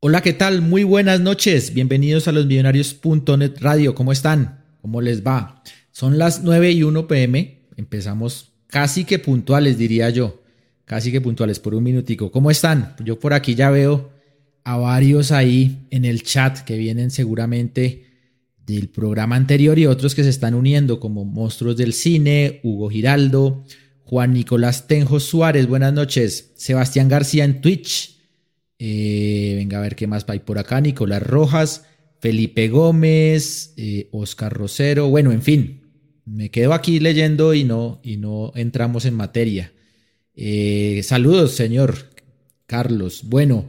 Hola, ¿qué tal? Muy buenas noches. Bienvenidos a los millonarios.net radio. ¿Cómo están? ¿Cómo les va? Son las 9 y 1 pm. Empezamos casi que puntuales, diría yo. Casi que puntuales por un minutico. ¿Cómo están? Yo por aquí ya veo a varios ahí en el chat que vienen seguramente del programa anterior y otros que se están uniendo como Monstruos del Cine, Hugo Giraldo, Juan Nicolás Tenjo Suárez, buenas noches, Sebastián García en Twitch, eh, venga a ver qué más hay por acá. Nicolás Rojas, Felipe Gómez, eh, Oscar Rosero. Bueno, en fin, me quedo aquí leyendo y no, y no entramos en materia. Eh, saludos, señor Carlos. Bueno,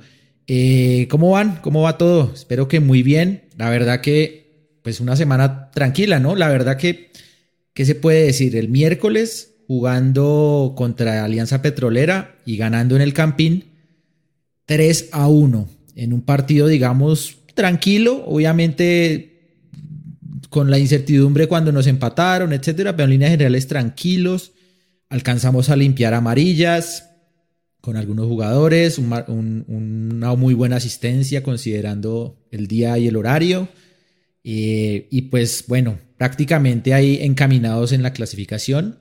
¿cómo van? ¿Cómo va todo? Espero que muy bien. La verdad que, pues una semana tranquila, ¿no? La verdad que, ¿qué se puede decir? El miércoles jugando contra Alianza Petrolera y ganando en el Campín 3 a 1 en un partido, digamos, tranquilo, obviamente con la incertidumbre cuando nos empataron, etcétera, pero en líneas generales tranquilos. Alcanzamos a limpiar amarillas con algunos jugadores, una muy buena asistencia considerando el día y el horario. Eh, y pues bueno, prácticamente ahí encaminados en la clasificación.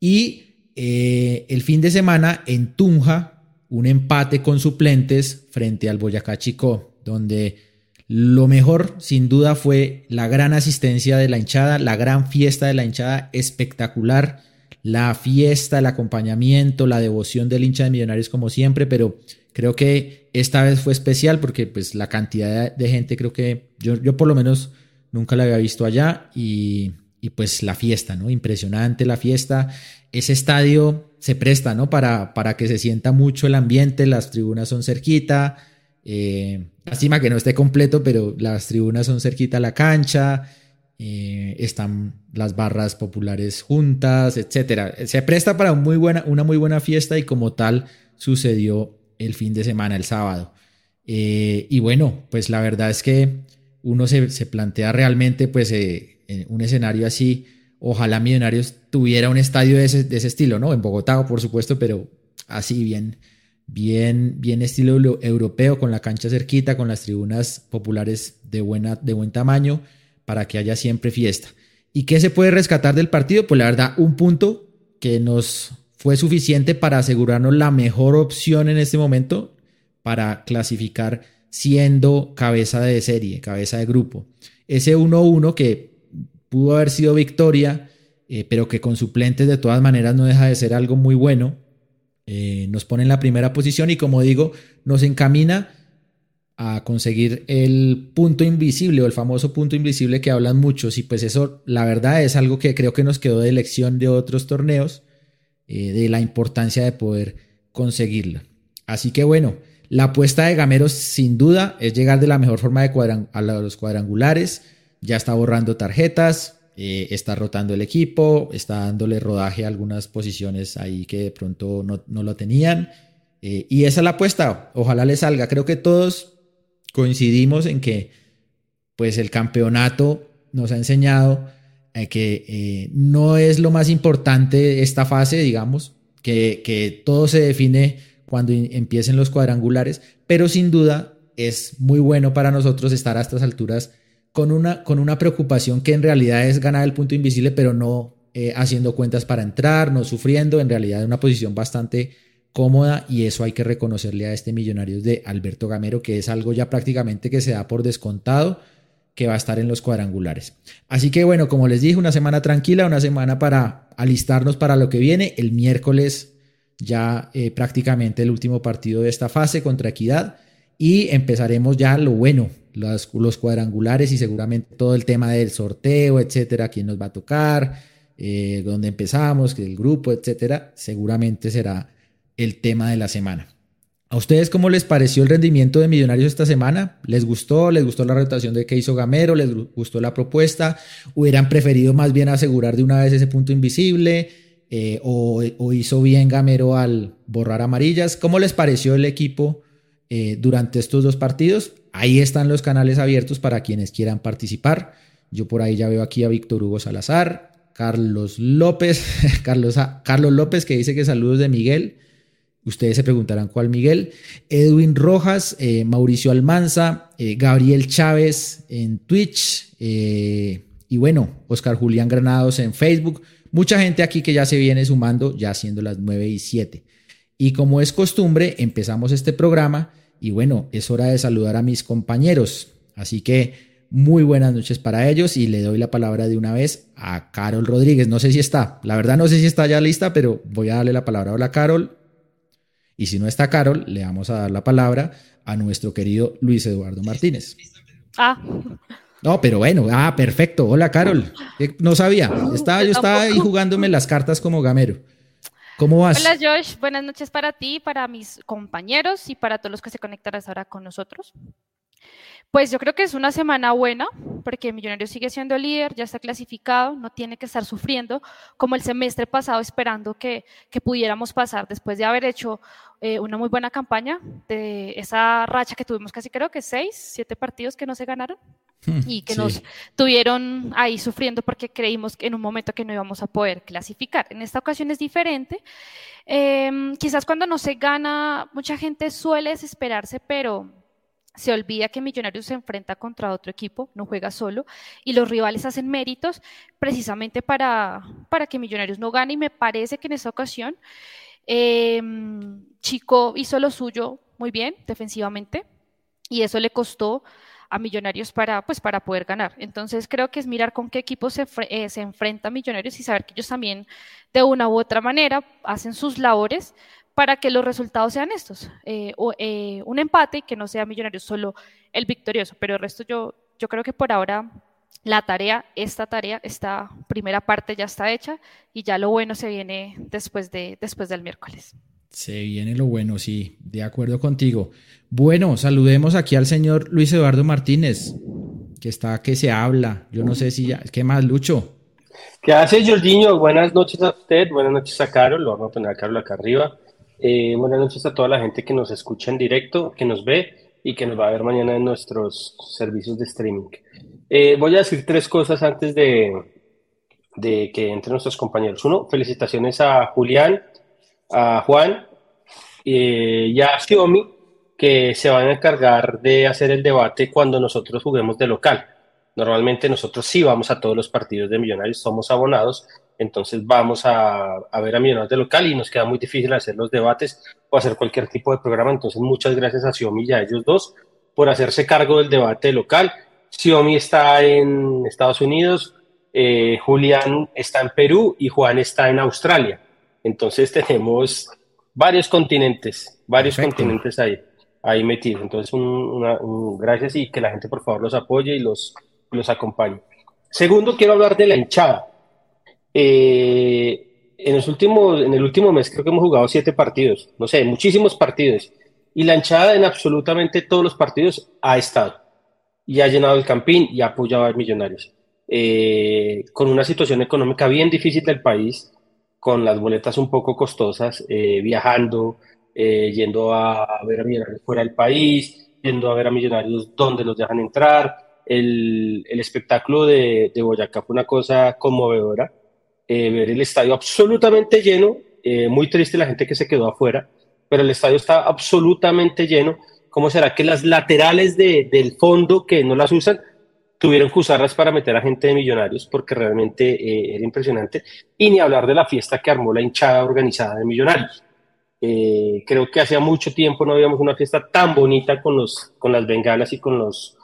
Y eh, el fin de semana en Tunja un empate con suplentes frente al Boyacá Chico, donde lo mejor sin duda fue la gran asistencia de la hinchada, la gran fiesta de la hinchada espectacular, la fiesta, el acompañamiento, la devoción del hincha de Millonarios como siempre, pero creo que esta vez fue especial porque pues la cantidad de gente creo que yo, yo por lo menos nunca la había visto allá y, y pues la fiesta, ¿no? Impresionante la fiesta. Ese estadio se presta, ¿no? Para, para que se sienta mucho el ambiente, las tribunas son cerquita. Eh, lástima que no esté completo, pero las tribunas son cerquita a la cancha. Eh, están las barras populares juntas, etcétera. Se presta para una muy buena fiesta y como tal sucedió el fin de semana, el sábado. Eh, y bueno, pues la verdad es que uno se, se plantea realmente pues un escenario así Ojalá Millonarios tuviera un estadio de ese, estilo, ¿no? En Bogotá, por supuesto, pero así bien, bien, bien estilo europeo, con la cancha cerquita, con las tribunas populares de, buena, de buen tamaño, para que haya siempre fiesta. ¿Y qué se puede rescatar del partido? Pues la verdad, un punto que nos fue suficiente para asegurarnos la mejor opción en este momento para clasificar siendo cabeza de serie, cabeza de grupo. Ese 1-1 que pudo haber sido victoria, eh, pero que con suplentes de todas maneras no deja de ser algo muy bueno. Eh, nos pone en la primera posición y como digo, nos encamina a conseguir el punto invisible o el famoso punto invisible que hablan muchos y pues eso la verdad es algo que creo que nos quedó de lección de otros torneos eh, de la importancia de poder conseguirlo. Así que bueno, la apuesta de Gameros sin duda es llegar de la mejor forma de a los cuadrangulares ya está borrando tarjetas, eh, está rotando el equipo, está dándole rodaje a algunas posiciones ahí que de pronto no, lo tenían. Eh, y esa es la apuesta, ojalá le salga. Creo que todos coincidimos en que pues el campeonato nos ha enseñado eh, que no es lo más importante esta fase, digamos, que, que todo se define cuando empiecen los cuadrangulares, pero sin duda es muy bueno para nosotros estar a estas alturas con una, con una preocupación que en realidad es ganar el punto invisible, pero no eh, haciendo cuentas para entrar, no sufriendo, en realidad una posición bastante cómoda y eso hay que reconocerle a este Millonarios de Alberto Gamero, que es algo ya prácticamente que se da por descontado que va a estar en los cuadrangulares. Así que bueno, como les dije, una semana tranquila, una semana para alistarnos para lo que viene. El miércoles ya eh, prácticamente el último partido de esta fase contra Equidad y empezaremos ya lo bueno, los, cuadrangulares y seguramente todo el tema del sorteo, etcétera, quién nos va a tocar, eh, dónde empezamos, el grupo, etcétera, seguramente será el tema de la semana. ¿A ustedes cómo les pareció el rendimiento de Millonarios esta semana? ¿Les gustó? ¿Les gustó la rotación de que hizo Gamero? ¿Les gustó la propuesta? ¿Hubieran preferido más bien asegurar de una vez ese punto invisible? Eh, o, o, hizo bien Gamero al borrar amarillas? ¿Cómo les pareció el equipo eh, durante estos dos partidos. Ahí están los canales abiertos para quienes quieran participar. Yo por ahí ya veo aquí a Víctor Hugo Salazar, Carlos López, Carlos, Carlos López que dice que saludos de Miguel. Ustedes se preguntarán cuál Miguel. Edwin Rojas, eh, Mauricio Almanza, eh, Gabriel Chávez en Twitch eh, y bueno, Oscar Julián Granados en Facebook. Mucha gente aquí que ya se viene sumando, ya siendo las 9 y 7. Y como es costumbre, empezamos este programa y bueno, es hora de saludar a mis compañeros. Así que muy buenas noches para ellos y le doy la palabra de una vez a Carol Rodríguez. No sé si está, la verdad no sé si está ya lista, pero voy a darle la palabra. Hola Carol. Y si no está Carol, le vamos a dar la palabra a nuestro querido Luis Eduardo Martínez. Ah. No, pero bueno, ah, perfecto. Hola Carol. No sabía, estaba, yo estaba ahí jugándome las cartas como gamero. ¿Cómo vas? Hola Josh, buenas noches para ti, para mis compañeros y para todos los que se conectarán ahora con nosotros. Pues yo creo que es una semana buena, porque Millonarios sigue siendo líder, ya está clasificado, no tiene que estar sufriendo como el semestre pasado esperando que, pudiéramos pasar después de haber hecho eh, una muy buena campaña de esa racha que tuvimos casi creo que seis, siete partidos que no se ganaron y que nos tuvieron ahí sufriendo porque creímos que en un momento que no íbamos a poder clasificar. En esta ocasión es diferente. Em, quizás cuando no se gana, mucha gente suele desesperarse, pero se olvida que Millonarios se enfrenta contra otro equipo, no juega solo, y los rivales hacen méritos precisamente para, para que Millonarios no gane, y me parece que en esta ocasión em, Chico hizo lo suyo muy bien defensivamente, y eso le costó a Millonarios para, pues, para poder ganar. Entonces creo que es mirar con qué equipo se, eh, se enfrenta Millonarios y saber que ellos también de una u otra manera hacen sus labores para que los resultados sean estos, eh, o, eh, un empate y que no sea millonario solo el victorioso, pero el resto yo, yo creo que por ahora la tarea, esta tarea, esta primera parte ya está hecha y ya lo bueno se viene después, de, después del miércoles. Se viene lo bueno, sí, de acuerdo contigo. Bueno, saludemos aquí al señor Luis Eduardo Martínez, que está que se habla. Yo no sé si ya, ¿qué más, Lucho? ¿Qué hace, Jorginho? Buenas noches a usted, buenas noches a Carol, lo vamos a poner a Carol acá arriba. Eh, buenas noches a toda la gente que nos escucha en directo, que nos ve y que nos va a ver mañana en nuestros servicios de streaming. Eh, voy a decir tres cosas antes de, de que entren nuestros compañeros. Uno, felicitaciones a Julián, a Juan eh, y a Xiomi, que se van a encargar de hacer el debate cuando nosotros juguemos de local. Normalmente nosotros sí vamos a todos los partidos de Millonarios, somos abonados, entonces vamos a, ver a Millonarios de local y nos queda muy difícil hacer los debates o hacer cualquier tipo de programa. Entonces muchas gracias a Xiomi y a ellos dos por hacerse cargo del debate local. Xiomi está en Estados Unidos, eh, Julián está en Perú y Juan está en Australia. Entonces tenemos varios continentes, varios continentes ahí, ahí metidos. Entonces un, gracias y que la gente por favor los apoye y los, los acompañe. Segundo, quiero hablar de la hinchada. Eh, en, los últimos, en el último mes creo que hemos jugado siete partidos, no sé, muchísimos partidos. Y la hinchada en absolutamente todos los partidos ha estado. Y ha llenado el campín y ha apoyado a los millonarios. Eh, con una situación económica bien difícil del país, con las boletas un poco costosas, eh, viajando, yendo a, ver a millonarios fuera del país, yendo a ver a millonarios donde los dejan entrar. El, el espectáculo de, de Boyacá fue una cosa conmovedora eh, ver el estadio absolutamente lleno, eh, muy triste la gente que se quedó afuera, pero el estadio está absolutamente lleno. ¿Cómo será que las laterales de, del fondo que no las usan tuvieron que usarlas para meter a gente de millonarios? Porque realmente eh, era impresionante. Y ni hablar de la fiesta que armó la hinchada organizada de millonarios. creo que hacía mucho tiempo no habíamos una fiesta tan bonita con, los, con las bengalas y con los,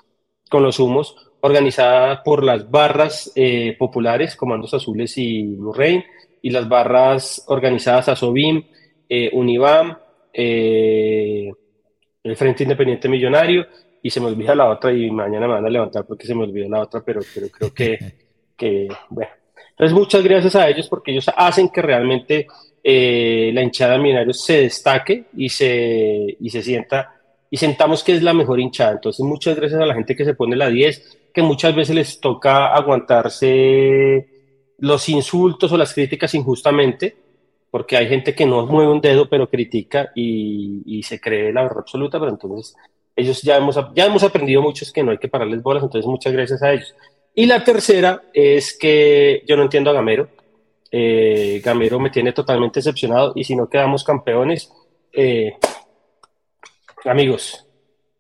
con los humos organizada por las barras eh, populares, Comandos Azules y Blue Rain, y las barras organizadas a SOBIM, eh, Unibam, eh, el Frente Independiente Millonario, y se me olvida la otra, y mañana me van a levantar porque se me olvidó la otra, pero, pero creo que, que, bueno. Entonces, muchas gracias a ellos porque ellos hacen que realmente la hinchada de Millonarios se destaque y se, y se sienta y sentamos que es la mejor hinchada. Entonces, muchas gracias a la gente que se pone la 10, que muchas veces les toca aguantarse los insultos o las críticas injustamente, porque hay gente que no mueve un dedo pero critica y, se cree la verdad absoluta, pero entonces ellos ya hemos, ya hemos aprendido muchos que no hay que pararles bolas, entonces muchas gracias a ellos. Y la tercera es que yo no entiendo a Gamero. Eh, Gamero me tiene totalmente decepcionado y si no quedamos campeones, eh, amigos,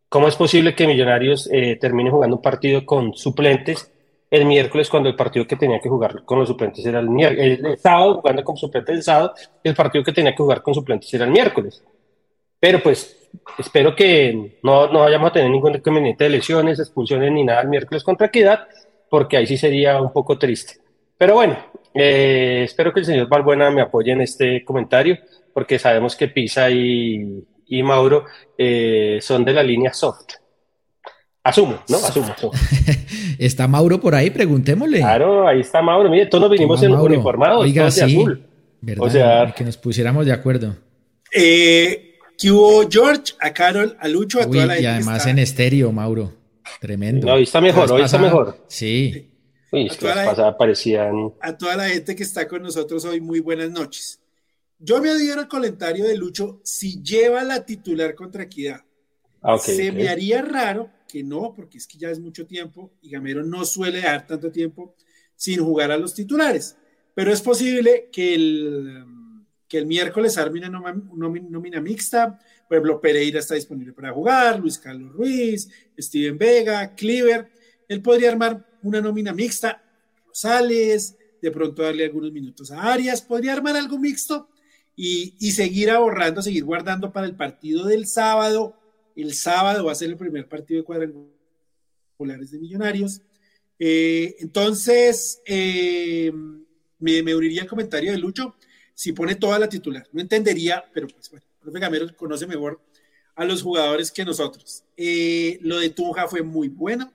¿cómo es posible que Millonarios eh, termine jugando un partido con suplentes el miércoles cuando el partido que tenía que jugar con los suplentes era el, miércoles, el, sábado, jugando con suplentes el sábado, el partido que tenía que jugar con suplentes era el miércoles? Pero pues espero que no, no vayamos a tener ningún inconveniente de lesiones, expulsiones ni nada el miércoles contra Equidad, porque ahí sí sería un poco triste. Pero bueno, eh, espero que el señor Balbuena me apoye en este comentario, porque sabemos que Pisa y, y Mauro eh, son de la línea soft. Asumo, ¿no? Asumo. ¿Está Mauro por ahí? Preguntémosle. Claro, ahí está Mauro. Mire, todos nos vinimos en uniformados, Oiga, todos de azul. ¿verdad? O sea, que nos pusiéramos de acuerdo. Eh, que hubo George, a Carol, a Lucho, a toda la Y además en estéreo, Mauro. Tremendo. No, hoy está mejor, hoy está mejor. Sí. Uy, es que la pasada parecían. A toda la gente que está con nosotros hoy, muy buenas noches. Yo me adhiero al comentario de Lucho si lleva la titular contra Equidad. Ah, Se me haría raro que no, porque es que ya es mucho tiempo y Gamero no suele dar tanto tiempo sin jugar a los titulares. Pero es posible que el, que el miércoles arme una nómina mixta. Ejemplo, Pereira está disponible para jugar, Luis Carlos Ruiz, Steven Vega, Cleaver. Él podría armar una nómina mixta, Rosales, de pronto darle algunos minutos a Arias, podría armar algo mixto y, seguir ahorrando, seguir guardando para el partido del sábado. El sábado va a ser el primer partido de cuadrangulares de Millonarios. Eh, entonces, eh, me, me uniría el comentario de Lucho si pone toda la titular. No entendería, pero pues bueno, el profe Gamero conoce mejor a los jugadores que nosotros. Eh, lo de Tunja fue muy bueno.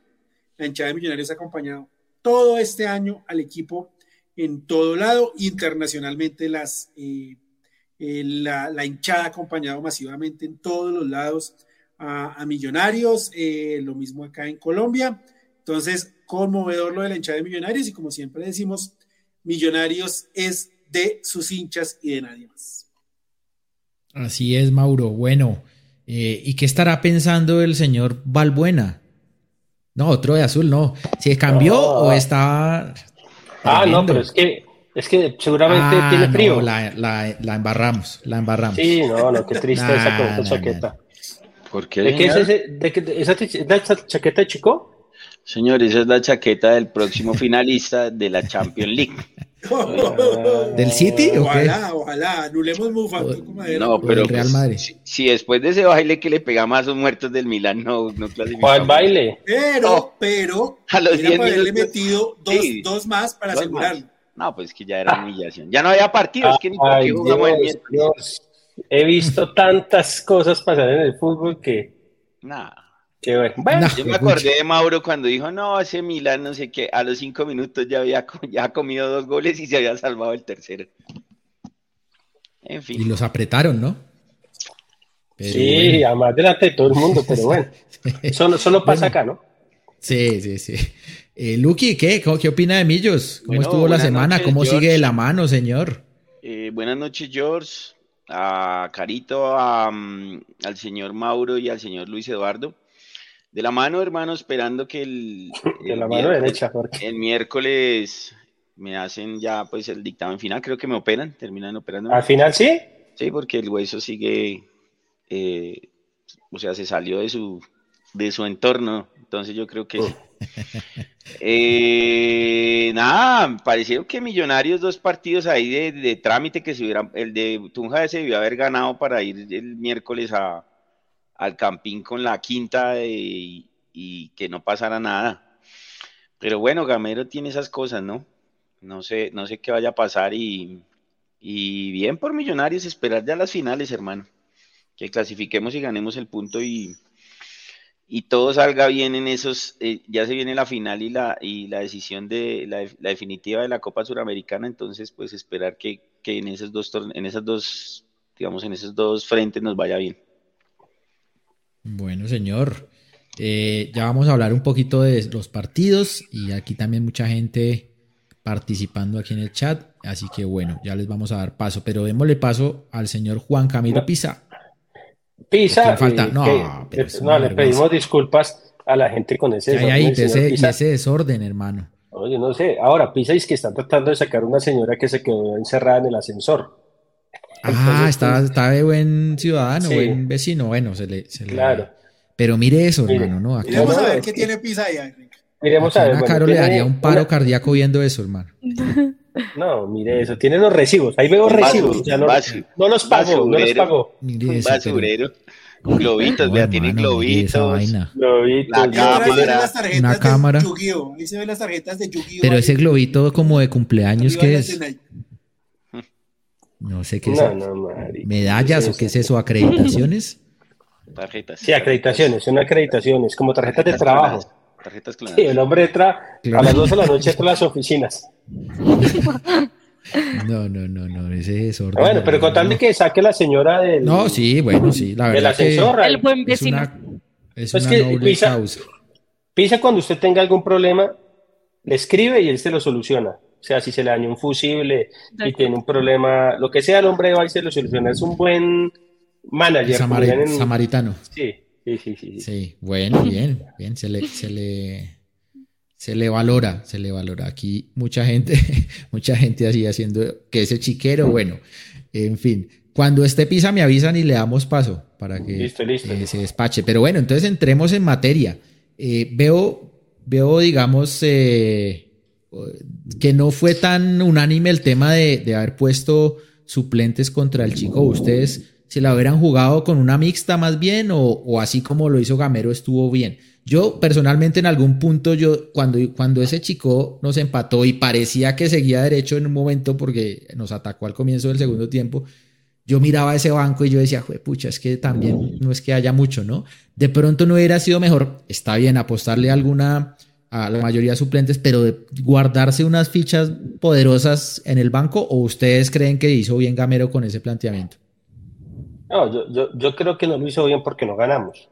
La hinchada de Millonarios ha acompañado todo este año al equipo en todo lado, internacionalmente las, eh, eh, la, hinchada ha acompañado masivamente en todos los lados a, Millonarios, lo mismo acá en Colombia. Entonces, conmovedor lo de la hinchada de Millonarios y como siempre decimos, Millonarios es de sus hinchas y de nadie más. Así es, Mauro. Bueno, eh, ¿y qué estará pensando el señor Balbuena? No, otro de azul, no. ¿Se cambió o está.? Ah, no, pero es que, es que seguramente ah, tiene frío. la, la, embarramos, la embarramos. Sí, no, no, qué tristeza con esa chaqueta. ¿Por qué? ¿De qué es ese, de esa, esa chaqueta de chico? Señor, esa es la chaqueta del próximo finalista de la Champions League. ¿Del City? Ojalá, ojalá, anulemos No, pero Real pues, Madrid. Si, después de ese baile que le pegamos a esos muertos del Milan, no, no ¿Cuál baile? Pero, pero, a los era haberle metido dos, dos, más para asegurarlo. No, pues que ya era humillación. Ya no había partidos, que ni por qué jugamos el Dios. He visto tantas cosas pasar en el fútbol que. Nada. Bueno, yo me acordé de Mauro cuando dijo, no, ese Milan, no sé qué, a los cinco minutos ya había ya comido dos goles y se había salvado el tercero. En fin. Y los apretaron, ¿no? sí, además delante de todo el mundo, pero bueno, solo, solo pasa acá, ¿no? Sí, sí, sí. Eh, ¿qué? ¿Qué opina de Millos? ¿Cómo estuvo la semana? ¿Cómo sigue de la mano, señor? Eh, buenas noches, George. A Carito, mm, al señor Mauro y al señor Luis Eduardo. De la mano, hermano, esperando que el. De la mano derecha, El miércoles me hacen ya pues el dictamen final, creo que me operan, terminan operando. ¿Al final sí? Sí, porque el hueso sigue, eh, o sea, se salió de su, de su entorno, entonces yo creo que... eh, nada, parecieron que Millonarios dos partidos ahí de, de, trámite que se hubieran, el de Tunja se debió haber ganado para ir el miércoles a, al campín con la quinta y, que no pasara nada. Pero bueno, Gamero tiene esas cosas, ¿no? No sé, no sé qué vaya a pasar y, bien por Millonarios esperar ya las finales, hermano. Que clasifiquemos y ganemos el punto y, y todo salga bien en esos, eh, ya se viene la final y la, y la decisión de la, definitiva de la Copa Suramericana, entonces pues esperar que, que en esos dos en esas dos, digamos, en esos dos frentes nos vaya bien. Bueno, señor. Eh, ya vamos a hablar un poquito de los partidos y aquí también mucha gente participando aquí en el chat. Así que bueno, ya les vamos a dar paso, pero démosle paso al señor Juan Camilo Pisa. Pisa, falta? No, no le pedimos disculpas a la gente con ese, ese, desorden, hermano. Oye, no sé. Ahora, Pisa es que están tratando de sacar una señora que se quedó encerrada en el ascensor. Ah, está, está de buen ciudadano, buen vecino. Bueno, se le. claro. Pero mire eso, hermano, ¿no? Miremos a ver qué tiene pizza ahí. Miremos a ver. A Caro le daría un paro cardíaco viendo eso, hermano. No, mire eso, tiene los recibos. Ahí veo recibos. Ya no, no, los pago, no los pago. Mire eso, basurero. Globitos, vea, tiene globitos. Globitos. una cámara. Ahí se ven las tarjetas de Yu-Gi-Oh! Pero ese globito como de cumpleaños, ¿qué es? No sé qué es. ¿Medallas o qué es eso? ¿Acreditaciones? Tarjetas. Sí, acreditaciones, son acreditaciones, como tarjetas de trabajo. Tarjetas claras. Sí, el hombre entra a las 12 de la noche a las oficinas. No, no, no, no, ese es orden. Bueno, pero contando que saque la señora del. No, sí, bueno, sí, la verdad. ascensor. el buen vecino. Es una, es pues una noble pisa, causa. Pisa cuando usted tenga algún problema, le escribe y él se lo soluciona. O sea, si se le daña un fusible y tiene un problema, lo que sea, el hombre va y se lo soluciona. Es un buen manager. Samaritano. Sí, sí, sí, sí, sí. bueno, bien, bien, se le, se le, se le valora, se le valora. Aquí mucha gente, mucha gente así haciendo que ese chiquero, bueno, en fin. Cuando esté pisa me avisan y le damos paso para que eh, se despache. Pero bueno, entonces entremos en materia. Eh, veo, veo, digamos, eh, que no fue tan unánime el tema de, haber puesto suplentes contra el chico. Ustedes si la hubieran jugado con una mixta más bien o, así como lo hizo Gamero estuvo bien. Yo personalmente en algún punto, yo cuando, cuando ese chico nos empató y parecía que seguía derecho en un momento porque nos atacó al comienzo del segundo tiempo, yo miraba ese banco y yo decía, pucha, es que también no es que haya mucho, ¿no? De pronto no hubiera sido mejor, está bien apostarle alguna a la mayoría de suplentes, pero de guardarse unas fichas poderosas en el banco o ustedes creen que hizo bien Gamero con ese planteamiento? No, yo, yo, creo que no lo hizo bien porque no ganamos.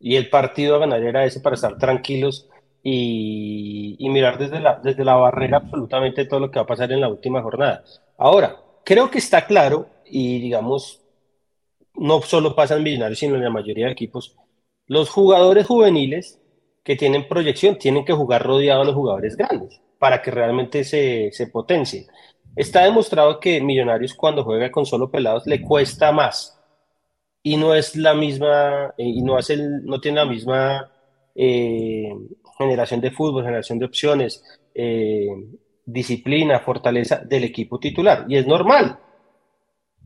Y el partido a ganar era ese para estar tranquilos y, y, mirar desde la, desde la barrera absolutamente todo lo que va a pasar en la última jornada. Ahora, creo que está claro y digamos, no solo pasa en Millonarios, sino en la mayoría de equipos, los jugadores juveniles que tienen proyección tienen que jugar rodeados los jugadores grandes para que realmente se, se potencien. Está demostrado que Millonarios cuando juega con solo pelados le cuesta más y no es la misma eh, y no, hace no tiene la misma eh, generación de fútbol, generación de opciones, eh, disciplina, fortaleza del equipo titular. Y es normal,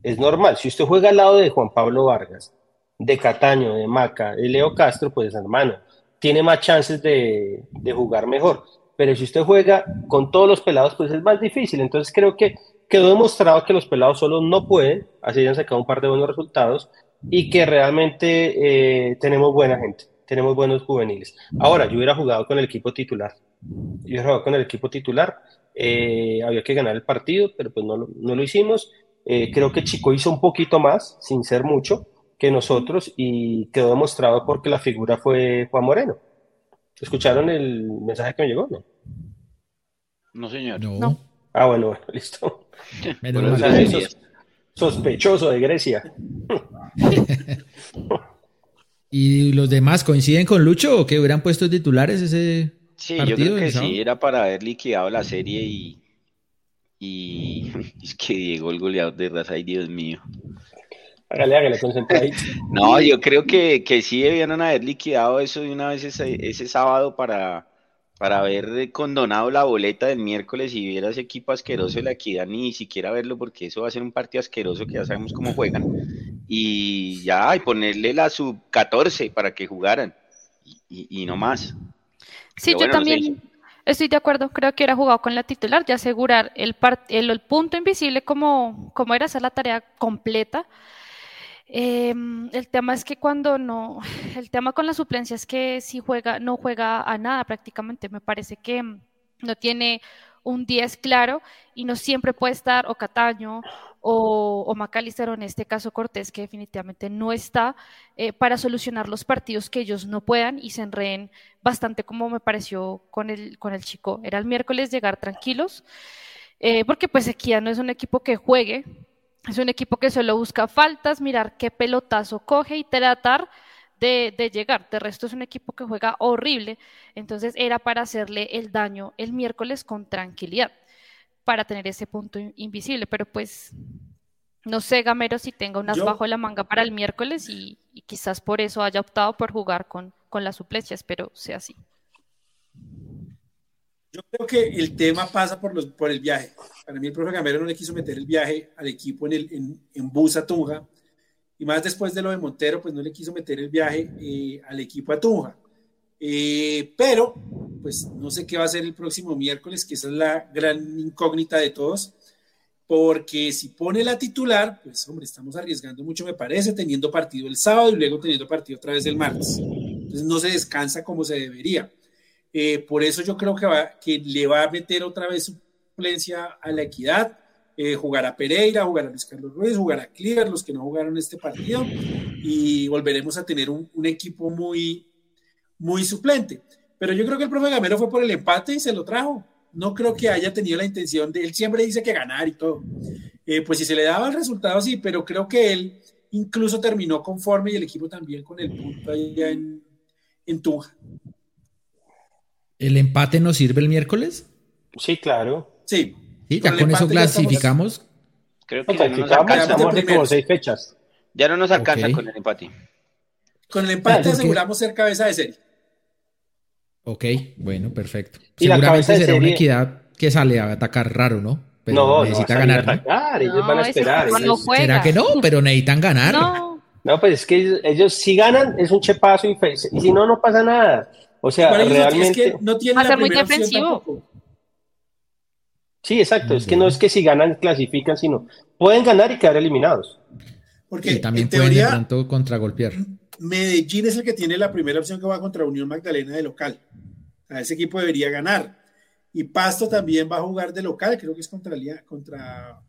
es normal. Si usted juega al lado de Juan Pablo Vargas, de Cataño, de Maca, de Leo Castro, pues hermano, tiene más chances de, jugar mejor pero si usted juega con todos los pelados, pues es más difícil. Entonces creo que quedó demostrado que los pelados solo no pueden, así han sacado un par de buenos resultados y que realmente eh, tenemos buena gente, tenemos buenos juveniles. Ahora, yo hubiera jugado con el equipo titular. Yo hubiera jugado con el equipo titular, eh, había que ganar el partido, pero pues no, no lo hicimos. Eh, creo que Chico hizo un poquito más, sin ser mucho, que nosotros y quedó demostrado porque la figura fue Juan Moreno. ¿Escucharon el mensaje que me llegó? No, no señor. No. Ah, bueno, listo. sospechoso de Grecia. ¿Y los demás coinciden con Lucho o que hubieran puesto titulares ese Sí, yo creo que sí, era para haber liquidado la serie y, y es que Diego el goleador de raza, ay Dios mío. Hágale, hágale, ahí. No, yo creo que, que sí debieron haber liquidado eso de una vez ese, sábado para, para haber condonado la boleta del miércoles y viera ese equipo asqueroso de la equidad, ni siquiera verlo porque eso va a ser un partido asqueroso que ya sabemos cómo juegan. Y ya, y ponerle la sub 14 para que jugaran y, no más. Sí, yo también estoy de acuerdo, creo que hubiera jugado con la titular, de asegurar el, el, punto invisible como, como era hacer la tarea completa Em, el tema es que cuando no, el tema con la suplencia es que si juega, no juega a nada prácticamente. Me parece que no tiene un 10 claro y no siempre puede estar o Cataño o, o o en este caso Cortés, que definitivamente no está eh, para solucionar los partidos que ellos no puedan y se enreen bastante como me pareció con el, con el chico. Era el miércoles llegar tranquilos, eh, porque pues aquí no es un equipo que juegue, es un equipo que solo busca faltas, mirar qué pelotazo coge y tratar de, llegar. De resto es un equipo que juega horrible. Entonces era para hacerle el daño el miércoles con tranquilidad, para tener ese punto invisible. Pero pues No sé, Gamero, si tenga unas bajo la manga para el miércoles y, quizás por eso haya optado por jugar con, con las suplencias, pero sea así. Yo creo que el tema pasa por, los, por el viaje. Para mí el profe Gamero no le quiso meter el viaje al equipo en, el, en, en bus a Tunja. Y más después de lo de Montero, pues no le quiso meter el viaje eh, al equipo a Tunja. Eh, pero, pues no sé qué va a ser el próximo miércoles, que esa es la gran incógnita de todos. Porque si pone la titular, pues hombre, estamos arriesgando mucho, me parece, teniendo partido el sábado y luego teniendo partido otra vez el martes. Entonces no se descansa como se debería. Eh, por eso yo creo que, le va a meter otra vez suplencia a la equidad, eh, jugar a Pereira, jugar a Luis Carlos Ruiz, jugar a Cleaver, los que no jugaron este partido, y volveremos a tener un, equipo muy, muy suplente. Pero yo creo que el profe Gamero fue por el empate y se lo trajo. No creo que haya tenido la intención de, él siempre dice que ganar y todo. Eh, pues si se le daba el resultado, sí, pero creo que él incluso terminó conforme y el equipo también con el punto allá en Tunja. ¿El empate nos sirve el miércoles? Sí, claro. Sí. ¿Sí? ¿Ya con, eso clasificamos? Creo que ya no nos alcanza. como seis fechas. Ya no nos alcanza con el empate. Con el empate aseguramos ser cabeza de serie. Ok, bueno, perfecto. ¿Y Seguramente será una equidad que sale a atacar raro, ¿no? Pero no, necesita ganar. Atacar, ellos van a esperar. ¿Será que no? Pero necesitan ganar. No. no, pues es que ellos, si ganan es un chepazo y, y si no, no pasa nada. O sea, realmente. no tiene Va a ser muy defensivo. Sí, exacto. Es que no es que si ganan clasifican, sino pueden ganar y quedar eliminados. Porque también en teoría, pueden de pronto contragolpear. Medellín es el que tiene la primera opción que va contra Unión Magdalena de local. A ese equipo debería ganar. Y Pasto también va a jugar de local, creo que es contra, contra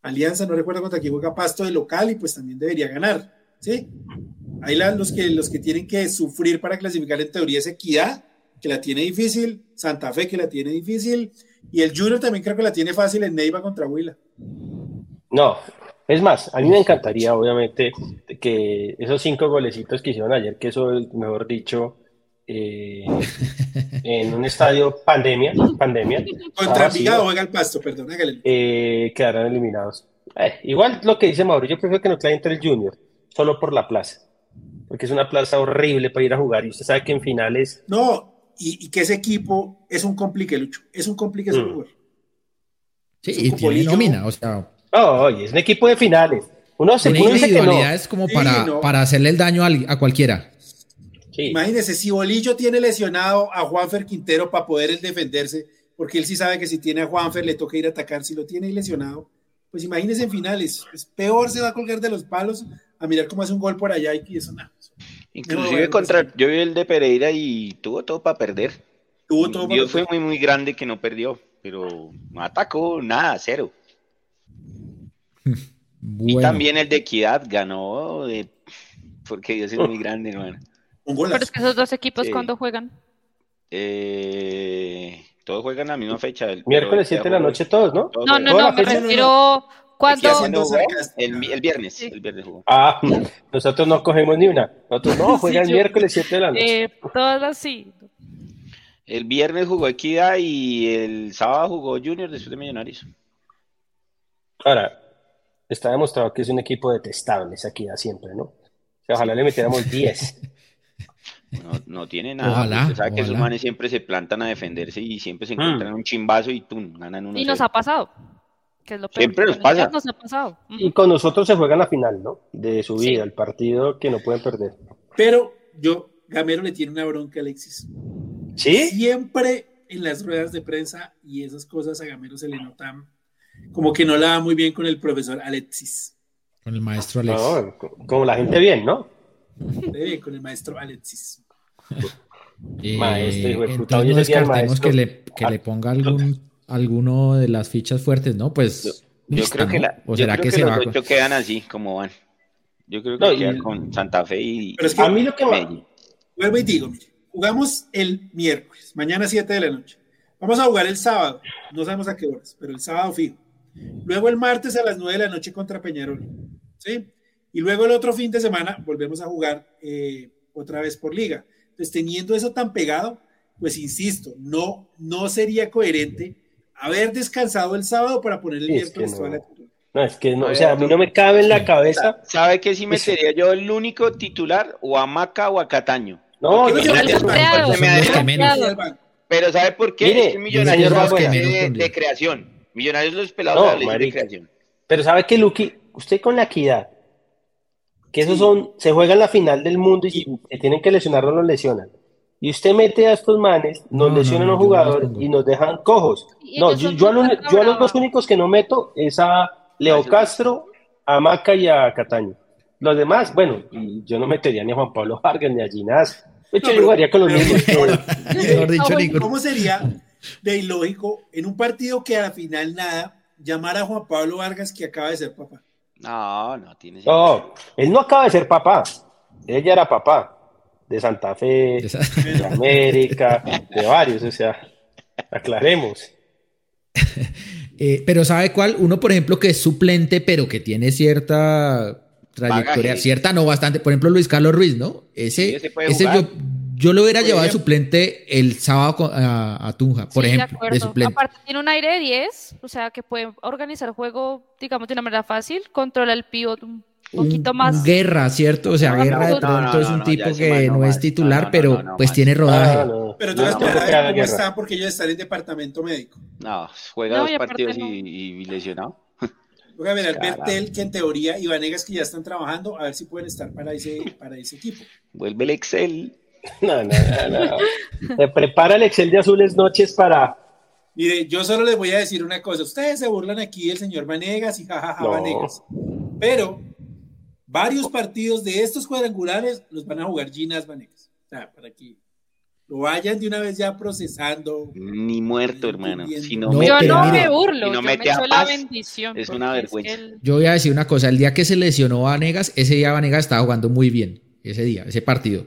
Alianza, no recuerdo contra quién juega Pasto de local y pues también debería ganar. ¿Sí? Ahí los, que, los que tienen que sufrir para clasificar en teoría es Equidad, que la tiene difícil, Santa Fe, que la tiene difícil, y el Junior también creo que la tiene fácil en Neiva contra Huila. No, es más, a mí me encantaría, obviamente, que esos cinco golecitos que hicieron ayer, que eso, mejor dicho, eh, en un estadio pandemia, pandemia. Contra Envigado, juega el pasto, perdón, eh, quedarán eliminados. Eh, igual lo que dice Mauricio, yo prefiero que no clave entre el Junior, solo por la plaza porque es una plaza horrible para ir a jugar y usted sabe que en finales... No, y, que ese equipo es un complique, Lucho, es un complique ese mm. Sí, y tiene nómina, o sea... Oh, oye, es un equipo de finales. Uno se tiene individualidades como para, para hacerle el daño a, cualquiera. Imagínese, si Bolillo tiene lesionado a Juanfer Quintero para poder él defenderse, porque él sí sabe que si tiene a Juanfer le toca ir a atacar, si lo tiene lesionado, pues imagínese en finales, es peor se va a colgar de los palos a mirar cómo hace un gol por allá y eso nada. Inclusive contra, yo vi el de Pereira y tuvo todo para perder. Tuvo todo Dios fue muy muy grande que no perdió, pero no atacó nada, cero. Y también el de Equidad ganó porque Dios es muy grande, hermano. Pero es que esos dos equipos cuando juegan. Eh, todos juegan a la misma fecha. El, Miércoles 7 de la noche todos, ¿no? no, no, no, me refiero ¿Cuándo? El, el, viernes, el viernes jugó. Ah, nosotros no cogemos ni una. Nosotros no, juega el miércoles 7 de la noche. Eh, todas sí. El viernes jugó Equidad y el sábado jugó Junior después de Millonarios. Ahora, está demostrado que es un equipo detestable esa Equidad siempre, ¿no? O sea, ojalá le metiéramos 10. No, no tiene nada. Ojalá, Usted sabe que esos manes siempre se plantan a defenderse y siempre se encuentran mm. un chimbazo y ¡tum! ganan uno. Y nos ha pasado. Siempre nos pasa. Y con nosotros se juega la final, ¿no? De su vida, el partido que no pueden perder. Pero yo, Gamero le tiene una bronca a Alexis. ¿Sí? Siempre en las ruedas de prensa y esas cosas a Gamero se le notan como que no la va muy bien con el profesor Alexis. Con el maestro Alexis. No, como la gente bien, ¿no? Con el maestro Alexis. Eh, maestro, hijo de puta. Entonces no descartemos que le, que le ponga algún alguno de las fichas fuertes, ¿no? Pues. Yo, creo que la, ¿O será que, se los ocho quedan así como van. Yo creo que quedan con Santa Fe y. Pero es que a mí lo que va. Vuelvo y digo, mire, jugamos el miércoles, mañana 7 de la noche. Vamos a jugar el sábado, no sabemos a qué horas, pero el sábado fijo. Luego el martes a las 9 de la noche contra Peñarol. ¿Sí? Y luego el otro fin de semana volvemos a jugar eh, otra vez por liga. Entonces, teniendo eso tan pegado, pues insisto, no, no sería coherente haber descansado el sábado para poner el miércoles No, es que no, o sea, a mí no me cabe en la cabeza. ¿Sabe qué si metería yo el único titular? O a Maca o a Cataño. No, no, Pero ¿sabe por qué? Mire, es que Millonarios va de, de, creación. Millonarios los pelados de creación. Pero ¿sabe qué, Luqui? Usted con la equidad, que esos son, se juega en la final del mundo y si tienen que lesionar no los lesionan. Y usted mete a estos manes, nos lesionan a un jugador y nos dejan cojos. No, yo, a los, dos únicos que no meto es a Leo Castro, a Maca y a Cataño. Los demás, bueno, yo no metería ni a Juan Pablo Vargas ni a Ginás. De hecho, yo jugaría con los mismos. ¿Cómo sería de ilógico en un partido que al final nada llamar a Juan Pablo Vargas que acaba de ser papá? No, no tiene No, él no acaba de ser papá. Él ya era papá de Santa Fe, de América, de varios, o sea, aclaremos. Eh, pero ¿sabe cuál? Uno, por ejemplo, que es suplente, pero que tiene cierta trayectoria, cierta, no bastante. Por ejemplo, Luis Carlos Ruiz, ¿no? Ese, ese, yo, yo lo hubiera llevado de suplente el sábado a, Tunja, por ejemplo, de, suplente. Aparte tiene un aire de 10, o sea, que puede organizar el juego, digamos, de una manera fácil, controla el pivot un poquito más. Guerra, ¿cierto? O sea, Guerra de pronto es un tipo que no es titular, pero pues tiene rodaje. pero tú no, cómo está porque ellos están en departamento médico. No, juega dos partidos y, lesionado. Voy a ver al Bertel, que en teoría, y Vanegas que ya están trabajando, a ver si pueden estar para ese, para ese equipo. Vuelve el Excel. No, no, no. Se prepara el Excel de azules noches para. Mire, yo solo les voy a decir una cosa. Ustedes se burlan aquí del señor Vanegas y jajaja Vanegas. Pero varios partidos de estos cuadrangulares los van a jugar Ginas Vanegas. O sea, para que lo vayan de una vez ya procesando. Ni muerto, hermano. Si no, yo no me burlo, yo me echo la bendición. Es una vergüenza. Yo voy a decir una cosa, el día que se lesionó Vanegas, ese día Vanegas estaba jugando muy bien, ese día, ese partido.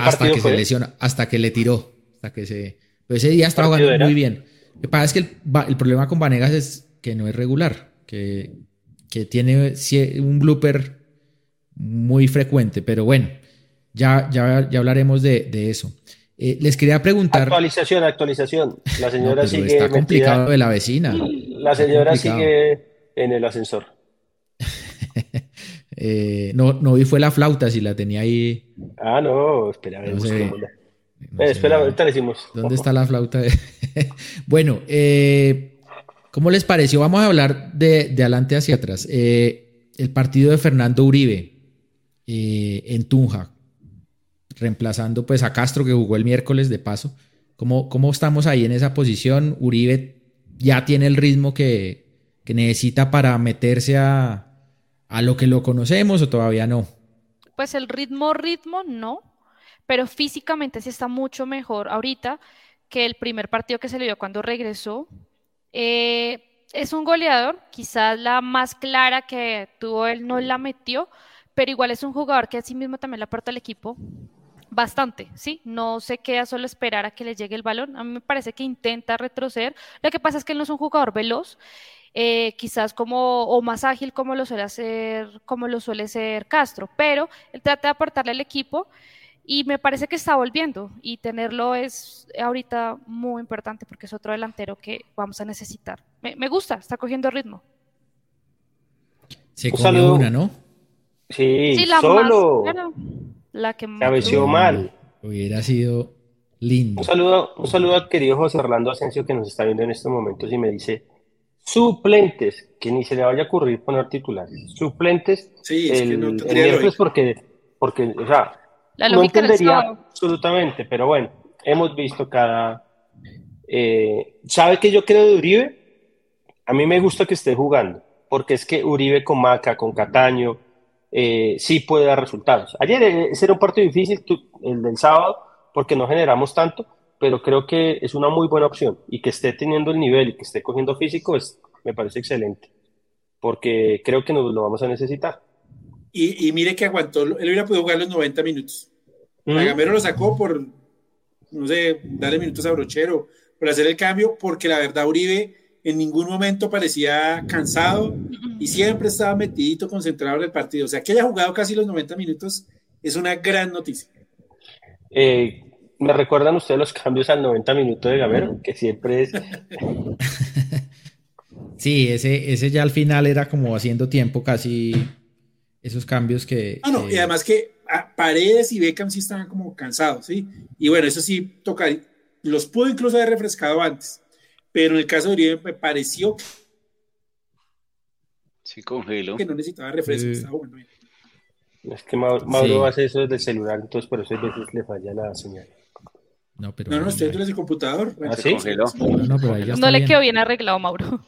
hasta que se lesiona, hasta que le tiró, hasta que se... Pero ese día estaba jugando muy bien. Lo que pasa es que el, el, problema con Vanegas es que no es regular, que, que tiene un blooper muy frecuente, pero bueno, ya, ya, ya hablaremos de, de eso. Eh, les quería preguntar. Actualización, actualización. La señora sigue. Está complicado de la vecina. La señora sigue en el ascensor. eh, no, no vi fue la flauta, si la tenía ahí. Ah, no, espera, no sé, eh, espera, ahorita le decimos. ¿Dónde está la flauta? bueno, eh, ¿cómo les pareció? Vamos a hablar de, de adelante hacia atrás. el partido de Fernando Uribe en Tunja reemplazando pues a Castro que jugó el miércoles de paso. ¿Cómo, cómo estamos ahí en esa posición? Uribe ya tiene el ritmo que, necesita para meterse a, a lo que lo conocemos o todavía no? Pues el ritmo, ritmo no, pero físicamente sí está mucho mejor ahorita que el primer partido que se le dio cuando regresó. Eh, es un goleador, quizás la más clara que tuvo él no la metió, pero igual es un jugador que a sí mismo también le aporta al equipo bastante, ¿sí? No se queda solo esperar a que le llegue el balón. A mí me parece que intenta retroceder. Lo que pasa es que él no es un jugador veloz, eh, quizás como o más ágil como lo suele hacer, como lo suele ser Castro, pero él trata de aportarle al equipo y me parece que está volviendo y tenerlo es ahorita muy importante porque es otro delantero que vamos a necesitar. Me, gusta, está cogiendo ritmo. Se comió una, ¿no? Sí, solo la que Cabeció mal. Hubiera sido lindo. Un saludo, un saludo al querido José Orlando Asensio que nos está viendo en estos momentos y me dice suplentes, que ni se le vaya a ocurrir poner titulares. Suplentes sí, es el, que no el porque, porque, o sea, no entendería absolutamente, pero bueno, hemos visto cada... Eh, ¿Sabe que yo creo de Uribe? A mí me gusta que esté jugando, porque es que Uribe con Maca, con Cataño, eh, sí puede dar resultados. Ayer eh, ese era un partido difícil, el del sábado, porque no generamos tanto, pero creo que es una muy buena opción y que esté teniendo el nivel y que esté cogiendo físico es, me parece excelente, porque creo que nos lo vamos a necesitar. Y, mire que aguantó, él hubiera podido jugar los 90 minutos. Gamero lo sacó por, no sé, darle minutos a Brochero, por hacer el cambio, porque la verdad Uribe en ningún momento parecía cansado y siempre estaba metidito, concentrado en el partido. O sea, que haya jugado casi los 90 minutos es una gran noticia. Eh, ¿Me recuerdan ustedes los cambios al 90 minutos de Gamero? Que siempre es... Sí, ese, ese ya al final era como haciendo tiempo casi esos cambios que... Ah, no, y además que Paredes y Beckham sí estaban como cansados, ¿sí? Y bueno, eso sí toca, los pudo incluso haber refrescado antes, pero en el caso de Uribe me pareció Sí, congeló. Que no necesitaba refresco, estaba bueno. Es que Mauro, hace eso desde el celular, entonces por eso a veces le falla la señal. No, pero no, no, estoy desde el computador. ¿Ah, sí? Congeló. No, no, no le quedó bien arreglado, Mauro.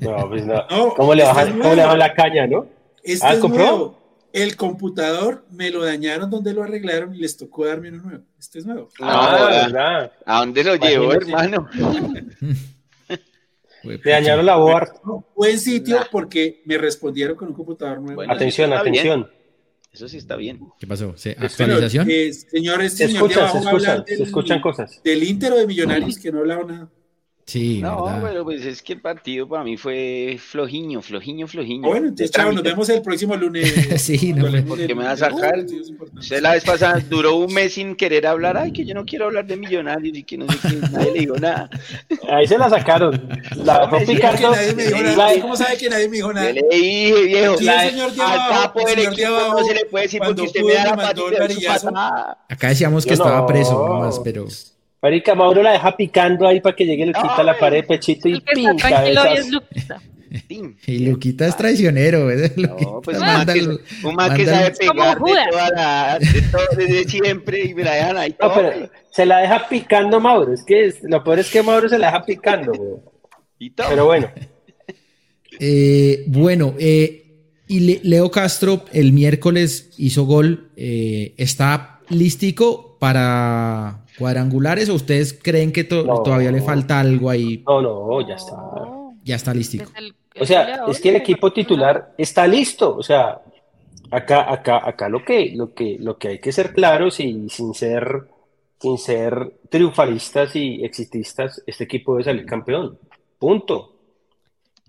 No, pues no. ¿Cómo, le bajan, ¿Cómo le bajan la caña, no? Este ¿Ah, compró? Nuevo. El computador me lo dañañaron donde lo arreglaron y les tocó darme uno nuevo. Este es nuevo. Ah, ¿verdad? ¿A dónde lo llevó, hermano? Le dañaron la board. buen sitio porque me respondieron con un computador nuevo. atención, atención. Eso sí está bien. ¿Qué pasó? ¿Actualización? Eh, señores, se, escucha, se, escuchan cosas. Del Inter o de Millonarios que no hablaban nada. Sí, no, pero pues es que el partido para mí fue flojiño, flojiño, flojiño. Bueno, entonces, chao, nos vemos el próximo lunes. sí, no, porque me va a sacar. Usted la vez pasada duró un mes sin querer hablar, ay, que yo no quiero hablar de millonarios y que no sé qué, nadie le dijo nada. Ahí se la sacaron. La me dijo nada. ¿Cómo sabe que nadie me dijo nada? le dije, viejo. Sí, el señor de abajo, al capo del equipo no se le puede decir porque usted me da la patita Acá decíamos que estaba preso, nomás, pero... Marica, Mauro la deja picando ahí para que llegue Luquita a la pared, pechito y pinta. Y Luquita es traicionero, No, pues un man, que, un man que sabe pegar de toda la, de todo, desde siempre y me la dejan ahí. No, pero se la deja picando Mauro. Es que lo peor es que Mauro se la deja picando, güey. Pero bueno. Eh, bueno, eh, y Leo Castro el miércoles hizo gol. Eh, ¿Está lístico para cuadrangulares o ustedes creen que todavía le falta algo ahí? No, no, ya está. Ya está listo. O sea, es que el equipo titular está listo. O sea, acá, acá, acá lo que, lo que, lo que hay que ser claros y sin ser, sin ser triunfalistas y exitistas, este equipo debe salir campeón. Punto.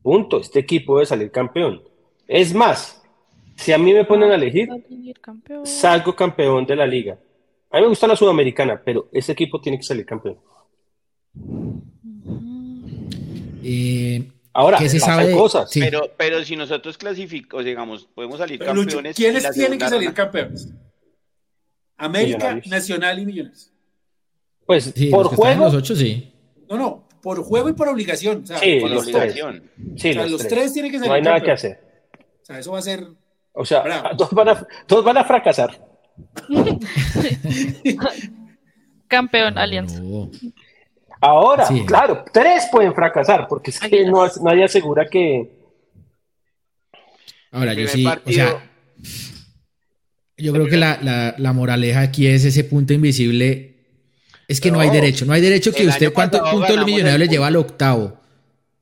Punto. Este equipo debe salir campeón. Es más, si a mí me ponen a elegir, salgo campeón de la liga. A mí me gusta la sudamericana, pero ese equipo tiene que salir campeón. Eh, Ahora, ¿qué se sabe cosas. Pero, pero si nosotros clasificamos, digamos, podemos salir campeones. ¿Quiénes tienen que salir campeones? América, Nacional y Millonarios. Pues por juego. Los ocho, sí. No, no, por juego y por obligación. sí, por obligación. Sí, o sea, los, tres. tienen que salir No hay nada que hacer. O sea, eso va a ser. O sea, todos van a, todos van a fracasar. Campeón, Alianza. Ahora, claro, tres pueden fracasar, porque es que no, nadie asegura que. Ahora, yo sí, o sea, yo creo que la, moraleja aquí es ese punto invisible. Es que no, hay derecho, no hay derecho que usted, ¿cuántos puntos el millonario le lleva al octavo?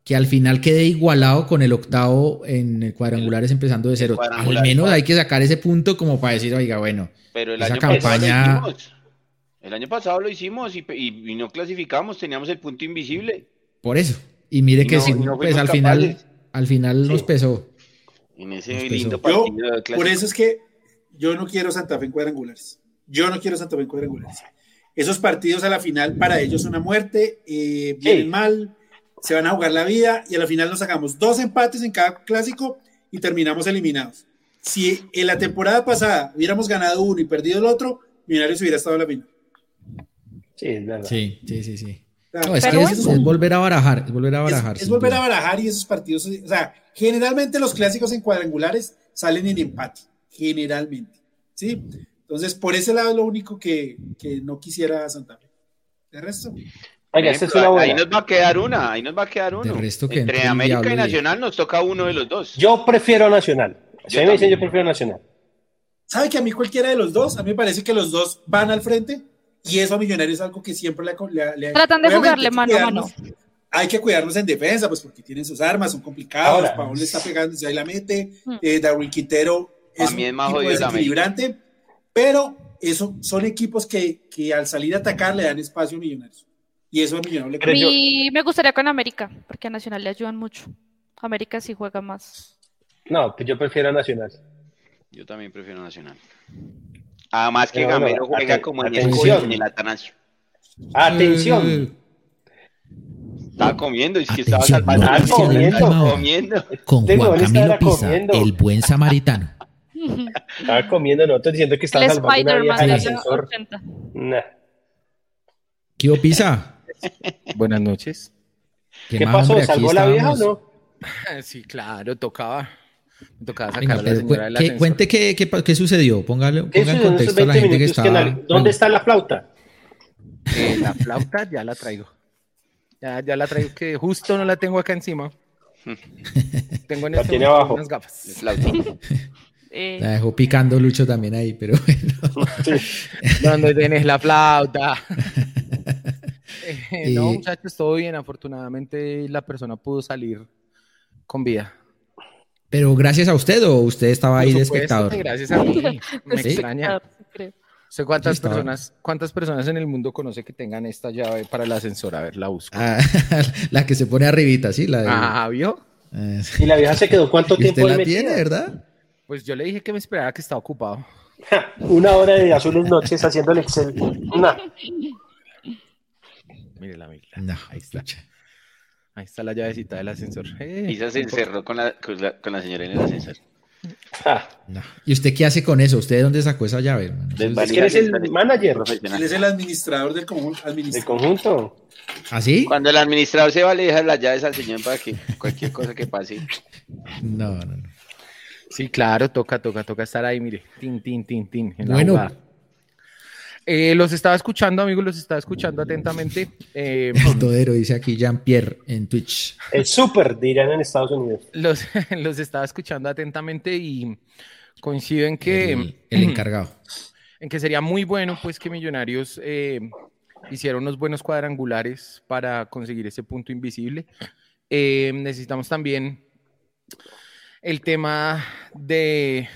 Que al final quede igualado con el octavo en cuadrangulares empezando de cero. Al menos hay que sacar ese punto como para decir, oiga, bueno, pero el esa año campaña... El año pasado lo hicimos y, no clasificamos, teníamos el punto invisible. Por eso. Y mire que si, pues, al final, al final nos pesó. En ese lindo partido Por eso es que yo no quiero Santa Fe en cuadrangulares. Yo no quiero Santa Fe en cuadrangulares. Esos partidos a la final para ellos una muerte, eh, vienen mal, se van a jugar la vida y a la final nos sacamos dos empates en cada clásico y terminamos eliminados. Si en la temporada pasada hubiéramos ganado uno y perdido el otro, Millonarios hubiera estado en la final. Sí, es verdad. Sí, sí, sí, sí. No, es que es, volver a barajar, es volver a barajar. Es, volver a barajar y esos partidos, o sea, generalmente los clásicos en cuadrangulares salen en empate, generalmente, ¿sí? Entonces, por ese lado es lo único que, que no quisiera Santa Fe. De resto. Ahí nos va a quedar una, ahí nos va a quedar uno. Entre América y Nacional nos toca uno de los dos. Yo prefiero Nacional. Si me dicen, yo prefiero Nacional. ¿Sabe que a mí cualquiera de los dos? A mí me parece que los dos van al frente y eso a Millonarios es algo que siempre le, le, Tratan de jugarle mano a mano. Hay que cuidarnos en defensa, pues porque tienen sus armas, son complicados. Paul le está pegando, ahí la mete. Mm. Eh, Darwin Quintero es un equipo desequilibrante, pero eso son equipos que, que al salir a atacar le dan espacio a Millonarios. Y eso a Millonarios le Y me gustaría con América, porque a Nacional le ayudan mucho. América sí juega más. No, pues yo prefiero a Nacional. Yo también prefiero a Nacional. Además que Gamero juega como en el, en el Atanasio. Atención. Estaba comiendo, es que estaba salvando. Estaba comiendo. Con Juan Camilo Pisa, el buen samaritano. Estaba comiendo, no estoy diciendo que estaba salvando una vieja en el ascensor. Nah. ¿Qué Pisa? Buenas noches. ¿Qué, ¿Qué pasó? ¿Salvó la vieja o no? Sí, claro, tocaba. Tocaba sacar a la señora del ascensor. Cuente qué, qué, qué, sucedió, póngale, ponga en contexto a la gente que está. ¿Dónde está la flauta? Eh, la flauta ya la traigo. Ya, ya la traigo que justo no la tengo acá encima. tengo en la este tiene abajo. unas gafas. Eh. La dejó picando Lucho también ahí, pero bueno. ¿Dónde tienes la flauta? Eh, no, muchachos, todo bien. Afortunadamente la persona pudo salir con vida. Pero gracias a usted o usted estaba ahí de espectador. Gracias a mí. Me extraña. sé cuántas personas, cuántas personas en el mundo conoce que tengan esta llave para el ascensor. A ver, la busco. Ah, la que se pone arribita, sí, la de... Ah, ¿vio? Ah, ¿Y la vieja se quedó cuánto tiempo? Usted la tiene, ¿verdad? Pues yo le dije que me esperara que estaba ocupado. Una hora de azules noches haciendo el Excel. Una. Mire la No, ahí está. Ahí está la llavecita del ascensor. Eh, se encerró con la, con la, señora en el ascensor. Ah. ¿Y usted qué hace con eso? ¿Usted de dónde sacó esa llave? Es que es el manager. Él es el administrador del, del conjunto. ¿Ah, sí? Cuando el administrador se va, le deja las llaves al señor para que cualquier cosa que pase. No, no, no. Sí, claro, toca, toca, toca estar ahí, mire. Tin, tin, tin, tin. bueno, eh, los estaba escuchando, amigos, los estaba escuchando atentamente. Eh, todero, dice aquí Jean-Pierre en Twitch. Es súper, dirían en Estados Unidos. Los, los estaba escuchando atentamente y coincido en que... El, encargado. En que sería muy bueno, pues, que Millonarios eh, hiciera unos buenos cuadrangulares para conseguir ese punto invisible. Eh, necesitamos también el tema de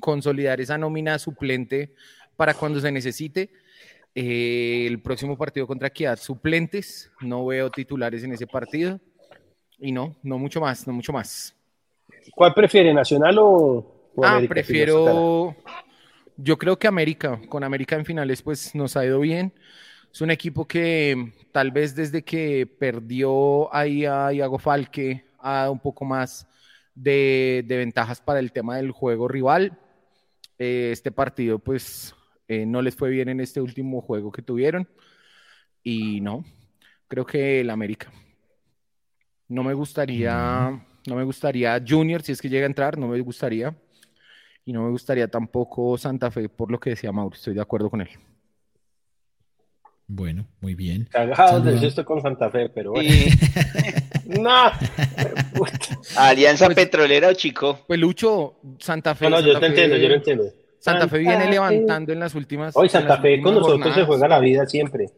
consolidar esa nómina suplente para cuando se necesite. Eh, el próximo partido contra Equidad, suplentes, no veo titulares en ese partido. Y no, no mucho más, no mucho más. ¿Cuál prefiere, Nacional o, ah, prefiero, yo creo que América, con América en finales pues nos ha ido bien. Es un equipo que tal vez desde que perdió ahí a Iago Falque ha dado un poco más de, ventajas para el tema del juego rival. Eh, este partido pues eh, no les fue bien en este último juego que tuvieron. Y no, creo que el América. No me gustaría, no me gustaría Junior, si es que llega a entrar, no me gustaría. Y no me gustaría tampoco Santa Fe, por lo que decía Mauro, estoy de acuerdo con él. Bueno, muy bien. Cagado de esto con Santa Fe, pero bueno. no. Alianza pues, Petrolera o Chico. Pelucho, Santa Fe. No, no, yo te entiendo, yo lo entiendo. Santa Fe viene levantando en las últimas. Hoy Santa Fe con nosotros se juega la vida siempre.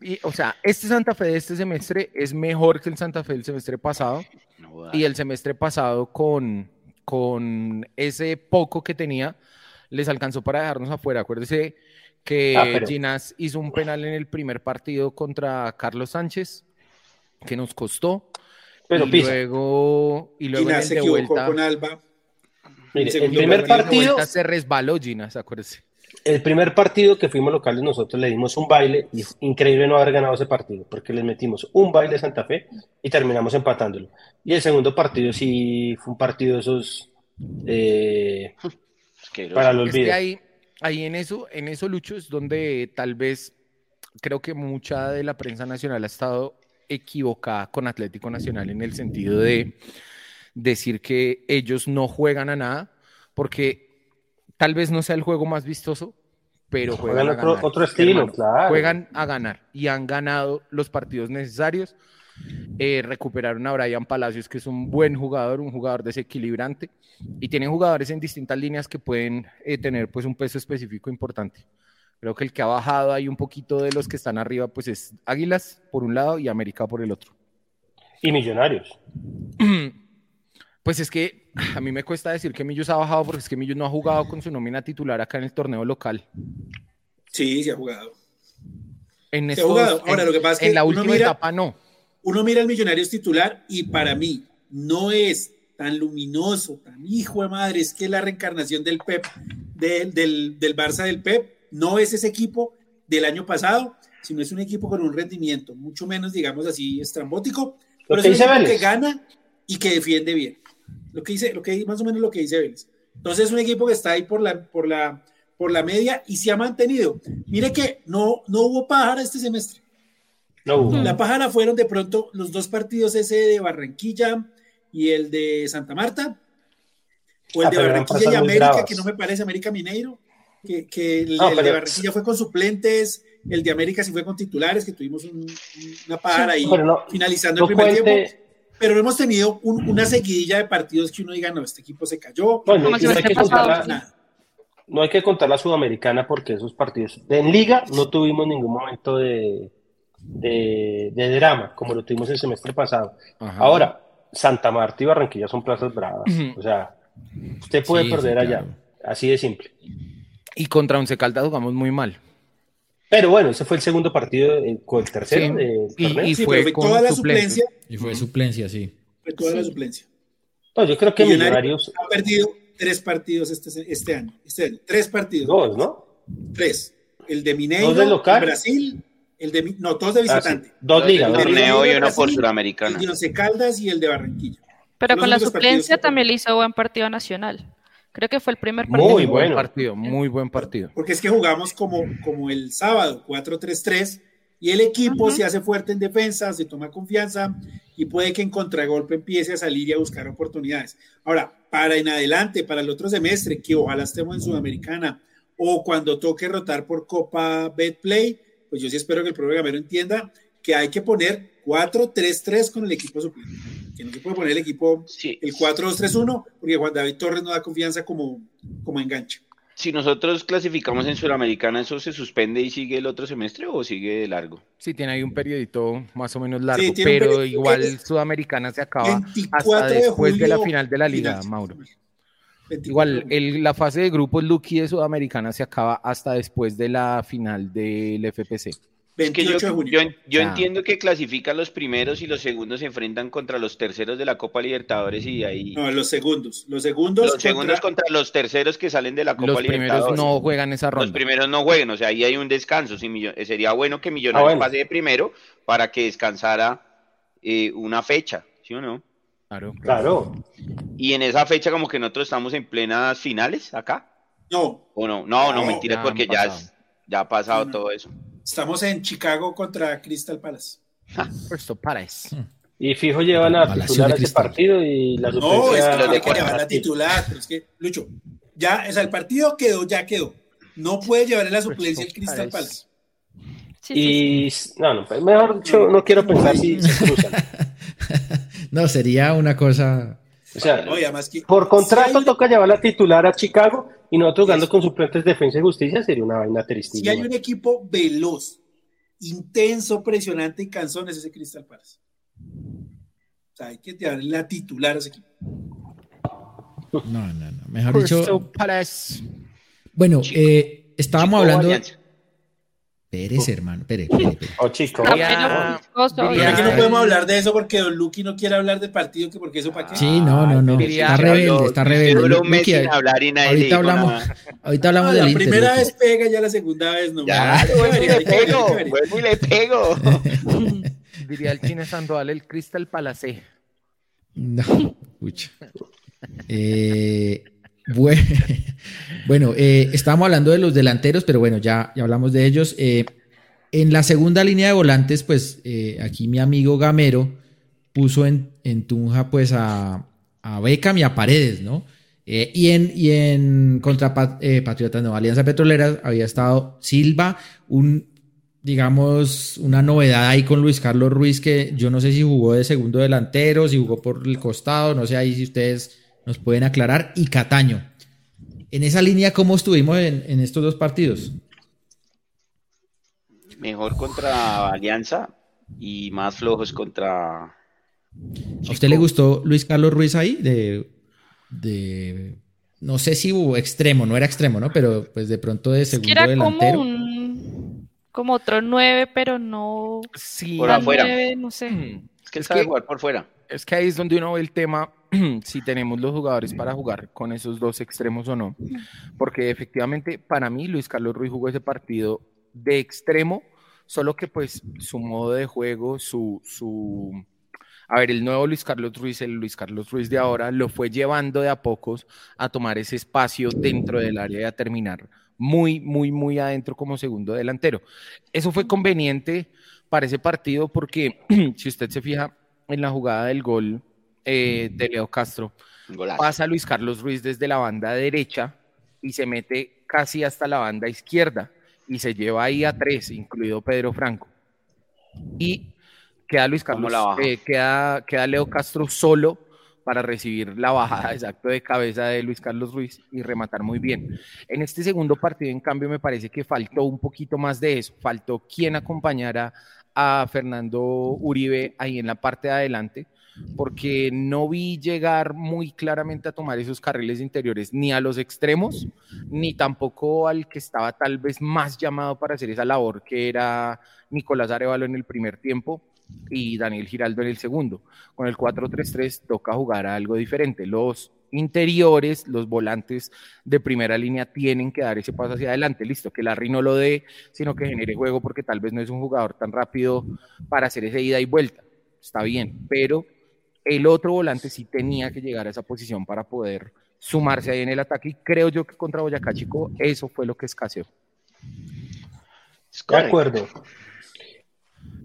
Y, o sea, este Santa Fe de este semestre es mejor que el Santa Fe del semestre pasado. y el semestre pasado con, con ese poco que tenía, les alcanzó para dejarnos afuera. Acuérdese que ah, Ginas hizo un penal en el primer partido contra Carlos Sánchez, que nos costó. Pero y luego, y luego en el de vuelta, con Alba el primer partido. Se resbaló Gina, acuérdese. El primer partido que fuimos locales, nosotros le dimos un baile y increíble no haber ganado ese partido, porque les metimos un baile a Santa Fe y terminamos empatándolo. Y el segundo partido sí fue un partido de esos eh, para el olvido. ahí, ahí en eso, en eso, Lucho, es donde tal vez creo que mucha de la prensa nacional ha estado equivocada con Atlético Nacional en el sentido de decir que ellos no juegan a nada, porque tal vez no sea el juego más vistoso, pero juegan, a otro, estilo, claro. Juegan a ganar y han ganado los partidos necesarios. Eh, recuperaron a Brian Palacios, que es un buen jugador, un jugador desequilibrante, y tienen jugadores en distintas líneas que pueden eh, tener pues un peso específico importante. Creo que el que ha bajado ahí un poquito de los que están arriba, pues es Águilas por un lado y América por el otro. Y Millonarios. Pues es que a mí me cuesta decir que Millos ha bajado porque es que Millos no ha jugado con su nómina titular acá en el torneo local. Sí, sí ha jugado. En ha jugado. Ahora, lo que pasa es que en la última etapa no. Uno mira al Millonarios titular y para mí no es tan luminoso, tan hijo de madre, es que la reencarnación del Pep, del, del Barça del Pep, no es ese equipo del año pasado, sino es un equipo con un rendimiento mucho menos, digamos así, estrambótico, pero es un equipo que gana y que defiende bien. Lo que dice, lo que más o menos lo que dice Vélez. Entonces es un equipo que está ahí por la, por la, por la media y se ha mantenido. Mire que no, no hubo pájara este semestre. No hubo. La pájara fueron de pronto los dos partidos ese de Barranquilla y el de Santa Marta, o el ah, de Barranquilla y América, que no me parece América Mineiro, que, que el, de Barranquilla fue con suplentes, el de América sí fue con titulares, que tuvimos una pájara ahí finalizando el primer tiempo pero hemos tenido una seguidilla de partidos que uno diga, no, este equipo se cayó. Bueno, no, hay que contar la, no hay que contar la sudamericana porque esos partidos en liga no tuvimos ningún momento de, de, drama como lo tuvimos el semestre pasado. Ahora, Santa Marta y Barranquilla son plazas bravas. O sea, usted puede perder allá. Así de simple. Y contra Once Caldas jugamos muy mal. Pero bueno, ese fue el segundo partido con el tercero y, fue, toda la suplencia. Y fue suplencia, sí. Fue toda la suplencia. No, yo creo que Millonarios, ha perdido tres partidos este, este, año, este Tres partidos. Dos, ¿no? Tres. El de Mineiro, de Brasil, el de no, todos de ah, visitante. Dos ligas, un torneo y uno por Sudamericana. El de Once Caldas y el de Barranquilla. Pero con la suplencia también le hizo buen partido nacional. Creo que fue el primer partido. Muy buen partido, muy buen partido. Porque es que jugamos como, como el sábado, 4-3-3, y el equipo se hace fuerte en defensa, se toma confianza y puede que en contragolpe empiece a salir y a buscar oportunidades. Ahora, para en adelante, para el otro semestre, que ojalá estemos en Sudamericana o cuando toque rotar por Copa Betplay, pues yo sí espero que el programa entienda que hay que poner 4-3-3 con el equipo suplente. Que no se puede poner el equipo el 4-2-3-1, porque Juan David Torres no da confianza como, como enganche. Si nosotros clasificamos en Sudamericana, ¿eso se suspende y sigue el otro semestre o sigue de largo? Sí, tiene ahí un periodito más o menos largo, pero igual Sudamericana se acaba hasta después de, la final de la liga, Mauro. Igual, la fase de grupos Lucky de Sudamericana se acaba hasta después de la final del FPC yo, entiendo que clasifican los primeros y los segundos se enfrentan contra los terceros de la Copa Libertadores y ahí. No, los segundos. Los segundos, los contra... segundos contra los terceros que salen de la Copa Libertadores. Los primeros no juegan esa ronda. Los primeros no juegan, o sea, ahí hay un descanso. Sería bueno que Millonarios ah, pase de primero para que descansara eh, una fecha, ¿sí o no? Claro, claro. Y en esa fecha como que nosotros estamos en plenas finales acá. No. ¿O no? No, no, mentira, porque ya, ya ha pasado todo eso. Estamos en Chicago contra Crystal Palace. Crystal Palace. Y fijo llevan a titular ese partido y la No, es que lo que llevar a titular, es que, Lucho, ya, o sea, el partido quedó, ya quedó. No puede llevar en la suplencia el Crystal Palace. y no, no, pues, mejor dicho, no quiero pensar si se cruzan. no, sería una cosa. O sea, por contrato toca llevar la titular a Chicago y nosotros jugando con suplentes de defensa y justicia sería una vaina triste. Si hay un equipo veloz, intenso, presionante y cansón, es ese Crystal Palace. O sea, hay que darle la titular a ese equipo. No, no, no. Mejor dicho. Bueno, eh, estábamos hablando. Pérez, hermano. Pérez, Pérez, Pérez. Oh, chico. Ya, que no podemos hablar de eso porque Don Lucky no quiere hablar del partido, que porque eso para qué. Sí, no, no, no. Está rebelde, está rebelde. Lucky, hablar y nadie ahorita hablamos, ahorita hablamos no, La primera vez pega, ya la segunda vez no. Ya, le pego, vuelvo y le pego. Diría el chino Sandoval, el Crystal Palace. No, escucha. Eh, Bueno, eh, estábamos hablando de los delanteros, pero bueno, ya, hablamos de ellos. Eh, en la segunda línea de volantes, pues eh, aquí mi amigo Gamero puso en, Tunja pues a, a Beckham y a Paredes, ¿no? y, en, y en contra Patriotas, no, Alianza Petrolera había estado Silva, un, digamos, una novedad ahí con Luis Carlos Ruiz, que yo no sé si jugó de segundo delantero, si jugó por el costado, no sé ahí si ustedes nos pueden aclarar, y Cataño. En esa línea, ¿cómo estuvimos en, estos dos partidos? Mejor contra Alianza y más flojos contra... ¿A usted le gustó Luis Carlos Ruiz ahí? De, de no sé si hubo extremo, no era extremo, ¿no? Pero pues de pronto de segundo era delantero. Como, como otro nueve, pero no... Sí, por afuera. no sé. Mm. Es que él sabe jugar por fuera. Es que ahí es donde uno ve el tema si tenemos los jugadores para jugar con esos dos extremos o no. Porque efectivamente, para mí, Luis Carlos Ruiz jugó ese partido de extremo, solo que pues su modo de juego, su, su, a ver, el nuevo Luis Carlos Ruiz, el Luis Carlos Ruiz de ahora, lo fue llevando de a pocos a tomar ese espacio dentro del área y a terminar muy, muy, muy adentro como segundo delantero. Eso fue conveniente para ese partido porque si usted se fija en la jugada del gol eh, de Leo Castro, pasa Luis Carlos Ruiz desde la banda derecha y se mete casi hasta la banda izquierda y se lleva ahí a tres, incluido Pedro Franco. Y queda Luis Carlos, eh, queda, queda Leo Castro solo para recibir la bajada exacto de cabeza de Luis Carlos Ruiz y rematar muy bien. En este segundo partido, en cambio, me parece que faltó un poquito más de eso, faltó quien acompañara a Fernando Uribe ahí en la parte de adelante, porque no vi llegar muy claramente a tomar esos carriles interiores ni a los extremos, ni tampoco al que estaba tal vez más llamado para hacer esa labor, que era Nicolás Arevalo en el primer tiempo y Daniel Giraldo en el segundo. Con el 4-3-3 toca jugar a algo diferente. Los interiores, los volantes de primera línea tienen que dar ese paso hacia adelante. Listo, que Larry no lo dé, sino que genere juego porque tal vez no es un jugador tan rápido para hacer esa ida y vuelta. Está bien, pero el otro volante sí tenía que llegar a esa posición para poder sumarse ahí en el ataque y creo yo que contra Boyacá Chico eso fue lo que escaseó. De acuerdo.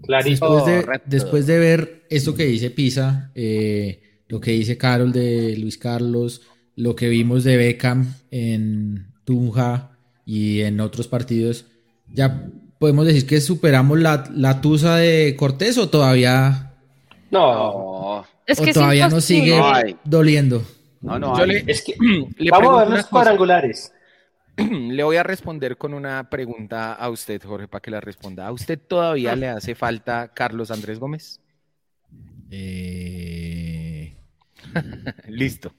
Después de, después de, ver esto que dice Pisa, eh, lo que dice Carol de Luis Carlos, lo que vimos de Beckham en Tunja y en otros partidos, ¿ya podemos decir que superamos la, la tusa de Cortés o todavía? No. Es que todavía nos sigue doliendo. No, no, es que vamos a ver los cuadrangulares. Le voy a responder con una pregunta a usted, Jorge, para que la responda. ¿A usted todavía le hace falta Carlos Andrés Gómez? Eh... Listo.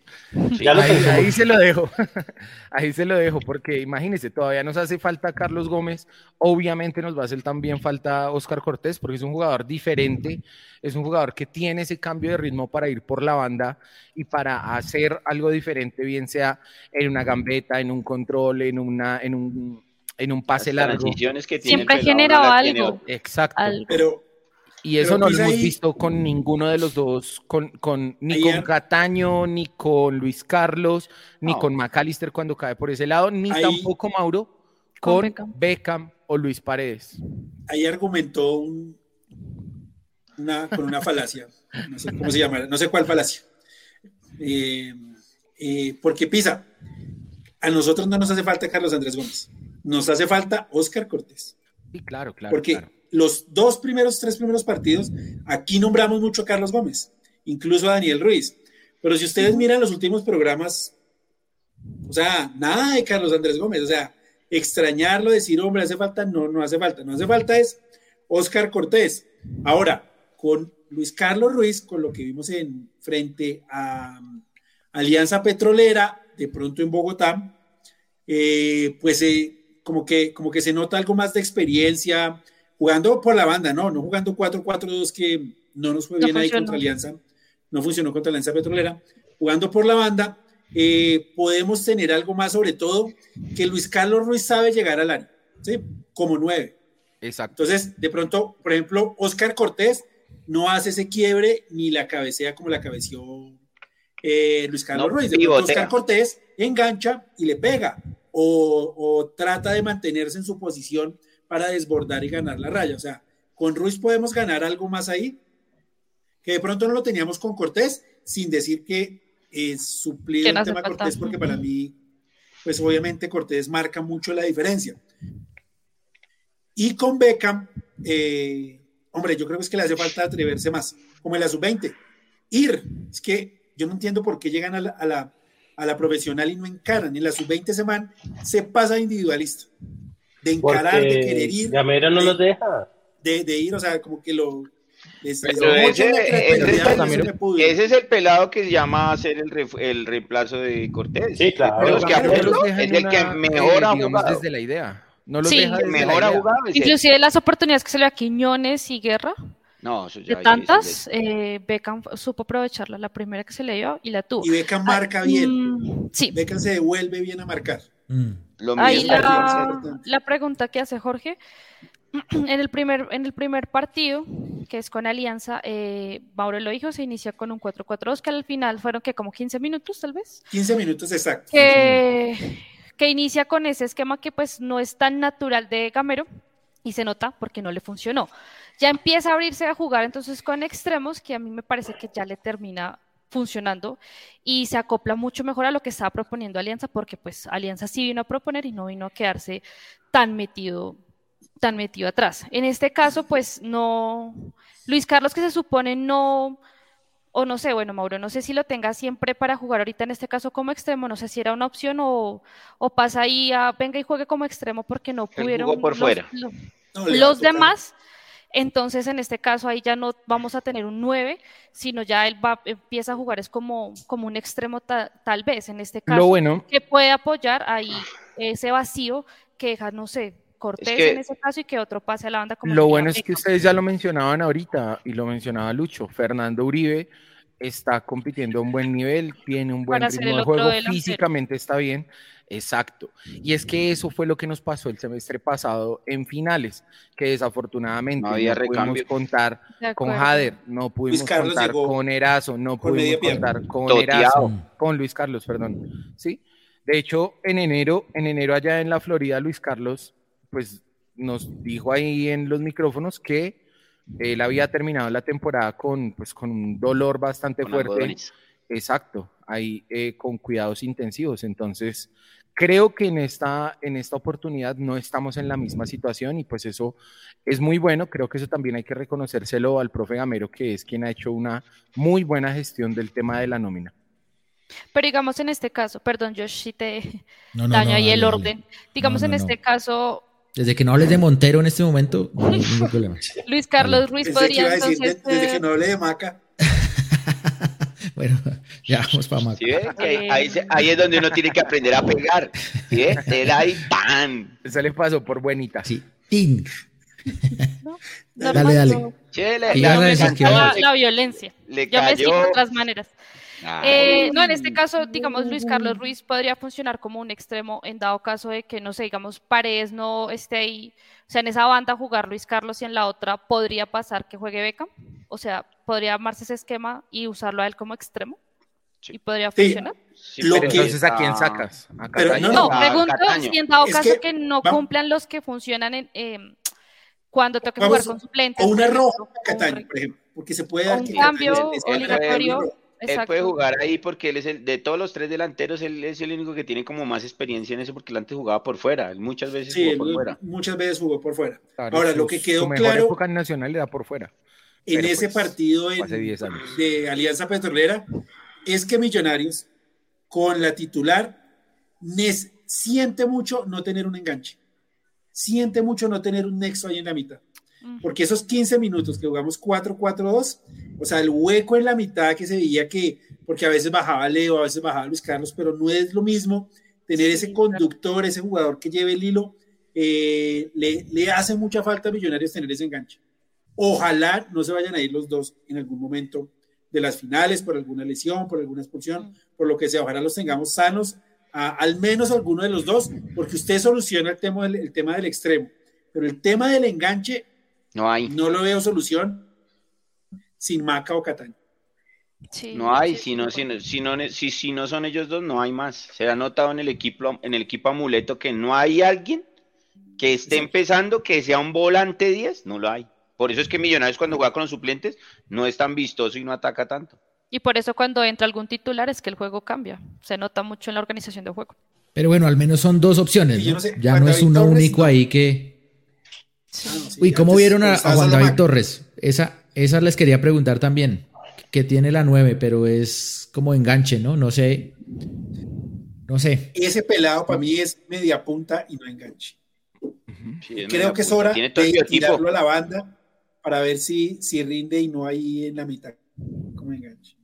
ahí, se lo dejo. ahí se lo dejo, porque imagínese, todavía nos hace falta Carlos Gómez. Obviamente nos va a hacer también falta Oscar Cortés, porque es un jugador diferente, es un jugador que tiene ese cambio de ritmo para ir por la banda y para hacer algo diferente, bien sea en una gambeta, en un control, en una, en un, en un pase largo. Que Siempre genera algo. Exacto. Pero y eso no lo hemos visto con ninguno de los dos, con, con ni con Cataño, ni con Luis Carlos, ni con McAllister cuando cae por ese lado, ni tampoco Mauro con, Beckham. o Luis Paredes. Ahí argumentó una, con una falacia, no sé cómo se llama, no sé cuál falacia. Eh, eh, porque Pisa, a nosotros no nos hace falta Carlos Andrés Gómez, nos hace falta Oscar Cortés. Sí, claro, claro. Porque los dos primeros, tres primeros partidos, aquí nombramos mucho a Carlos Gómez, incluso a Daniel Ruiz. Pero si ustedes miran los últimos programas, o sea, nada de Carlos Andrés Gómez, o sea, extrañarlo, decir, hombre, hace falta, no, no hace falta, no hace falta es Oscar Cortés. Ahora, con Luis Carlos Ruiz, con lo que vimos en frente a Alianza Petrolera, de pronto en Bogotá, eh, pues eh, como, que, como que se nota algo más de experiencia, jugando por la banda, no, no jugando 4-4-2 que no nos fue bien ahí contra Alianza, no funcionó contra Alianza Petrolera, jugando por la banda, eh, podemos tener algo más, sobre todo que Luis Carlos Ruiz sabe llegar al área, ¿sí? Como nueve. Exacto. Entonces, de pronto, por ejemplo, Oscar Cortés no hace ese quiebre ni la cabecea como la cabeció eh, Luis Carlos Ruiz. De pronto, Oscar Cortés engancha y le pega o, o trata de mantenerse en su posición para desbordar y ganar la raya. O sea, con Ruiz podemos ganar algo más ahí, que de pronto no lo teníamos con Cortés, sin decir que es suplido el tema Cortés, porque para mí, pues obviamente Cortés marca mucho la diferencia. Y con Beckham, eh, hombre, yo creo que es que le hace falta atreverse más, como en la sub-20. Ir, es que yo no entiendo por qué llegan a la, a la, a la profesional y no encaran. En la sub-20 se, man, se pasa individualista de encarar, de querer ir. Gamera no los deja. De, de, ir, o sea, como que lo. ese, es el pelado que se llama a hacer el, el reemplazo de Cortés. Sí, claro. que es el que mejor ha jugado. desde la idea. No los sí, deja desde mejor ha jugado. Inclusive las oportunidades que se le a Quiñones y Guerra. No, eso ya, de tantas, eh, Beckham supo aprovecharla, la primera que se le dio y la tuvo. Y Beckham marca ah, bien. Mm, sí. Beckham se devuelve bien a marcar. Mm. Ahí la, la, pregunta que hace Jorge, en el primer, en el primer partido, que es con Alianza, eh, Mauro lo dijo, se inicia con un 4-4-2, que al final fueron que como 15 minutos tal vez. 15 minutos exacto. Que, que inicia con ese esquema que pues no es tan natural de Gamero y se nota porque no le funcionó. Ya empieza a abrirse a jugar entonces con extremos, que a mí me parece que ya le termina funcionando y se acopla mucho mejor a lo que estaba proponiendo Alianza, porque pues Alianza sí vino a proponer y no vino a quedarse tan metido, tan metido atrás. En este caso, pues no, Luis Carlos que se supone no, o no sé, bueno, Mauro, no sé si lo tenga siempre para jugar ahorita en este caso como extremo, no sé si era una opción o, o pasa ahí a venga y juegue como extremo porque no pudieron por fuera. los demás entonces, en este caso, ahí ya no vamos a tener un 9, sino ya él va, empieza a jugar, es como, como un extremo tal vez, en este caso, bueno. que puede apoyar ahí ese vacío que deja, no sé, Cortés en ese caso y que otro pase a la banda. Como lo bueno es que ustedes ya lo mencionaban ahorita y lo mencionaba Lucho, Fernando Uribe está compitiendo a un buen nivel, tiene un buen ritmo de juego, físicamente está bien, Exacto. Y es que eso fue lo que nos pasó el semestre pasado en finales, que desafortunadamente no, pudimos contar con Jader, no pudimos contar con Erazo, no pudimos contar con Erazo, con Luis Carlos, perdón. Sí. De hecho, en enero, en enero allá en la Florida, Luis Carlos, pues nos dijo ahí en los micrófonos que él había terminado la temporada con, pues, con un dolor bastante fuerte. Exacto, ahí eh, con cuidados intensivos. Entonces, creo que en esta, en esta oportunidad no estamos en la misma situación y pues eso es muy bueno. Creo que eso también hay que reconocérselo al profe Gamero, que es quien ha hecho una muy buena gestión del tema de la nómina. Pero digamos en este caso, perdón, Josh, si te daño ahí el orden. Digamos en este caso, desde que no hables de Montero en este momento, no hay ningún problema. Luis Carlos Ruiz podría entonces. desde que no hable de Maca. Bueno, ya vamos para más. ahí, es donde uno tiene que aprender a pegar. ¿Sí? Era ahí, ¡pan! Eso le pasó por buenita. Sí, ¡tin! dale, dale. la, violencia. Le Yo me de otras maneras. Ah. Eh, no, en este caso, digamos, Luis Carlos Ruiz podría funcionar como un extremo en dado caso de que, no sé, digamos, Paredes no esté ahí, o sea, en esa banda jugar Luis Carlos y en la otra podría pasar que juegue Beca, o sea, podría armarse ese esquema y usarlo a él como extremo y podría funcionar. entonces, ¿a quién sacas? no, pregunto si en dado caso que, no cumplan los que funcionan en, eh, cuando toque jugar con suplentes. O una roja Cataño, por ejemplo, porque se puede dar un cambio obligatorio él puede jugar ahí porque él es el, de todos los tres delanteros, él es el único que tiene como más experiencia en eso porque él antes jugaba por fuera, él muchas veces jugó por fuera. Muchas veces jugó por fuera. Ahora, lo que quedó claro. época nacional le da por fuera. En ese pues, partido de Alianza Petrolera es que Millonarios, con la titular, siente mucho no tener un enganche. Siente mucho no tener un nexo ahí en la mitad. Porque esos 15 minutos que jugamos 4-4-2, o sea, el hueco en la mitad que se veía que, porque a veces bajaba Leo, a veces bajaba Luis Carlos, pero no es lo mismo tener ese conductor, ese jugador que lleve el hilo, eh, le, le, hace mucha falta a Millonarios tener ese enganche. Ojalá no se vayan a ir los dos en algún momento de las finales por alguna lesión, por alguna expulsión, por lo que sea. Ojalá los tengamos sanos, al menos alguno de los dos, porque usted soluciona el tema, del, el tema del extremo. Pero el tema del enganche no hay. No lo veo solución sin Maca o Cataño. no hay, si, no, si, no, si, si, no son ellos dos, no hay más. Se ha notado en el equipo, en el equipo amuleto que no hay alguien que esté empezando que sea un volante 10, no lo hay. Por eso es que Millonarios cuando juega con los suplentes no es tan vistoso y no ataca tanto. Y por eso cuando entra algún titular es que el juego cambia. Se nota mucho en la organización del juego. Pero bueno, al menos son dos opciones. ya no es uno único ahí que Uy, ¿cómo vieron a, Juan David Torres? Esa, esa les quería preguntar también, que tiene la 9, pero es como enganche, ¿no? No sé. No sé. Ese pelado para mí es media punta y no enganche. Creo que es hora de tirarlo a la banda para ver si, si rinde y no hay en la mitad como enganche.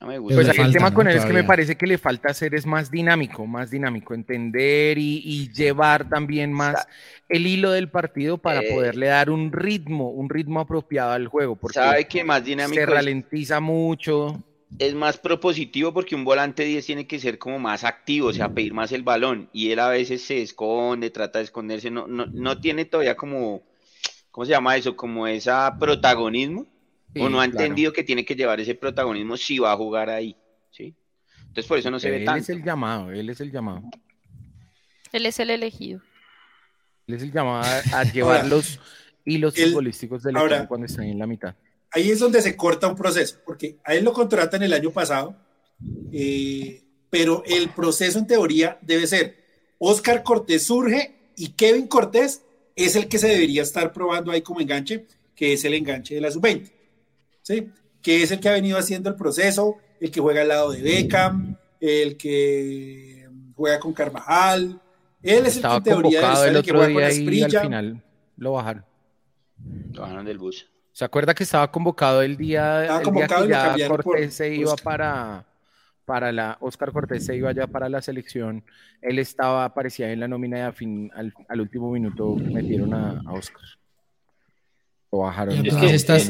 Pues el tema con él es que me parece que le falta ser es más dinámico, más dinámico, entender y, llevar también más el hilo del partido para eh, poderle dar un ritmo, un ritmo apropiado al juego. Porque ¿Sabe que más dinámico? Se ralentiza mucho. es más propositivo porque un volante 10 tiene que ser como más activo, o sea, pedir más el balón. Y él a veces se esconde, trata de esconderse, no, no, no tiene todavía como, ¿cómo se llama eso? Como ese protagonismo. o no ha entendido que tiene que llevar ese protagonismo si va a jugar ahí. ¿sí? Entonces por eso no se ve tanto. Él es el llamado, él es el llamado. Él es el elegido. Él es el llamado a, llevar los hilos futbolísticos del equipo cuando están en la mitad ahí es donde se corta un proceso, porque a él lo contratan el año pasado, eh, pero el proceso en teoría debe ser, Oscar Cortés surge y Kevin Cortés es el que se debería estar probando ahí como enganche, que es el enganche de la sub-20, ¿sí? que es el que ha venido haciendo el proceso, el que juega al lado de Beckham, el que juega con Carvajal, él es el que en teoría debe ser el, que juega con Esprilla. al final lo bajaron. Lo bajaron del bus. ¿Se acuerda que estaba convocado el día, el día que ya Cortés se iba para, para la, Oscar Cortés se iba ya para la selección? Él estaba, aparecía en la nómina y a fin, al, al, último minuto metieron a, a Oscar. Lo bajaron. Es que estás,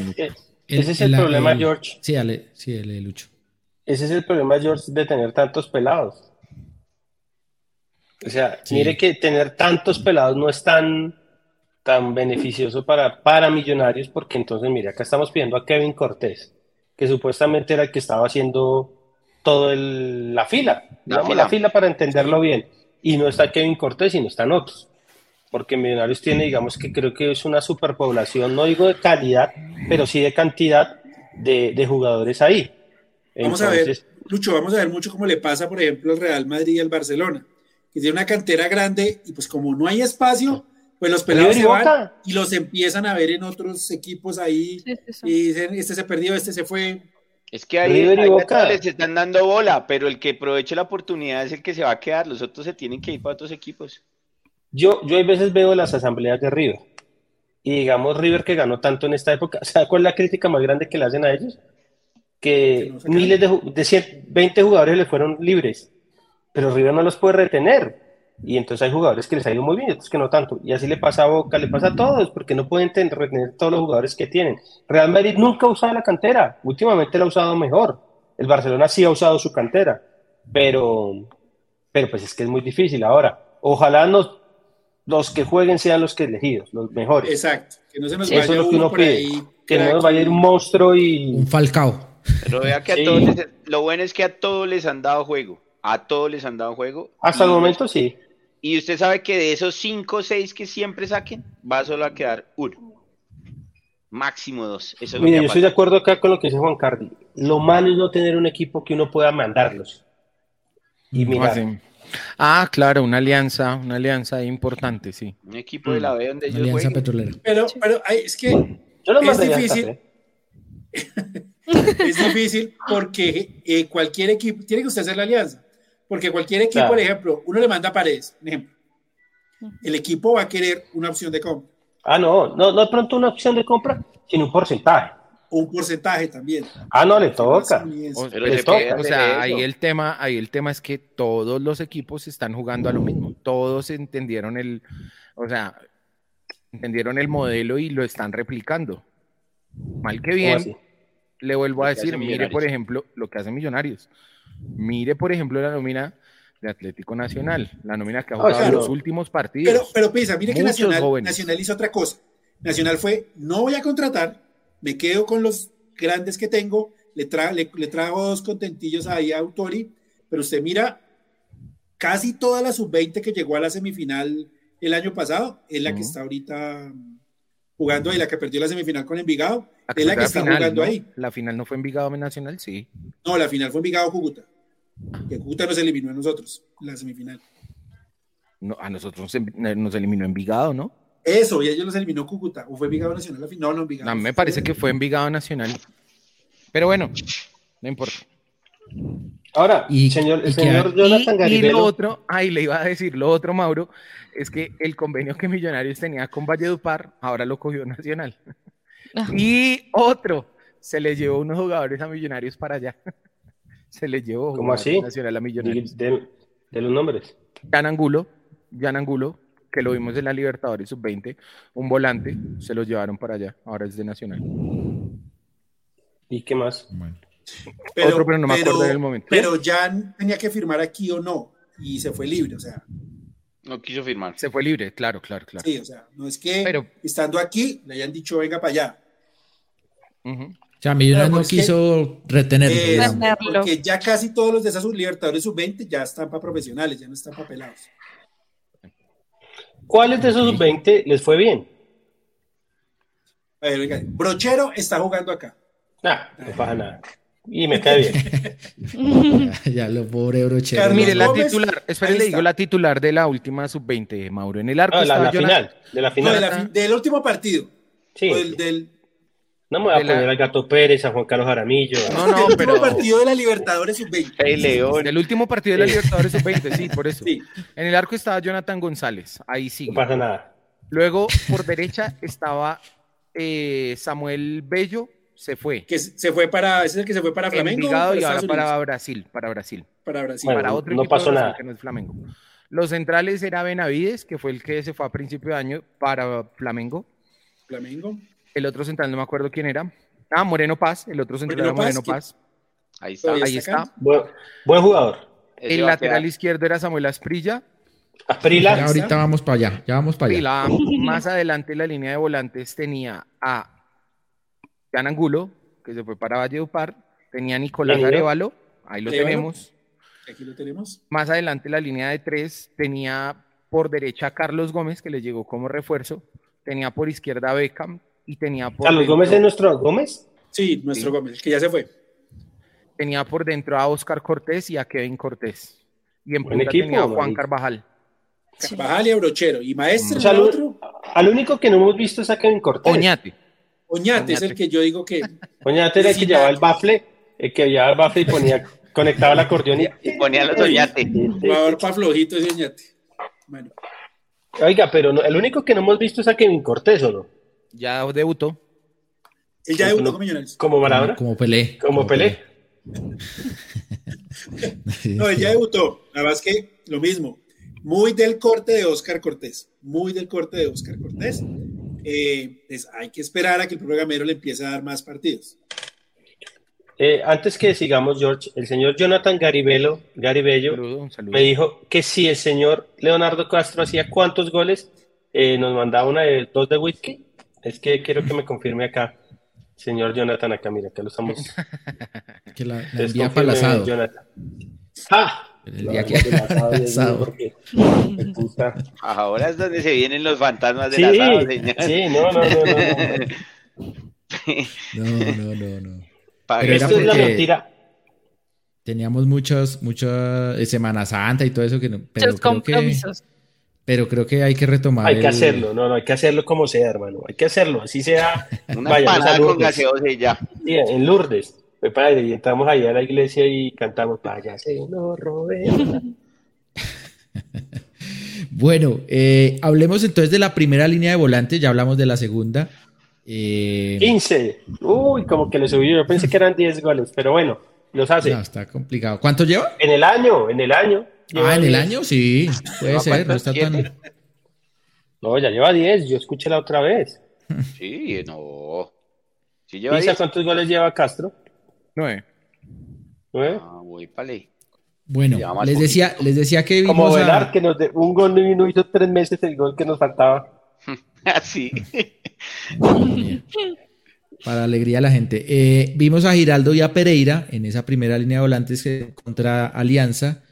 ese es el, problema, George. Sí, ale, sí, el, Lucho. Ese es el problema, George, de tener tantos pelados. O sea, mire que tener tantos pelados no es tan tan beneficioso para, para millonarios, porque entonces, mira, acá estamos pidiendo a Kevin Cortés, que supuestamente era el que estaba haciendo todo la fila, la, fila. la fila para entenderlo bien, y no está Kevin Cortés, sino están otros, porque Millonarios tiene, digamos que creo que es una superpoblación, no digo de calidad, pero sí de cantidad de, jugadores ahí. Vamos a ver, Lucho, vamos a ver mucho cómo le pasa, por ejemplo, al Real Madrid y al Barcelona, que tiene una cantera grande y pues como no hay espacio, pues los pelados se van y los empiezan a ver en otros equipos ahí y dicen, este se perdió, este se fue. Es que ahí, ahí les están dando bola, pero el que aproveche la oportunidad es el que se va a quedar, los otros se tienen que ir para otros equipos. Yo, yo a veces veo las asambleas de River. Y digamos River que ganó tanto en esta época, ¿sabes cuál es la crítica más grande que le hacen a ellos? Que miles de, de 20 jugadores le fueron libres, pero River no los puede retener y entonces hay jugadores que les ha ido muy bien y otros que no tanto. Y así le pasa a Boca, le pasa a todos, porque no pueden retener todos los jugadores que tienen. Real Madrid nunca ha usado la cantera, últimamente la ha usado mejor. El Barcelona sí ha usado su cantera, pero, pero pues es que es muy difícil ahora. Ojalá los que jueguen sean los que elegidos, los mejores. Exacto, que no se nos vaya uno, por ahí, que no nos vaya a ir un monstruo y... Un falcao. Pero vea que a todos lo bueno es que a todos les han dado juego. A todos les han dado juego. Hasta el momento sí. Y usted sabe que de esos 5 o 6 que siempre saquen, va solo a quedar uno. Máximo dos. Eso Mira, yo estoy de acuerdo acá con lo que dice Juan Carlos. Lo malo es no tener un equipo que uno pueda mandarlos. Y mirar. Ah, claro, una alianza, una alianza importante, sí. Un equipo de la B donde ellos alianza petrolera. Pero, pero es que es difícil. es difícil porque eh, cualquier equipo tiene que usted hacer la alianza. Porque cualquier equipo, por ejemplo, uno le manda a Paredes, un ejemplo. El equipo va a querer una opción de compra. Ah, no, no, no es pronto una opción de compra, sino un porcentaje. Un porcentaje también. Ah, no, le toca. O, o sea, ahí el tema, ahí el tema es que todos los equipos están jugando a lo mismo. Todos entendieron el, o sea, entendieron el modelo y lo están replicando. Mal que bien, le vuelvo a decir, mire, por ejemplo, lo que hacen Millonarios. Mire, por ejemplo, la nómina de Atlético Nacional, la nómina que ha jugado en los últimos partidos. Pero, pero pisa, mire que Nacional, Nacional hizo otra cosa. Nacional fue, no voy a contratar, me quedo con los grandes que tengo, le, le, trago dos contentillos ahí a Autori, pero usted mira, casi toda la sub-20 que llegó a la semifinal el año pasado es la que está ahorita jugando ahí, la que perdió la semifinal con Envigado, es la que está jugando ahí. La final no fue Envigado Nacional, sí. No, la final fue Envigado Cúcuta. Que Cúcuta nos eliminó a nosotros, la semifinal. No, a nosotros nos eliminó Envigado, ¿no? Eso, y ellos nos eliminó Cúcuta. ¿O fue Envigado Nacional la final? No, no, Envigado. No, me parece que fue Envigado Nacional. Pero bueno, no importa. Ahora, y, señor, el señor Jonathan y, lo otro, ay, le iba a decir, lo otro, Mauro, es que el convenio que Millonarios tenía con Valledupar, ahora lo cogió Nacional. y otro, se le llevó unos jugadores a Millonarios para allá. Se le llevó ¿Cómo así? Nacional a Millonarios. De, los nombres. Jan Angulo, Jan Angulo, que lo vimos en la Libertadores Sub-20, un volante, se los llevaron para allá, ahora es de Nacional. ¿Y qué más? Pero, Otro, pero no me acuerdo del momento. Pero ya tenía que firmar aquí o no, y se fue libre, o sea. No quiso firmar. Se fue libre, claro, claro, claro. Sí, o sea, no es que estando aquí le hayan dicho venga para allá. O sea, Millonarios no quiso retenerlo. porque ya casi todos los de esos Libertadores sub-20 ya están para profesionales, ya no están para pelados. ¿Cuáles de esos sub-20 les fue bien? A ver, venga, Brochero está jugando acá. Ah, no pasa nada. Y me cae bien. ya, lo pobre brochero. Mire, la titular, espere, le digo la titular de la última sub-20, Mauro. En el arco. Ah, la, final. De la final. del último partido. Sí. del, no me voy a poner al Gato Pérez, a Juan Carlos Jaramillo. No, no, el pero. último partido de la Libertadores sub-20. El León. El último partido de la Libertadores sub-20, sí, por eso. Sí. En el arco estaba Jonathan González, ahí sí. No pasa nada. Luego, por derecha estaba eh, Samuel Bello, se fue. Que se fue para, ese es el que se fue para Flamengo. y ahora para Brasil, para Brasil. Para Brasil. para otro no pasó nada. Que no es Flamengo. Los centrales era Benavides, que fue el que se fue a principio de año para Flamengo. Flamengo. El otro central no me acuerdo quién era. Ah, Moreno Paz, el otro central era Moreno Paz. Ahí está. Ahí está. Buen, jugador. El lateral izquierdo era Samuel Asprilla. Asprilla. Ya ahorita vamos para allá, ya vamos para allá. más adelante la línea de volantes tenía a Jan Angulo, que se fue para Valledupar, tenía a Nicolás Arevalo, ahí lo tenemos. Aquí lo tenemos. Más adelante la línea de tres tenía por derecha a Carlos Gómez, que le llegó como refuerzo, tenía por izquierda a Beckham y tenía por ¿Carlos Gómez es nuestro Gómez? Sí, nuestro Gómez, que ya se fue. Tenía por dentro a Oscar Cortés y a Kevin Cortés. Y en punta tenía a Juan Carvajal. Carvajal y Brochero. ¿Y Maestro? O al, otro? al único que no hemos visto es a Kevin Cortés. Oñate. Oñate, es el que yo digo que. Oñate era el que llevaba el bafle, el que llevaba el bafle y ponía, conectaba el acordeón y, ponía los Oñate. Jugador para flojito ese Oñate. Bueno. Oiga, pero el único que no hemos visto es a Kevin Cortés, ¿o no? Ya debutó. Él ya debutó con Millonarios. ¿Como Maradona? Como Pelé. Como, Pelé. no, él ya debutó. Nada más que lo mismo. Muy del corte de Oscar Cortés. Muy del corte de Oscar Cortés eh, pues hay que esperar a que el programero le empiece a dar más partidos. Eh, antes que sigamos, George, el señor Jonathan Garibello, Garibello me dijo que si el señor Leonardo Castro hacía cuántos goles, eh, nos mandaba una de dos de whisky. Es que quiero que me confirme acá, señor Jonathan, acá, mira, que lo estamos. que la, envía para el asado. Jonathan. ¡Ah! El día que Ahora es donde se vienen los fantasmas de sí, asado, señor. Sí, no, no, no, no. No, no, no, Pero esto es la mentira. Teníamos muchos, muchas eh, Semana Santa y todo eso que no. Pero creo que, pero creo que hay que retomar. Hay que hacerlo, no, no, hay que hacerlo como sea, hermano. Hay que hacerlo, así sea. Una vaya, con gaseosa y ya. Sí, en Lourdes. Fue padre, y entramos ahí a la iglesia y cantamos Vaya no Roberto. bueno, eh, hablemos entonces de la primera línea de volantes, ya hablamos de la segunda. Eh... 15. Uy, como que le subió. Yo pensé que eran 10 goles, pero bueno, los hace. No, está complicado. ¿Cuánto lleva? En el año, en el año. Ah, en el año, sí. Puede ser, no está tan. No, ya lleva 10. Yo escuché la otra vez. Sí, no. Sí lleva cuántos goles lleva Castro? Nueve. ¿Nueve? Ah, voy para Bueno, les decía, les decía que vimos Como Velar, que nos de, un gol no hizo tres meses el gol que nos faltaba. Así. Para alegría de la gente. Eh, vimos a Giraldo y a Pereira en esa primera línea de volantes contra Alianza.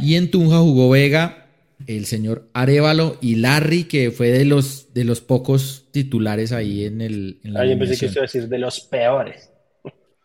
Y en Tunja jugó Vega, el señor Arevalo y Larry, que fue de los, de los pocos titulares ahí en el. En la Ahí empecé que iba a decir de los peores.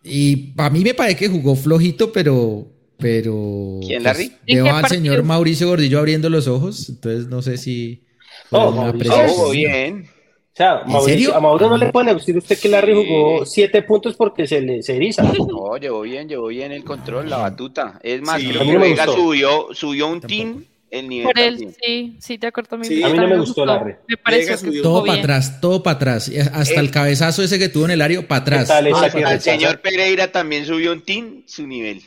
Y para mí me parece que jugó flojito, pero. pero ¿Quién, pues, Larry? veo al señor Mauricio Gordillo abriendo los ojos, entonces no sé si. Oh, Mauricio, bien. O sea, Mauricio, a Mauro no le puede decir usted que Larry jugó siete puntos porque se le se eriza. No, llevó bien, llevó bien el control, la batuta. Es más, creo que Vega subió, subió un team el nivel. Por él, sí, sí, te acuerdo mi sí, A mí no me gustó, Larry. Me parece que todo para atrás, todo para atrás. Hasta el cabezazo ese que tuvo en el área, para atrás. el señor Pereira también subió un team su nivel.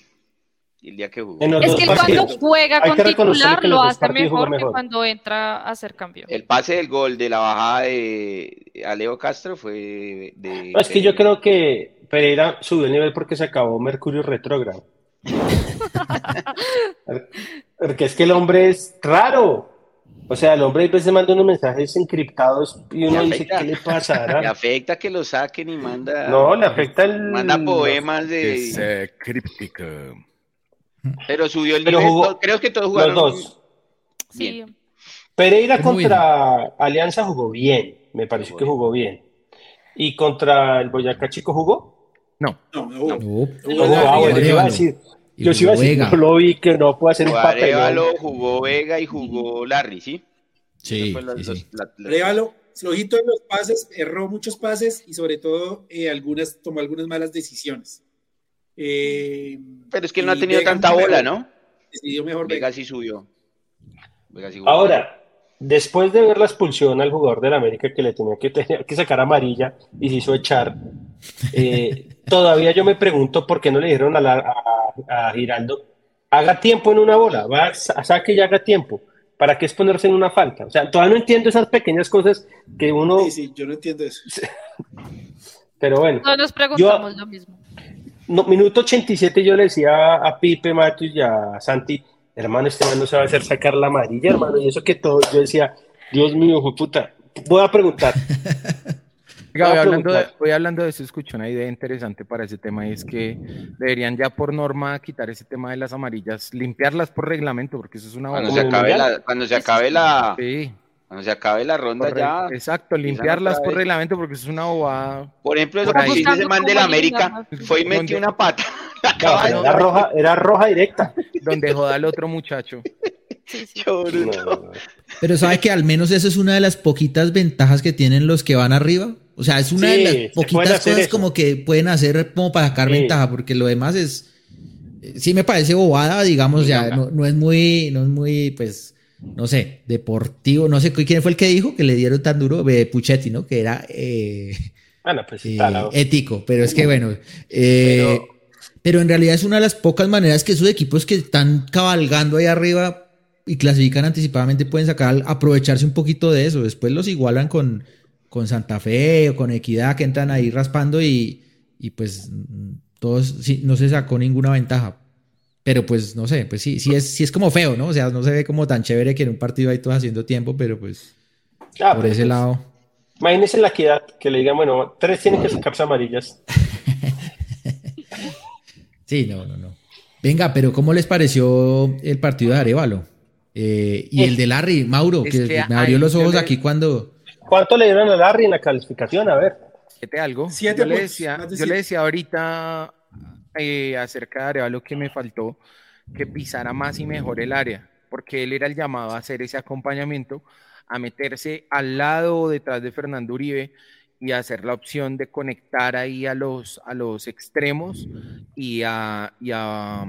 El día que jugó. Es que cuando juega con titular lo hace mejor, que cuando entra a hacer cambio. El pase del gol de la bajada de Aleo Castro fue de... es que yo creo que Pereira subió el nivel porque se acabó Mercurio retrógrado. porque es que el hombre es raro. O sea, el hombre a veces manda unos mensajes encriptados y uno dice, ¿qué le pasa? Le afecta que lo saquen y manda... No, le afecta el... Manda poemas de... Es críptico. Pero subió el nivel, creo que todos jugaron... Los dos. Sí. Pereira contra Alianza jugó bien, me pareció que jugó bien. ¿Y contra el Boyacá Chico jugó? No. No, no. no. no. no. yo iba a decir, yo sí iba a decir, no lo vi que no puede hacer un papel. jugó Vega y jugó Larry, ¿sí? Sí, sí, flojito en los pases, erró muchos pases y sobre todo eh, algunas, tomó algunas malas decisiones. Eh, Pero es que él no ha tenido tanta bola, ¿no? Decidió mejor Vega. sí subió. Sí Ahora, después de ver la expulsión al jugador del América que le tenía que, tenía que sacar amarilla y se hizo echar, eh, todavía yo me pregunto por qué no le dijeron a, la, a Giraldo, haga tiempo en una bola, va, saque y haga tiempo. ¿Para qué exponerse en una falta? O sea, todavía no entiendo esas pequeñas cosas que uno... Sí, sí, yo no entiendo eso. Pero bueno. Todos nos preguntamos lo mismo. No, minuto 87 yo le decía a Pipe Matos y a Santi, hermano, este man no se va a hacer sacar la amarilla, hermano. Y eso que todo, yo decía, Dios mío, puta, voy a preguntar. voy, hablando de, voy hablando de eso, escucho una idea interesante para ese tema y es que deberían ya por norma quitar ese tema de las amarillas, limpiarlas por reglamento, porque eso es una cuando se acabe la Cuando se acabe la, cuando se acabe la ronda ya. Exacto, limpiarlas por reglamento porque es una bobada. Por ejemplo, eso que ese man de la América fue y metió una pata. era, roja, era roja directa. Donde joda al otro muchacho. Pero sabe que al menos eso es una de las poquitas ventajas que tienen los que van arriba. O sea, es una de las poquitas cosas como que pueden hacer como para sacar ventaja, porque lo demás es, sí me parece bobada, digamos, ya no, no, es muy, no es muy, pues, no sé, deportivo, no sé quién fue el que dijo que le dieron tan duro, de Puchetti, ¿no? Que era eh, pues, eh, ético, pero es que bueno, eh, pero... en realidad es una de las pocas maneras que esos equipos que están cabalgando ahí arriba y clasifican anticipadamente pueden sacar, aprovecharse un poquito de eso, después los igualan con con Santa Fe o con Equidad que entran ahí raspando y, pues todos no se sacó ninguna ventaja. Pero pues no sé, pues sí, sí es, sí es como feo, ¿no? O sea, no se ve como tan chévere que en un partido ahí todos haciendo tiempo, pero pues ah, por ese pues, lado. Imagínense la equidad que le digan, bueno, tres tienen que sacarse amarillas. sí, no, no, no. Venga, pero ¿cómo les pareció el partido de Arevalo? Eh, y el de Larry, Mauro, que, me abrió los ojos aquí cuando ¿Cuánto le dieron a Larry en la calificación? A ver. Siete algo. Siete yo, le decía, yo le decía ahorita eh, acerca de Arevalo que me faltó que pisara más y mejor el área, porque él era el llamado a hacer ese acompañamiento, a meterse al lado o detrás de Fernando Uribe y hacer la opción de conectar ahí a los, a los extremos y a, y a,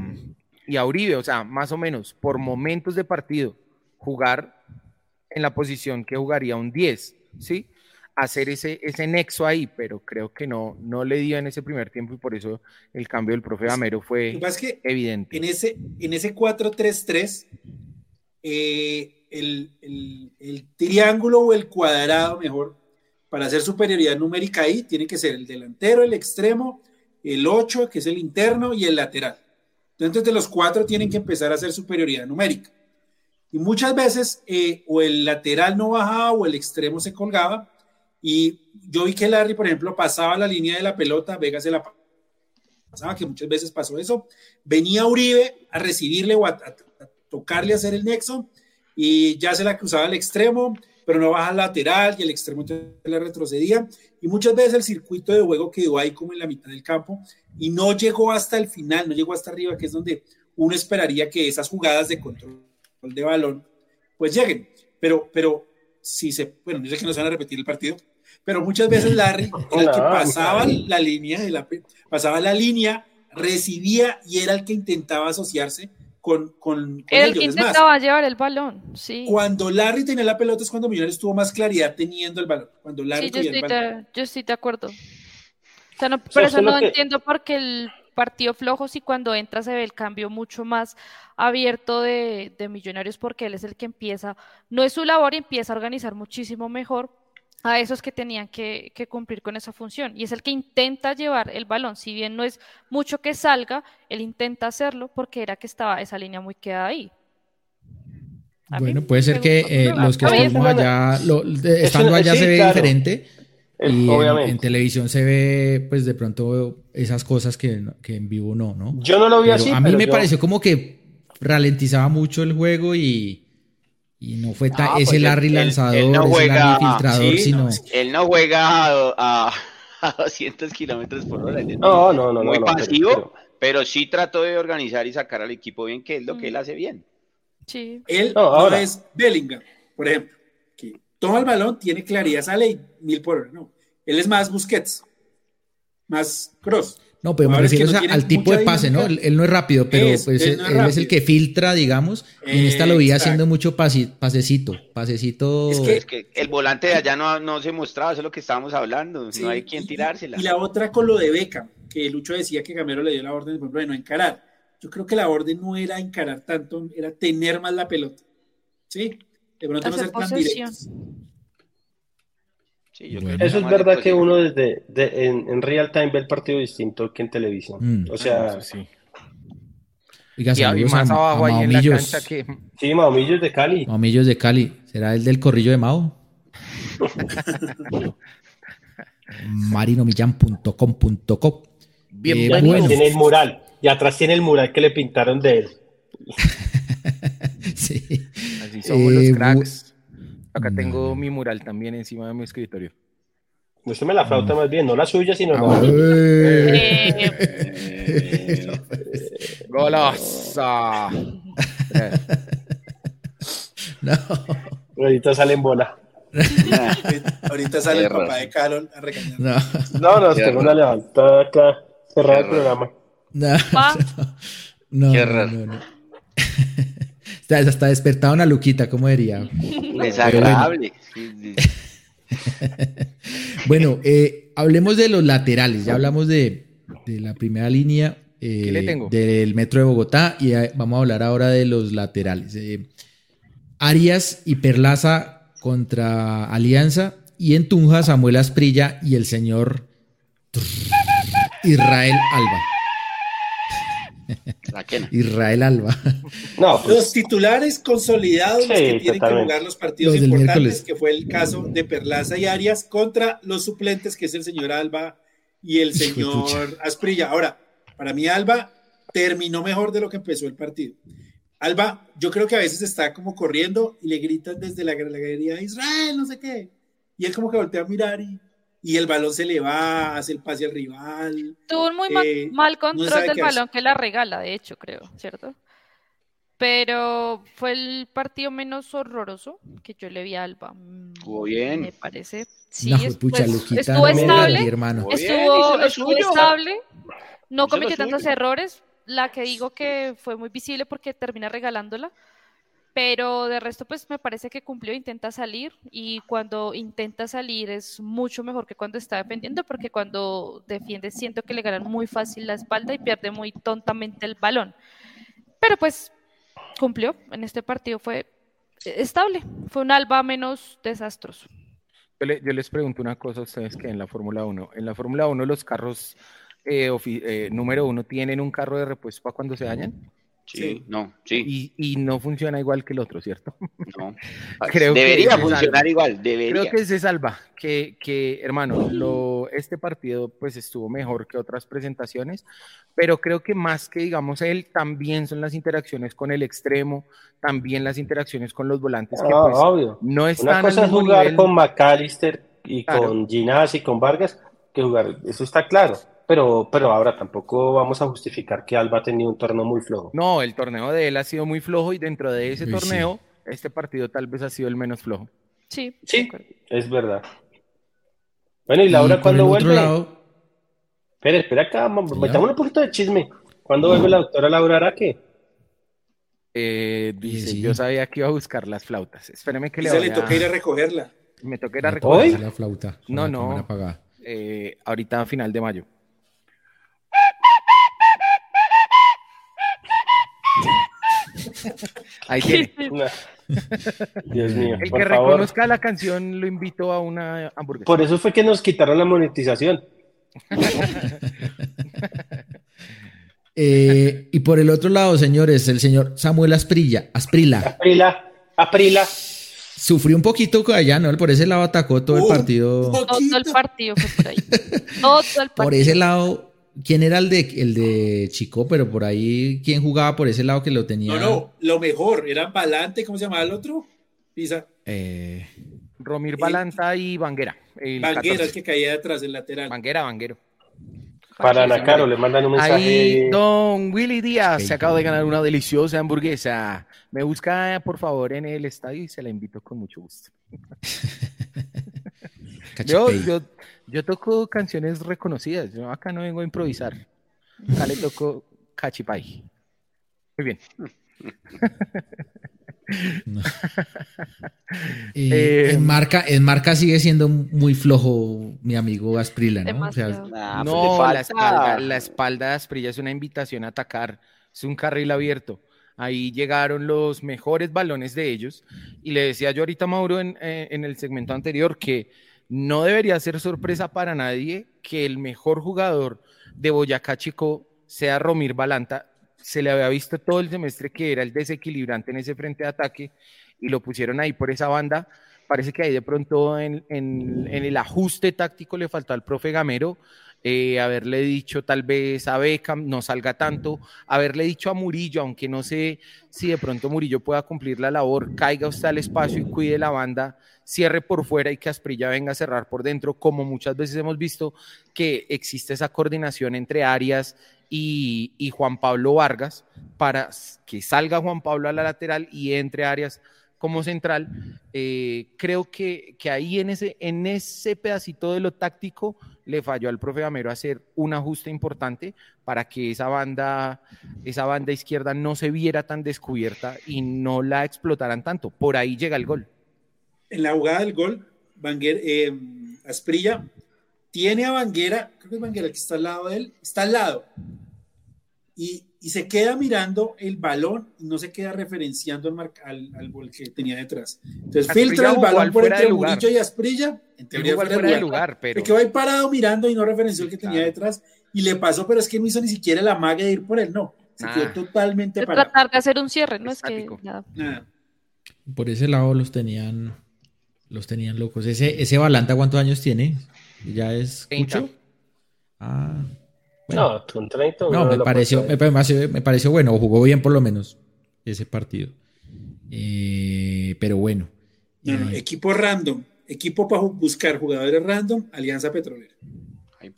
y a Uribe, o sea, más o menos por momentos de partido, jugar en la posición que jugaría un 10 ¿sí? Hacer ese, ese nexo ahí, pero creo que no, no le dio en ese primer tiempo y por eso el cambio del profe Amero fue evidente. En ese, en ese 4-3-3, eh, el, el, triángulo o el cuadrado, mejor, para hacer superioridad numérica ahí, tiene que ser el delantero, el extremo, el 8, que es el interno, y el lateral. Entonces, de los cuatro tienen que empezar a hacer superioridad numérica. Y muchas veces eh, o el lateral no bajaba o el extremo se colgaba. Y yo vi que Larry, por ejemplo, pasaba la línea de la pelota, Vega se la pasaba, que muchas veces pasó eso. Venía Uribe a recibirle o a, tocarle, a hacer el nexo, y ya se la cruzaba al extremo, pero no baja al lateral y el extremo le retrocedía. Y muchas veces el circuito de juego quedó ahí como en la mitad del campo y no llegó hasta el final, no llegó hasta arriba, que es donde uno esperaría que esas jugadas de control de balón, pues lleguen. Pero, pero si se, bueno, yo sé que no se van a repetir el partido, pero muchas veces Larry era el que pasaba la línea, de la, pasaba la línea, recibía y era el que intentaba asociarse con, con, el que intentaba llevar el balón, sí. Cuando Larry tenía la pelota es cuando Millonarios tuvo más claridad teniendo el balón. Cuando Larry sí, yo, estoy De, yo estoy de acuerdo. O sea, no, por eso no entiendo por qué el partido flojos y cuando entra se ve el cambio mucho más abierto de, Millonarios porque él es el que empieza, no es su labor y empieza a organizar muchísimo mejor a esos que tenían que, cumplir con esa función. Y es el que intenta llevar el balón. Si bien no es mucho que salga, él intenta hacerlo porque era que estaba esa línea muy quedada ahí. bueno, puede ser que eh, los que estamos allá, estando allá se ve diferente. Y en, televisión se ve, pues de pronto, esas cosas que, en vivo no, ¿no? Yo no lo vi así. A mí me pareció como que ralentizaba mucho el juego y, y no fue tan, ese pues Larry lanzador, él no juega, ese filtrador, sino... él no juega a, a, 200 kilómetros por hora. No, no, no. Muy pasivo, pero, sí trató de organizar y sacar al equipo bien, que es lo que él mm. hace bien. Sí. Él no, es Bellingham, por ejemplo, que toma el balón, tiene claridad, sale y mil por hora. No, él es más Busquets, más Cross. No, pero me refiero al tipo de pase, ¿no? Él, no es rápido, pero pues, él, es el que filtra, digamos. y en esta lo vi haciendo mucho pasecito, pasecito. Es que, el volante de allá no, no se mostraba, eso es lo que estábamos hablando. no hay quien tirársela. Y, la otra con lo de Beca, que Lucho decía que Gamero le dio la orden de no encarar. Yo creo que la orden no era encarar tanto, era tener más la pelota. ¿Sí? De pronto no ser tan directos. Eso es verdad que uno desde en, real time ve el partido distinto que en televisión. Mm. O sea, ah, sí. y, más abajo ahí en la cancha que... Sí, Maomillos de Cali. Maomillos de Cali. ¿Será el del corrillo de Mao? marinomillan.com.co Bien, eh, bueno. Tiene el mural. Y atrás tiene el mural que le pintaron de él. somos los eh, cracks. Acá tengo mi mural también encima de mi escritorio. Muéstrame la flauta más bien, no la suya, sino la ¡Golosa! no. Ahorita sale en bola. Ahorita sale el papá de Carol a regañar. No, no, no tengo una levantada acá, cerrada el programa. No, no, no, no. Hasta despertado una luquita, ¿cómo diría? Desagradable. Bueno, eh, hablemos de los laterales. Ya hablamos de, la primera línea eh, del metro de Bogotá y eh, vamos a hablar ahora de los laterales. Arias y Perlaza contra Alianza y en Tunja Samuel Asprilla y el señor Israel Alba. Israel Alba. No, pues, los titulares consolidados que tienen que jugar los partidos importantes, que fue el caso de Perlaza y Arias, contra los suplentes, que es el señor Alba y el señor Asprilla. Ahora, para mí Alba terminó mejor de lo que empezó el partido. Alba, yo creo que a veces está como corriendo y le gritan desde la galería, Israel, no sé qué. Y él como que voltea a mirar y y el balón se le va, hace el pase al rival. Tuvo un muy mal, eh, control del balón que la regala, de hecho, creo, ¿cierto? Pero fue el partido menos horroroso que yo le vi a Alba. Estuvo bien. Me parece. Sí, no, estuvo estable. Estuvo, estuvo estable. No cometió tantos errores. La que digo que fue muy visible porque termina regalándola pero de resto pues me parece que cumplió, intenta salir y cuando intenta salir es mucho mejor que cuando está defendiendo porque cuando defiende siento que le ganan muy fácil la espalda y pierde muy tontamente el balón. Pero pues cumplió, en este partido fue estable, fue un alba menos desastroso. Yo, les pregunto una cosa a ustedes que en la Fórmula 1, en la Fórmula 1 los carros eh, eh, número uno tienen un carro de repuesto para cuando se dañan. Sí, no, sí. Y, no funciona igual que el otro, ¿cierto? No. Creo debería funcionar igual, debería. Creo que se salva, que, que hermano, lo, este partido pues estuvo mejor que otras presentaciones, pero creo que más que digamos él, también son las interacciones con el extremo, también las interacciones con los volantes. que, ah, pues, obvio. No están Una cosa es jugar con McAllister y con Ginás y con Vargas, que jugar, eso está claro pero, pero ahora tampoco vamos a justificar que Alba ha tenido un torneo muy flojo. No, el torneo de él ha sido muy flojo y dentro de ese torneo, este partido tal vez ha sido el menos flojo. Sí, sí, es verdad. Bueno, y Laura, ¿cuándo vuelve? Lado... Espera, espera acá, metamos un poquito de chisme. ¿Cuándo vuelve la doctora Laura Araque? Eh, dice, yo sabía que iba a buscar las flautas. Espéreme que le Se le toca ir a recogerla. Me toca ir a recogerla. la flauta. No, no. Eh, ahorita a final de mayo. Ahí tiene. Dios mío. El que reconozca la canción lo invito a una hamburguesa. Por eso fue que nos quitaron la monetización. Eh, y por el otro lado, señores, el señor Samuel Asprilla, Asprila. Asprila, Aprila. Sufrió un poquito allá, ¿no? Por ese lado atacó todo el partido. Todo el partido fue por ahí. Todo el partido. Por ese lado, ¿quién era el de, el de Chico? Pero por ahí, ¿quién jugaba por ese lado que lo tenía? No, no, lo mejor, era Balante, ¿cómo se llamaba el otro? Pisa. Eh, Romir Balanta y Vanguera. Vanguera, el que caía detrás del lateral. Vanguera, Vanguero. Para Ana Caro, le mandan un mensaje. Ahí, don Willy Díaz se acaba de ganar una deliciosa hamburguesa. Me busca, por favor, en el estadio y se la invito con mucho gusto. yo, yo, yo, toco canciones reconocidas. Yo acá no vengo a improvisar. Acá le toco Cachipay. Muy bien. Eh, en, marca, en marca sigue siendo muy flojo mi amigo Asprila, ¿no? no, pues la espalda, la espalda de Asprilla es una invitación a atacar, es un carril abierto. Ahí llegaron los mejores balones de ellos. Y le decía yo ahorita, Mauro, en, eh, en el segmento anterior, que no debería ser sorpresa para nadie que el mejor jugador de Boyacá Chico sea Romir Balanta se le había visto todo el semestre que era el desequilibrante en ese frente de ataque y lo pusieron ahí por esa banda. Parece que ahí de pronto en, el ajuste táctico le faltó al profe Gamero eh, haberle dicho tal vez a Beckham no salga tanto, haberle dicho a Murillo, aunque no sé si de pronto Murillo pueda cumplir la labor, caiga usted al espacio y cuide la banda, cierre por fuera y que Asprilla venga a cerrar por dentro, como muchas veces hemos visto que existe esa coordinación entre áreas y, Juan Pablo Vargas para que salga Juan Pablo a la lateral y entre áreas como central. Eh, creo que, que, ahí en ese, en ese pedacito de lo táctico le falló al profe Gamero hacer un ajuste importante para que esa banda, esa banda izquierda no se viera tan descubierta y no la explotaran tanto. Por ahí llega el gol. En la jugada del gol, Banguer, eh, Asprilla tiene a Vanguera, creo que es Vanguera el que está al lado de él, está al lado. Y, y se queda mirando el balón y no se queda referenciando al, al, al gol que tenía detrás. Entonces filtra el balón por entre Murillo y Asprilla. En teoría fuera, fuera de lugar, pero... Se quedó ahí parado mirando y no referenció el que tenía detrás. Y le pasó, pero es que no hizo ni siquiera la maga de ir por él, no. Se quedó totalmente de parado. Tratar de hacer un cierre, no es que... Nada. Por ese lado los tenían, los tenían locos. Ese, ese Balanta, ¿cuántos años tiene? ¿Ya es mucho? Ah. No, con 30. No, me pareció, me, me, pareció bueno, jugó bien por lo menos ese partido. Eh, pero bueno. Eh, equipo random, equipo para buscar jugadores random, Alianza Petrolera.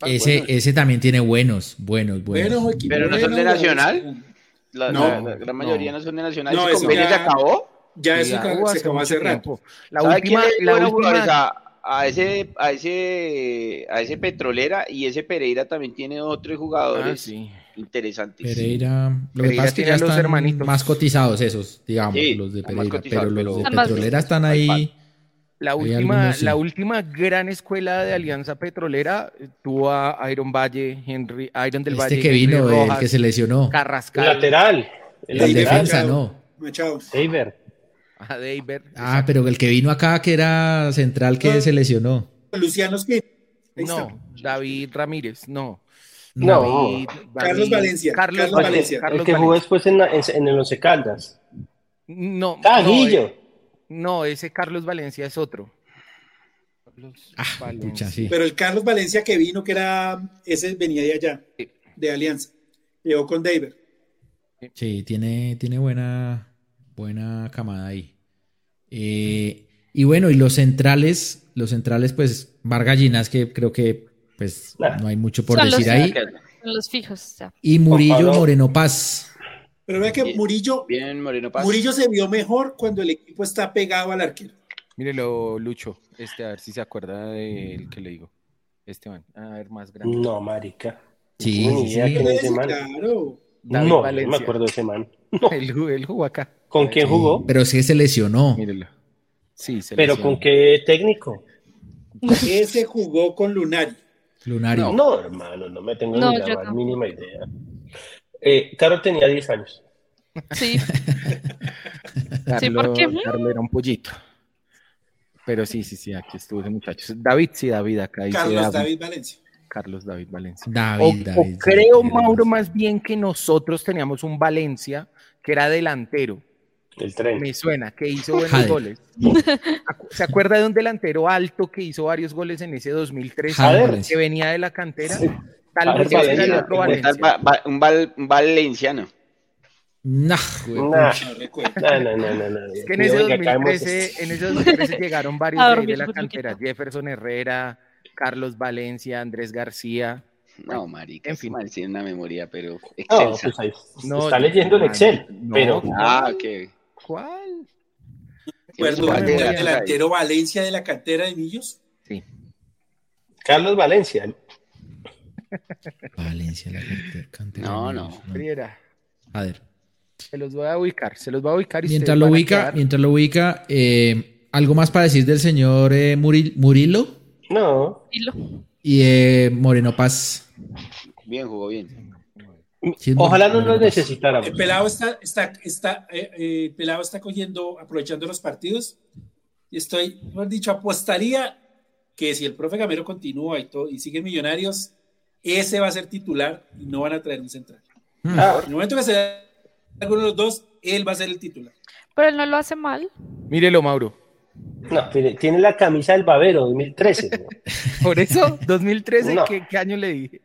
Ese, ese también tiene buenos, buenos, buenos. pero no son de Nacional. La, no, la, gran mayoría no, son de Nacional. No, ¿Ese convenio ya, se acabó? Ya eso se acabó hace rato. La última, la última a ese, a ese, a ese Petrolera y ese Pereira también tiene otros jugadores ah, interesantes. Pereira, lo que pasa es que ya están hermanitos. más cotizados esos, digamos, los de Pereira, pero los de Petrolera están ahí. La última, la última gran escuela de Alianza Petrolera tuvo a Iron Valle, Henry, Iron del este Valle. que vino, el que se lesionó. Carrascal. El lateral. El, defensa, no. Machado. A David. Ah, pero el que vino acá, que era central, que se lesionó. Luciano Smith. No, David Ramírez, no. No, Carlos Valencia. Carlos, Valencia. el que jugó después en, en, el Once Caldas. No. Cajillo. No, no, ese Carlos Valencia es otro. Ah, pucha, sí. Pero el Carlos Valencia que vino, que era, ese venía de allá, de Alianza. Llegó con David. Sí, tiene, tiene buena, buena camada ahí. Eh, y bueno, y los centrales, los centrales, pues, Vargallinas, que creo que pues no hay mucho por decir ahí. los fijos. Y Murillo Moreno Paz. Pero vea que Murillo, bien, Moreno Paz. Murillo se vio mejor cuando el equipo está pegado al arquero. Mírelo, Lucho, este, a ver si se acuerda del que le digo. Esteban, a ver, más grande. No, marica. Sí, sí, sí. Claro. No, no me acuerdo de ese man. No. Él, jugó acá. ¿Con quién jugó? Pero sí se lesionó. Mírelo. Sí, se ¿Pero con qué técnico? Ese jugó con Lunari. Lunari. No, hermano, no me tengo ni la mínima idea. Eh, Caro tenía 10 años. Sí. Carlos, sí, porque Carlos era un pollito. Pero sí, sí, sí, aquí estuvo ese muchacho. David, sí, David, acá dice Carlos David Valencia. Carlos David Valencia. David, O, David, o creo, David, Mauro, más bien que nosotros teníamos un Valencia que era delantero. El tren. Me suena, que hizo buenos Jader. goles. ¿Se acuerda de un delantero alto que hizo varios goles en ese 2003? Jader que Valencia. venía de la cantera. Tal vez ese era el Valencia. otro Valencia. va- va- un, val- un valenciano. Nah, güey. Nah, No no, no, no, no, no. Es que en ese, Digo, venga, caemos- 2013, en ese 2013 llegaron varios de, la cantera. Jefferson Herrera, Carlos Valencia, Andrés García. No, marica, En en fin. tiene una memoria, pero No, excelsa. pues ahí No, está leyendo el no, Excel, no, pero no. ah, ok. ¿Cuál? Recuerdo de el la- delantero Valencia de la cantera de Millos. Sí. Carlos Valencia. Valencia, la cantera- No, no. Millos, Friera. A ver. Se los voy a ubicar, se los voy a ubicar. y Mientras lo ubica, quedar- mientras lo ubica, eh, algo más para decir del señor eh, Muril- Murilo No. Y eh, Moreno Paz. Bien, jugó bien. Ojalá no Moreno lo Paz. necesitáramos. El pelado está, está, está, eh, eh, pelado está cogiendo, aprovechando los partidos. Y estoy, mejor dicho, apostaría que si el profe Gamero continúa y todo, y sigue Millonarios, ese va a ser titular y no van a traer un central. Ah, En el momento que sea alguno de los dos, él va a ser el titular. Pero él no lo hace mal. Mírelo, Mauro. No, tiene, tiene la camisa del Babero 2013. ¿no? Por eso, 2013, No. ¿qué, qué año le dije?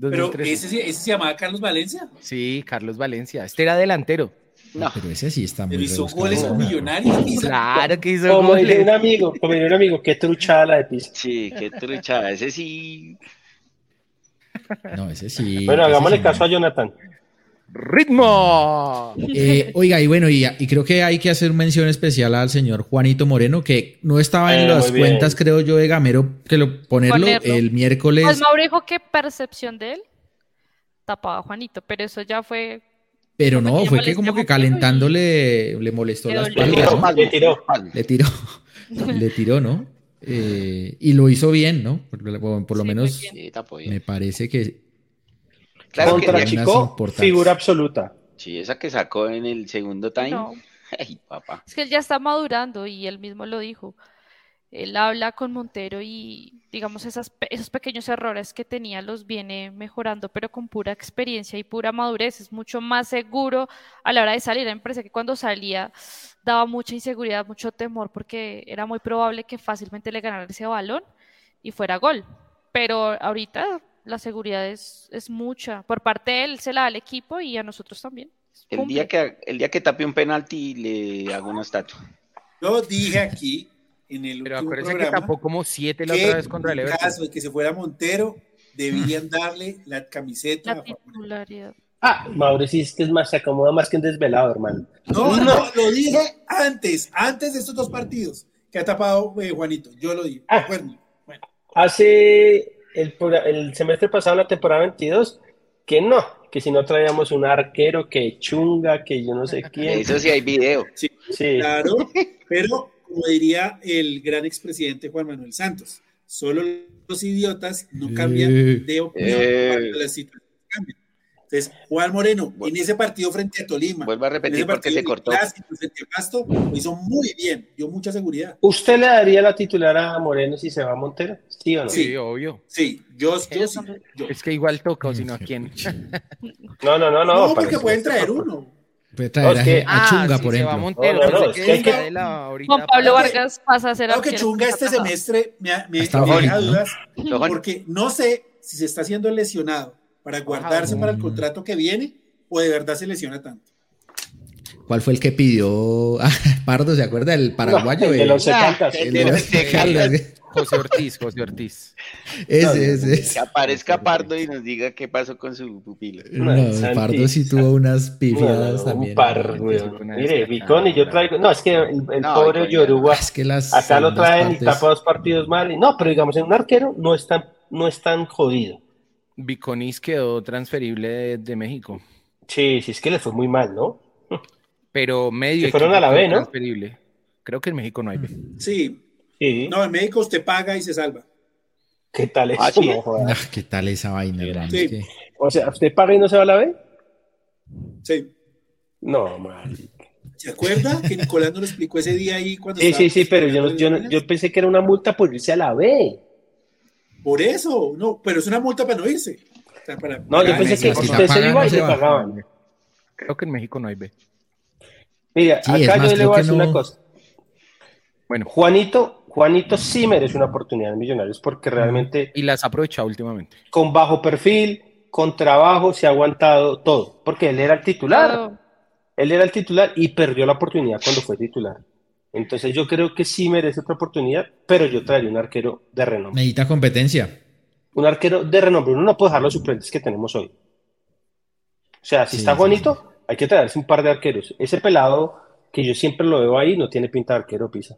Pero 2013. ese, se llamaba Carlos Valencia. Sí, Carlos Valencia. Este era delantero. No, Pero ese sí está muy Pero hizo goles con Millonarios. Claro que hizo Como dice un goles. amigo, como un amigo, qué truchada la de Pisa. sí, qué truchada. Ese sí. No, ese sí. Bueno, ese hagámosle sí caso no. a Jonathan. ¡Ritmo! Eh, oiga, y bueno, y, y creo que hay que hacer mención especial al señor Juanito Moreno, que no estaba en Eh, las cuentas, creo yo, de Gamero, que lo ponerlo, Ponerlo. el miércoles. Pues Mauro dijo que percepción de él tapaba a Juanito, pero eso ya fue. Pero no, fue que como que calentándole le molestó Le las dolió. Le palmas, tiró, ¿no? le tiró. Le tiró, le tiró, ¿no? Eh, y lo hizo bien, ¿no? Por, por- por lo Sí, menos muy bien. Sí, tapó bien. me parece que Claro que Contra Chico, figura absoluta. Sí, esa que sacó en el segundo time. No, Ay, papá. es que él ya está madurando y él mismo lo dijo. Él habla con Montero y, digamos, esas, esos pequeños errores que tenía los viene mejorando, pero con pura experiencia y pura madurez. Es mucho más seguro a la hora de salir. A mí me parece que cuando salía daba mucha inseguridad, mucho temor, porque era muy probable que fácilmente le ganara ese balón y fuera gol. Pero ahorita la seguridad es, es mucha. Por parte de él se la da al equipo y a nosotros también. El Cumple. día que, el día que tape un penalti le hago una estatua. Yo dije aquí en el Pero último acuérdense que tapó como siete la otra vez contra el en Everton. caso de que se fuera Montero, debían darle la camiseta. La titularidad. Ah, Mauricio es que es más, se acomoda más que un desvelado, hermano. No, no, lo dije antes, antes de estos dos partidos que ha tapado eh, Juanito. Yo lo dije. Ah. Bueno, Hace el, el semestre pasado, la temporada 22, que no, que si no traíamos un arquero, que chunga, que yo no sé quién. Eso sí hay video. Sí, claro, pero como diría el gran expresidente Juan Manuel Santos, solo los idiotas no cambian Eh. de opinión Eh. cuando las situaciones cambian. Entonces, Juan Moreno, en ese partido frente a Tolima, Vuelvo a en repetir ese porque se cortó. clásico frente a Pasto, lo hizo muy bien, dio mucha seguridad. ¿Usted le daría la titular a Moreno si se va a Montero? ¿Sí o no? Sí, Sí. obvio. Sí, yo, yo sí. yo. Es que igual toca, o si no, ¿a quién? No, no, no, no. No, porque pueden traer uno. puede traer No, es que- a, a Chunga, Ah, por se va ejemplo. Montero, No, es que que Juan Pablo Creo que- Vargas pasa a ser Creo que Chunga este semestre me, me, me deja dudas porque no sé si se está haciendo lesionado para guardarse Mm. para el contrato que viene o de verdad se lesiona tanto. ¿Cuál fue el que pidió ah, Pardo? ¿Se acuerda? El paraguayo. No, el de eh, los el de los- los Carlos, José Ortiz, José Ortiz. Ese, ese, Que ese. aparezca Pardo y nos diga qué pasó con su pupilo. No, Pardo sí tuvo unas pifiadas no, también. un par, Mire. Vicón y yo traigo. No, es que el, el No, pobre. Yoruba. Es que las Acá lo traen y partes- tapa dos partidos mal. y- No, pero digamos, en un arquero no es tan, no es tan jodido. Viconis quedó transferible de, de México. Sí, sí, es que le fue muy mal, ¿no? Pero medio Se fueron a la B, ¿no? transferible. Creo que en México no hay B. Sí, Sí. no, en México usted paga y se salva. ¿Qué tal eso? Ah, ¿sí? No jodas. Ah, ¿Qué tal esa vaina, hermano? Sí. Es que- O sea, ¿usted paga y no se va a la B? Sí. No, marica. ¿Se acuerda que Nicolás nos lo explicó ese día ahí cuando Sí, sí, sí, pero yo, yo, yo pensé que era una multa por irse a la B. Por eso, no, pero es una multa para no irse. no, yo pensé que usted se iba y le pagaban. Creo que en México no hay B. Mira, acá yo le voy a decir una cosa. Bueno, Juanito, Juanito sí merece una oportunidad en Millonarios porque realmente. Y las ha aprovechado últimamente. Con bajo perfil, con trabajo, se ha aguantado todo. Porque él era el titular. Él era el titular y perdió la oportunidad cuando fue titular. Entonces yo creo que sí merece otra oportunidad, pero yo traería un arquero de renombre. Necesita competencia. Un arquero de renombre. Uno no puede dejar los suplentes que tenemos hoy. O sea, si está bonito, hay que traerse un par de arqueros. Ese pelado que yo siempre lo veo ahí no tiene pinta de arquero, Pisa.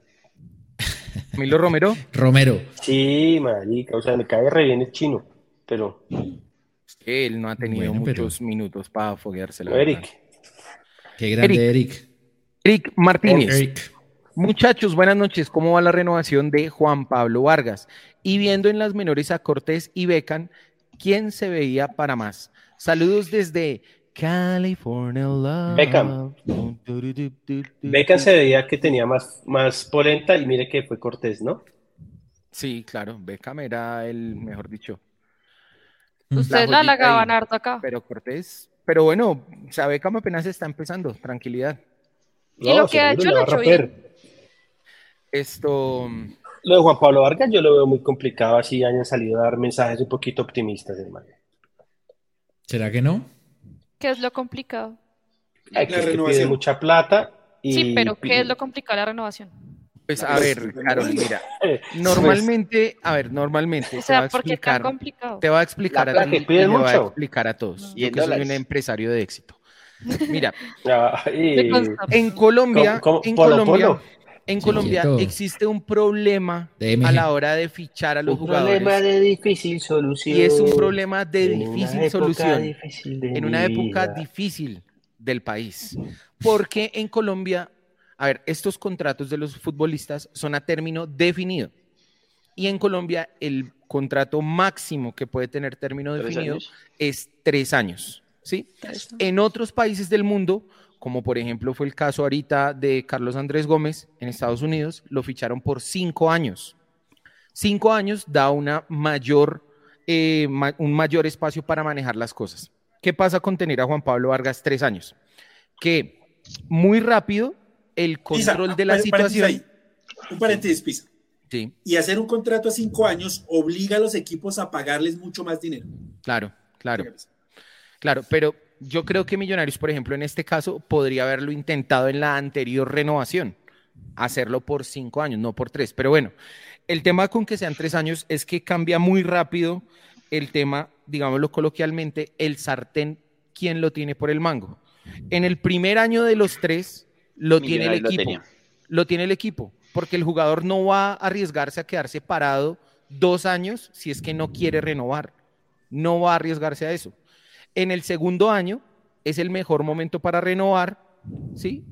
¿Milo Romero? Romero. Sí, marica, o sea, me cae re bien el chino, pero... él no ha tenido muchos minutos para foguearse. La Eric. Qué grande Eric. Eric, Martínez. Muchachos, buenas noches. ¿Cómo va la renovación de Juan Pablo Vargas? Y viendo en las menores a Cortés y Becan, ¿quién se veía para más? Saludos desde California Love. Beckham. Beckham se veía que tenía más, más polenta y mire que fue Cortés, ¿no? Sí, claro, Beckham era el, mejor dicho. Ustedes la halagaban harto acá. Pero Cortés, pero bueno, o sea, Beckham apenas está empezando, tranquilidad. Y lo que ha hecho lo ha hecho bien. Esto. Lo de Juan Pablo Vargas yo lo veo muy complicado, así hayan salido a dar mensajes un poquito optimistas, hermano. ¿Será que no? ¿Qué es lo complicado? Hay que, pide mucha plata. Y sí, pero ¿qué es lo complicado de la renovación? Pues a ver, Carol, mira, normalmente, a ver, normalmente o sea, ¿por qué tan complicado? te va a explicar a ti, te va a explicar a todos. Yo que soy un empresario de éxito. Mira, en Colombia, en Colombia, en Colombia existe un problema a la hora de fichar a los jugadores. Un problema de difícil solución. Y es un problema de difícil solución. en una época difícil del país. Porque en Colombia, a ver, estos contratos de los futbolistas son a término definido. Y en Colombia el contrato máximo que puede tener término definido es tres años. ¿sí? En otros países del mundo como por ejemplo fue el caso ahorita de Carlos Andrés Gómez en Estados Unidos, lo ficharon por cinco años. Cinco años da una mayor, eh, un mayor espacio para manejar las cosas. ¿Qué pasa con tener a Juan Pablo Vargas tres años? Que muy rápido el control de la situación. Un paréntesis, Pisa. Sí. Y hacer un contrato a cinco años obliga a los equipos a pagarles mucho más dinero. Claro, claro. Claro, pero yo creo que Millonarios, por ejemplo, en este caso, podría haberlo intentado en la anterior renovación, hacerlo por cinco años, no por tres. Pero bueno, el tema con que sean tres años es que cambia muy rápido el tema, digámoslo coloquialmente, el sartén, ¿quién lo tiene por el mango? En el primer año de los tres, lo tiene el equipo. Lo, tiene el equipo, porque el jugador no va a arriesgarse a quedarse parado dos años si es que no quiere renovar. No va a arriesgarse a eso. En el segundo año es el mejor momento para renovar, ¿sí?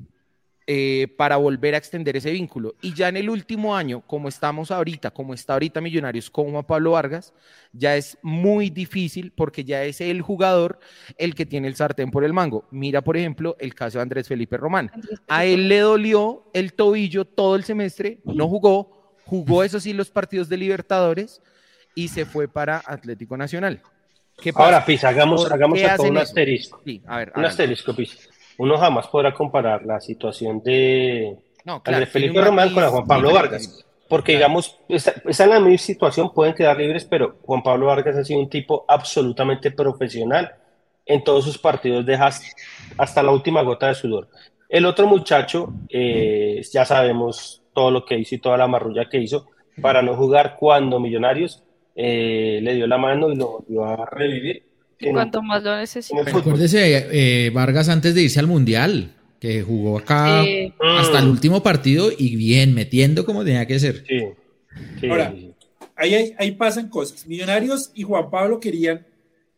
Eh, para volver a extender ese vínculo. Y ya en el último año, como estamos ahorita, como está ahorita Millonarios con a Pablo Vargas, ya es muy difícil porque ya es el jugador el que tiene el sartén por el mango. Mira, por ejemplo, el caso de Andrés Felipe Román. A él le dolió el tobillo todo el semestre, no jugó, jugó eso sí los partidos de Libertadores y se fue para Atlético Nacional. Ahora, Pisa, hagamos, hagamos acá un asterisco. un asterisco, Pisa. Uno jamás podrá comparar la situación de Andrés Felipe Román con la Juan Pablo Vargas. Porque, digamos, está, en la misma situación, pueden quedar libres, pero Juan Pablo Vargas ha sido un tipo absolutamente profesional. En todos sus partidos deja hasta la última gota de sudor. El otro muchacho, eh, ya sabemos todo lo que hizo y toda la marrulla que hizo para no jugar cuando Millonarios eh, le dio la mano y lo volvió a revivir. Y cuanto más lo necesita. Recuérdese, eh, Vargas antes de irse al Mundial, que jugó acá hasta el último partido y bien, metiendo como tenía que ser. Ahora, ahí, ahí, pasan cosas. Millonarios y Juan Pablo querían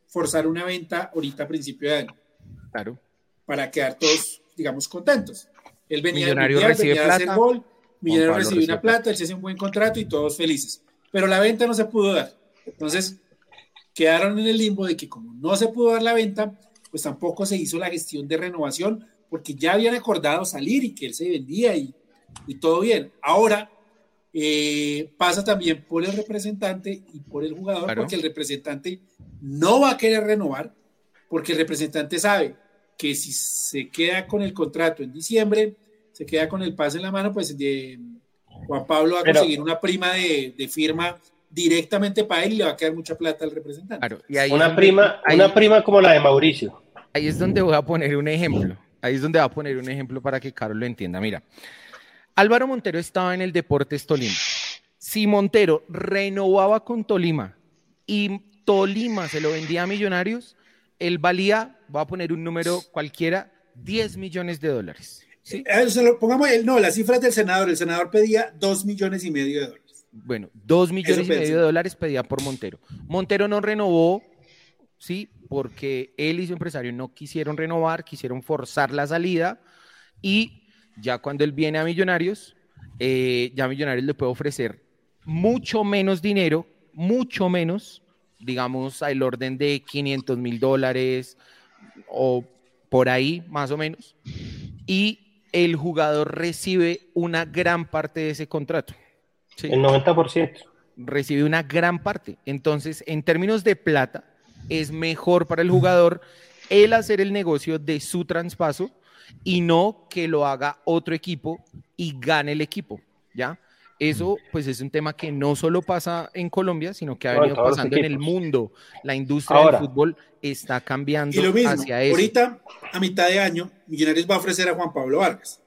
forzar una venta ahorita a principio de año. Claro. Para quedar todos, digamos, contentos. Él venía, Millonario recibe venía a hacer gol, Millonario recibió una plata, él se hace un buen contrato y todos felices pero la venta no se pudo dar. Entonces, quedaron en el limbo de que como no se pudo dar la venta, pues tampoco se hizo la gestión de renovación porque ya habían acordado salir y que él se vendía y, y todo bien. Ahora eh, pasa también por el representante y por el jugador, porque el representante no va a querer renovar, porque el representante sabe que si se queda con el contrato en diciembre, se queda con el pase en la mano, pues de, Juan Pablo va a conseguir una prima de, firma directamente para él y le va a quedar mucha plata al representante. una, prima, una prima como la de Mauricio. Ahí es donde voy a poner un ejemplo. Ahí es donde voy a poner un ejemplo para que Carlos lo entienda. Mira, Álvaro Montero estaba en el Deportes Tolima. Si Montero renovaba con Tolima y Tolima se lo vendía a Millonarios, él valía, voy a poner un número cualquiera, 10 millones de dólares. ¿Sí? Eh, pongamos, no, las cifras del senador. El senador pedía 2 millones y medio de dólares. Bueno, 2 millones y medio de dólares pedía por Montero. Montero no renovó, ¿sí? Porque él y su empresario no quisieron renovar, quisieron forzar la salida y ya cuando él viene a Millonarios, eh, ya Millonarios le puede ofrecer mucho menos dinero, mucho menos, digamos, al orden de 500 mil dólares o por ahí más o menos, y el jugador recibe una gran parte de ese contrato. El 90%. Recibe una gran parte. Entonces, en términos de plata, es mejor para el jugador el hacer el negocio de su traspaso y no que lo haga otro equipo y gane el equipo, ¿ya? Eso pues es un tema que no solo pasa en Colombia, sino que ha venido pasando en el mundo. La industria del fútbol está cambiando hacia eso. Ahorita, a mitad de año, Millonarios va a ofrecer a Juan Pablo Vargas.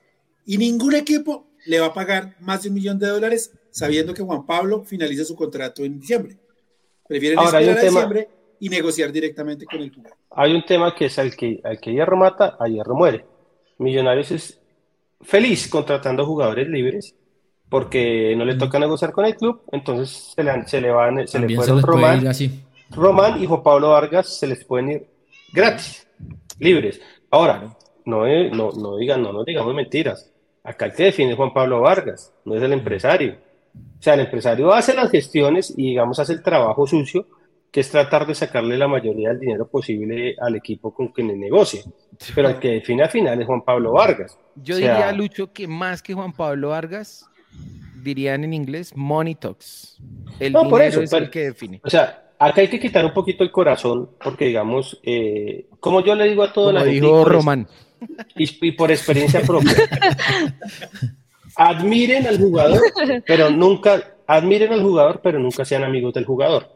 Y ningún equipo le va a pagar más de un millón de dólares sabiendo que Juan Pablo finaliza su contrato en diciembre. Prefieren esperar a diciembre y negociar directamente con el club. Hay un tema que es al que, al que hierro mata, a hierro muere. Millonarios es feliz contratando jugadores libres porque no le toca negociar con el club, entonces se le, se le van, se le fueron Román, Román y Juan Pablo Vargas se les pueden ir gratis, libres. Ahora, no, no, no digan, no nos digamos mentiras. Acá el que define Juan Pablo Vargas, no es el empresario. O sea, el empresario hace las gestiones y digamos hace el trabajo sucio, que es tratar de sacarle la mayoría del dinero posible al equipo con quien negocie. Pero el que define al final es Juan Pablo Vargas. Yo diría, Lucho, que más que Juan Pablo Vargas, dirían en inglés money talks. El no, por eso, es el que define. O sea, acá hay que quitar un poquito el corazón, porque digamos, eh, como yo le digo a toda la gente. Dijo Román. Y, por experiencia propia. admiren al jugador, pero nunca, admiren al jugador, pero nunca sean amigos del jugador.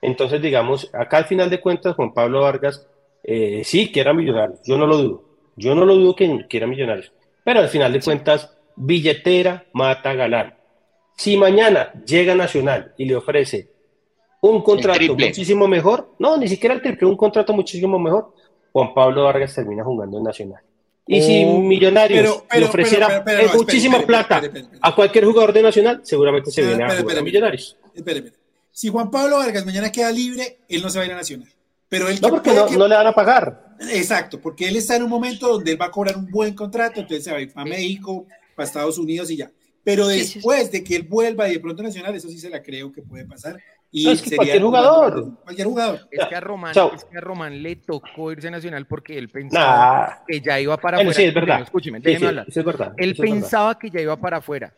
Entonces, digamos, acá al final de cuentas, Juan Pablo Vargas eh, sí que era millonario, yo no lo dudo, yo no lo dudo que, que era millonario, pero al final de cuentas, billetera mata galán. Si mañana llega Nacional y le ofrece un contrato muchísimo mejor, no, ni siquiera el triple, un contrato muchísimo mejor, Juan Pablo Vargas termina jugando en Nacional. Y si. Millonarios le ofreciera muchísima plata a cualquier jugador de Nacional, seguramente se viene a jugar a Millonarios. Si Juan Pablo Vargas mañana queda libre, él no se va a ir a Nacional. Pero él no, porque no, le van a pagar. Exacto, porque él está en un momento donde él va a cobrar un buen contrato, entonces se va a ir para México, para Estados Unidos y ya. Pero después de que él vuelva y de pronto Nacional, eso sí se la creo que puede pasar. Y es que cualquier jugador. Cualquier jugador. Es que, a Román, es que a Román le tocó irse a Nacional porque él pensaba que ya iba para afuera. Sí, es verdad. Escúcheme, déjeme hablar. es verdad. Él pensaba que ya iba para afuera.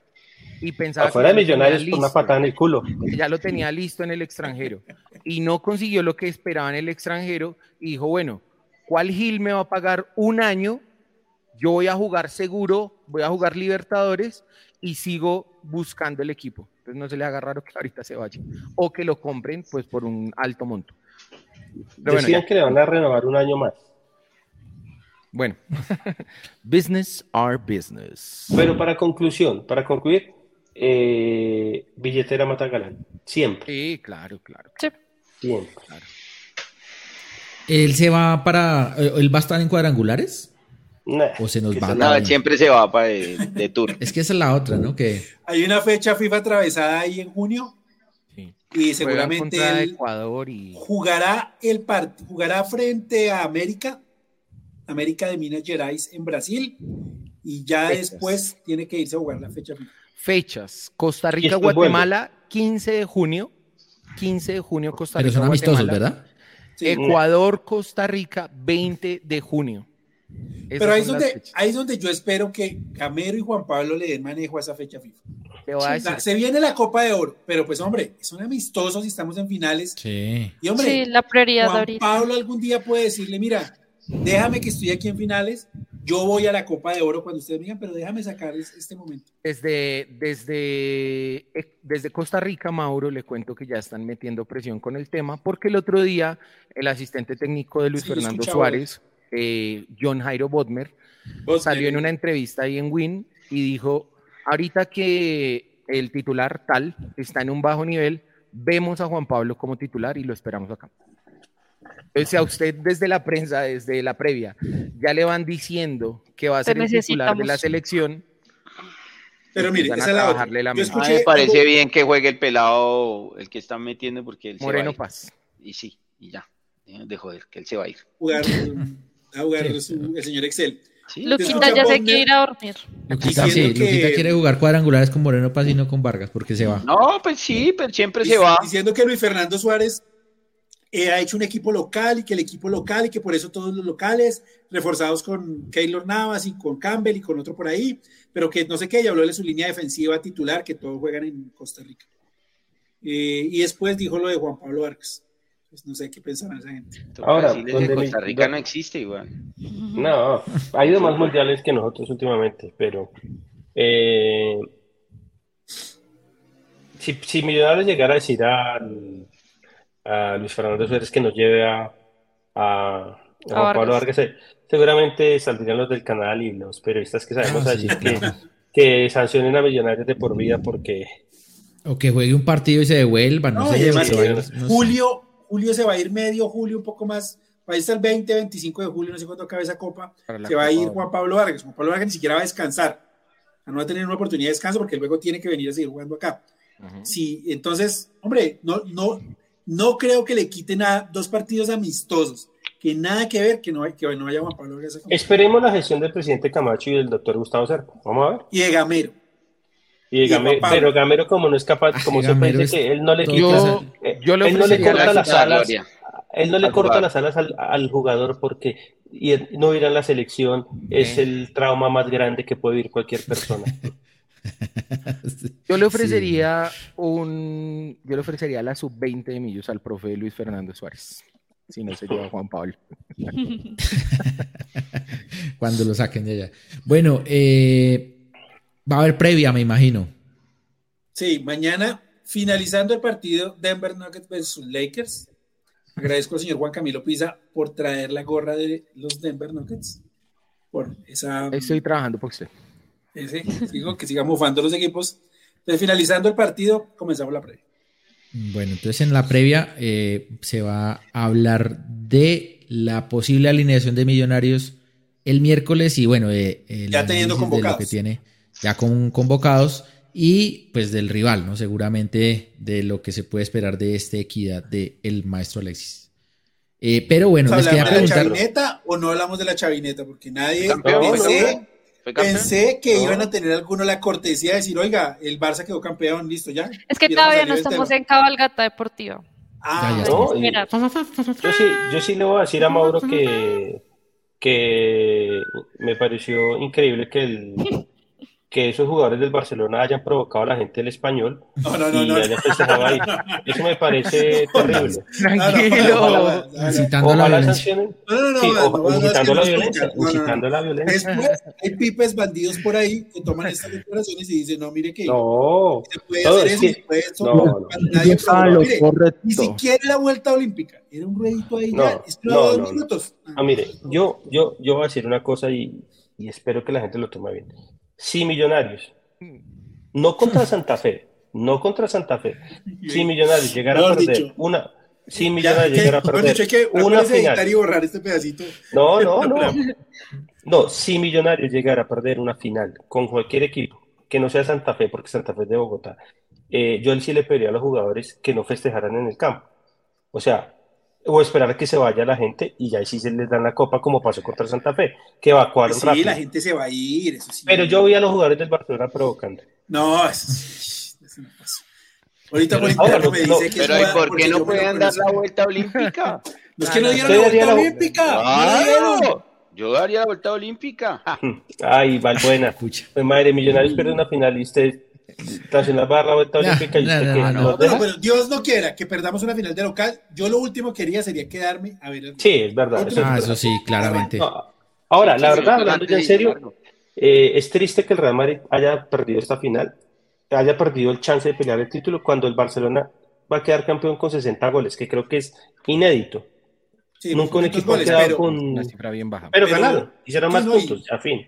Y pensaba Afuera de Millonarios con una patada en el culo. Ya lo tenía listo en el extranjero. Y no consiguió lo que esperaba en el extranjero. Y dijo, bueno, ¿cuál Gil me va a pagar un año? Yo voy a jugar seguro, voy a jugar Libertadores y sigo buscando el equipo. Entonces no se le haga raro que ahorita se vaya. O que lo compren pues por un alto monto. Decían que le van a renovar un año más. Bueno, business are business. Pero para conclusión, para concluir, eh, billetera Matagalán. Siempre. Sí, claro, claro. Siempre. ¿Él se va para. Eh, ¿Él va a estar en cuadrangulares? ¿O se nos va? siempre se va para de, tour. es que esa es la otra, ¿no? Que... Hay una fecha FIFA atravesada ahí en junio. Y seguramente él Ecuador y... jugará el jugará frente a América, América de Minas Gerais en Brasil, y ya después tiene que irse a jugar la fecha FIFA. Fechas. Costa Rica, Guatemala, 15 de junio. 15 de junio, Costa Rica. Pero son amistosos, ¿verdad? Ecuador, Costa Rica, 20 de junio. Pero ahí es, donde, ahí es donde yo espero que Camero y Juan Pablo le den manejo a esa fecha FIFA. se viene la Copa de Oro, pero pues hombre, son amistosos y estamos en finales. Sí. Y hombre, la prioridad Juan Pablo algún día puede decirle, mira, déjame que estoy aquí en finales, yo voy a la Copa de Oro cuando ustedes digan, pero déjame sacar este momento. Desde, desde, eh, desde Costa Rica, Mauro, le cuento que ya están metiendo presión con el tema, porque el otro día el asistente técnico de Luis Fernando Suárez, eh, John Jairo Bodmer, salió en una entrevista ahí en Win y dijo, ahorita que el titular tal está en un bajo nivel, vemos a Juan Pablo como titular y lo esperamos acá. Entonces, a usted desde la prensa, desde la previa, ya le van diciendo que va a ser el titular de la selección. Pero mire, esa la otra. La me parece bien que juegue el pelado, el que están metiendo, porque él Moreno se va Paz. Y sí, y ya. De joder, que él se va a ir. Jugar, a jugar el señor Excel. Sí. Luquita ya se quiere ir a dormir. Luquita, sí, Luquita quiere jugar cuadrangulares con Moreno Paz y no con Vargas, porque se va. No, pues sí, pero siempre se va. Diciendo que Luis Fernando Suárez eh, ha hecho un equipo local y que el equipo local y que por eso todos los locales, reforzados con Keylor Navas y con Campbell y con otro por ahí, pero que no sé qué, y habló de su línea defensiva titular, que todos juegan en Costa Rica. Eh, y después dijo lo de Juan Pablo Vargas. Pues no sé qué pensará esa gente. Ahora, Costa Rica no existe igual. No, ha ido más mundiales que nosotros últimamente, pero eh, si, si Millonarios llegara a decir a Luis Fernando Suárez que nos lleve a, a, Juan Pablo Vargas. Seguramente saldrían los del canal y los periodistas que sabemos ah, decir que, que sancionen a Millonarios de por vida porque... O que juegue un partido y se devuelva, no, sé. julio, julio se va a ir medio, julio un poco más, va a irse el 20, 25 de julio, no sé cuándo acabe esa copa, se va a ir Juan Pablo Vargas. Juan Pablo Vargas ni siquiera va a descansar, no va a tener una oportunidad de descanso porque luego tiene que venir a seguir jugando acá. Sí, entonces, hombre, no, no, no creo que le quiten a dos partidos amistosos, que nada que ver, que no, hay, que no haya Juan Pablo Esperemos la gestión del presidente Camacho y del doctor Gustavo Serpa. Vamos a ver. Y de Gamero. Y de Gamero, pero Gamero como no es capaz, como se dice que él no le quita, yo, él no le corta las alas, él no le corta las alas al, jugador porque y no ir a la selección es el trauma más grande que puede vivir cualquier persona. Yo le ofrecería un. Yo le ofrecería la sub-20 de millos al profe Luis Fernando Suárez. Si no se lleva Juan Pablo. Cuando lo saquen de allá. Bueno, eh, va a haber previa, me imagino. Sí, mañana, finalizando el partido Denver Nuggets versus Lakers. Agradezco al señor Juan Camilo Pisa por traer la gorra de los Denver Nuggets. Por esa. Estoy trabajando por usted. Ese, digo que sigamos mofando los equipos. Entonces, finalizando el partido, comenzamos la previa. Bueno, entonces en la previa eh, se va a hablar de la posible alineación de Millonarios el miércoles y bueno, eh, ya teniendo convocados. que tiene ya con convocados y pues del rival, ¿no? Seguramente de lo que se puede esperar de esta equidad del el maestro Alexis. Eh, pero bueno, les quería preguntar. ¿De la chavineta o no hablamos de la chavineta? Porque nadie. Pensé que iban a tener alguno la cortesía de decir, oiga, el Barça quedó campeón, listo ya. Es que todavía no estamos en cabalgata deportiva. Ah, no, yo, sí, yo sí le voy a decir a Mauro que, que me pareció increíble que el, que esos jugadores del Barcelona hayan provocado a la gente del español no, no, no, y hayan festejado ahí. Eso me parece terrible. Tranquilo. Incitando la violencia. incitando la violencia. Incitando la violencia. Después hay pipes bandidos por ahí que toman estas declaraciones y dicen, no, mire que no, se puede hacer eso, se puede eso. No, no. Nadie ni siquiera la vuelta olímpica. Era un ruedito ahí no, ya. No, dos minutos. Ah, mire, yo, yo, yo voy a decir una cosa y, y espero que la gente lo tome bien si Millonarios, no contra Santa Fe, no contra Santa Fe, si Millonarios llegara a perder una, si Millonarios llegara a perder una final. Y borrar este pedacito. No, no, no. No, si Millonarios llegara a perder una final con cualquier equipo, que no sea Santa Fe, porque Santa Fe es de Bogotá, eh, yo sí le pediría a los jugadores que no festejaran en el campo. O sea, o esperar a que se vaya la gente y ya sí se les dan la copa como pasó contra Santa Fe, que evacuaron sí, Sí, la gente se va a ir, eso sí. Pero yo vi a los jugadores del Barcelona provocando. No, eso, no pasó. Ahorita por interno me dice que Pero ¿y por qué no pueden dar la vuelta olímpica? No es que no dieron la vuelta olímpica. Yo daría la vuelta olímpica. Ay, Valbuena. Pues madre, Millonarios pierde una final y usted Dar la vuelta olímpica y usted no, no, pero Dios no quiera que perdamos una final de local. Yo lo último que quería sería quedarme a ver. Sí, es verdad. Eso, ah, eso sí, claramente. Ahora, la verdad, hablando ya en serio, eh, es triste que el Real Madrid haya perdido esta final, haya perdido el chance de pelear el título cuando el Barcelona va a quedar campeón con 60 goles, que creo que es inédito. Nunca un equipo ha quedado con una cifra bien baja. Pero, ganaron, hicieron más puntos, a fin.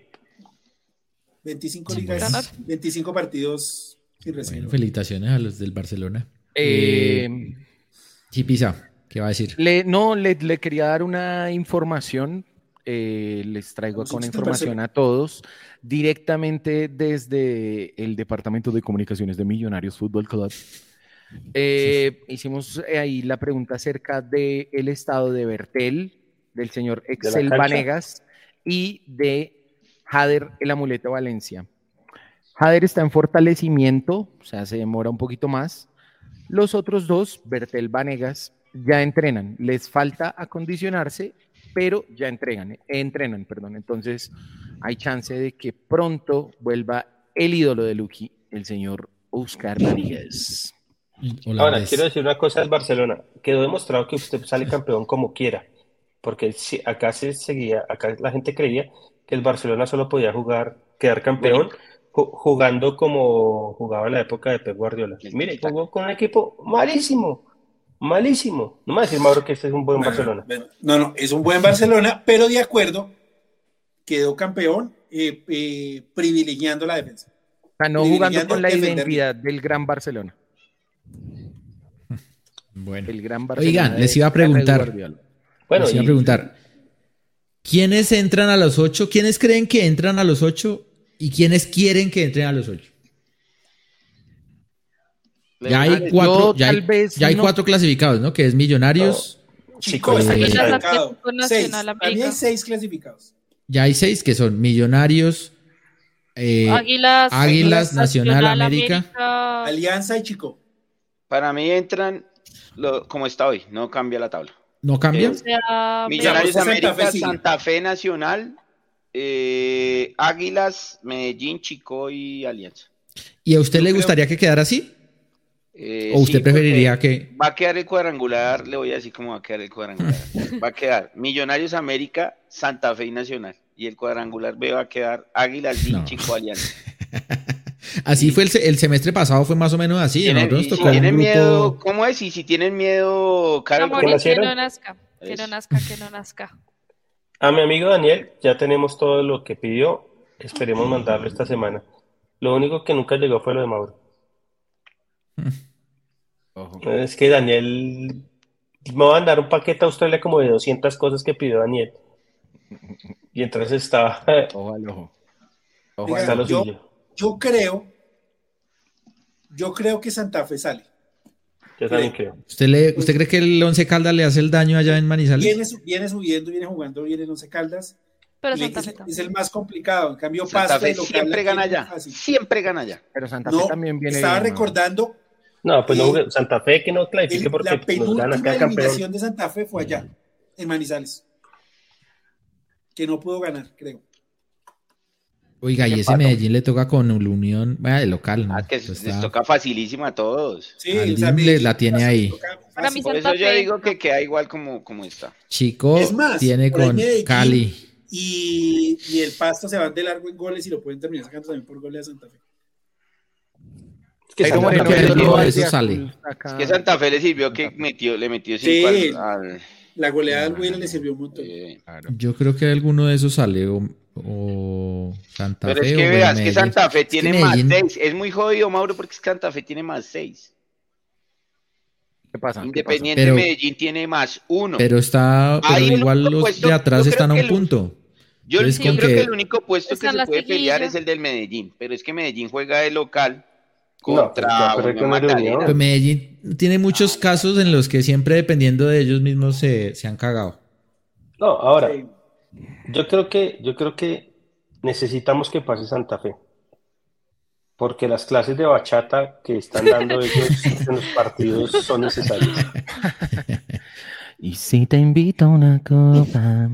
25 ligas, 25 partidos sin felicitaciones a los del Barcelona. Eh, Chipisa, ¿qué va a decir? no, le, quería dar una información. Eh, les traigo con información a todos directamente desde el Departamento de Comunicaciones de Millonarios Fútbol Club. Eh, hicimos ahí la pregunta acerca del el estado de Bertel, del señor Excel Vanegas y de Jader el Amuleto Valencia. Jader está en fortalecimiento, o sea, se demora un poquito más. Los otros dos, Bertel Vanegas, ya entrenan. Les falta acondicionarse, pero ya entrenan, entrenan, perdón. Entonces, hay chance de que pronto vuelva el ídolo de Lucky, el señor Oscar Vanegas. Ahora, quiero decir una cosa del Barcelona. Quedó demostrado que usted sale campeón como quiera, porque acá se seguía, acá la gente creía el Barcelona solo podía jugar, quedar campeón jugando como jugaba en la época de Pep Guardiola. Mire, jugó con un equipo malísimo, malísimo. No me va a decir, Mauro, que este es un buen Barcelona. no, no, es un buen Barcelona, pero de acuerdo, quedó campeón eh, eh, privilegiando la defensa. no jugando con la identidad del gran Barcelona. Bueno. El gran Oigan, les iba a preguntar. Bueno, les iba a preguntar. ¿Quiénes entran a los ocho? ¿Quiénes creen que entran a los ocho? ¿Y quiénes quieren que entren a los ocho? Ya hay cuatro, ya hay, cuatro clasificados, ¿no? Que es Millonarios. Chicos, hay seis clasificados. Ya hay seis que son Millonarios, eh, Águilas, Águilas, Nacional, América, Alianza y Chico. Para mí entran como está hoy, no cambia la tabla. ¿No cambia? Millonarios América, Santa Fe Nacional, eh, Águilas, Medellín, Chico y Alianza. ¿Y a usted le gustaría que quedara así? Eh, ¿O usted preferiría que.? Va a quedar el cuadrangular, le voy a decir cómo va a quedar el cuadrangular. va a quedar Millonarios América, Santa Fe y Nacional. Y el cuadrangular B va a quedar Águilas, Chico, Alianza. Así fue el, semestre pasado, fue más o menos así. ¿Tienen, miedo? ¿Cómo es? Y si tienen miedo, Carol, que no nazca, que no nazca, que no nazca. A mi amigo Daniel, ya tenemos todo lo que pidió. Esperemos mandarlo esta semana. Lo único que nunca llegó fue lo de Mauro. Es que Daniel me va a mandar un paquete a Australia como de 200 cosas que pidió Daniel. Y entonces estaba. Ojalá, ojo. yo, yo creo, yo creo que Santa Fe sale. Yo también creo. ¿Usted, le, ¿Usted cree que el Once Caldas le hace el daño allá en Manizales? Viene, viene subiendo, viene jugando bien el Once Caldas. Pero Santa Fe es, es, el más complicado. En cambio, Santa Fe siempre gana allá. Siempre gana allá. Pero Santa Fe también viene. Estaba recordando. No, pues no, Santa Fe que no clasifique porque la penúltima eliminación de Santa Fe fue allá, en Manizales. Que no pudo ganar, creo. Oiga, y ese Medellín le toca con la Unión, vaya, de local, ¿no? Ah, que les toca facilísimo a todos. Sí, la tiene ahí. Por eso yo digo que queda igual como, como está. Chico tiene con Cali. Y, y, el Pasto se van de largo en goles y lo pueden terminar sacando también por goles a Santa Fe. Es que Santa, Fe, eso sale. Es que Santa Fe le sirvió que metió, le metió cinco sí, al, La goleada del Huila le sirvió un montón. Yo creo que alguno de esos sale o Santa Fe. Pero es que veas que Santa Fe tiene más seis. Es muy jodido, Mauro, porque Santa Fe tiene más seis. ¿Qué pasa? Independiente Medellín tiene más uno. Pero está, pero igual los de atrás están a un punto. Yo, creo que... el único puesto que se puede pelear es el del Medellín, pero es que Medellín juega de local contra pues Medellín tiene muchos casos en los que siempre dependiendo de ellos mismos se, se han cagado. No, ahora, yo creo que, yo creo que necesitamos que pase Santa Fe. Porque las clases de bachata que están dando ellos en los partidos son necesarias. Y si te invito a una copa.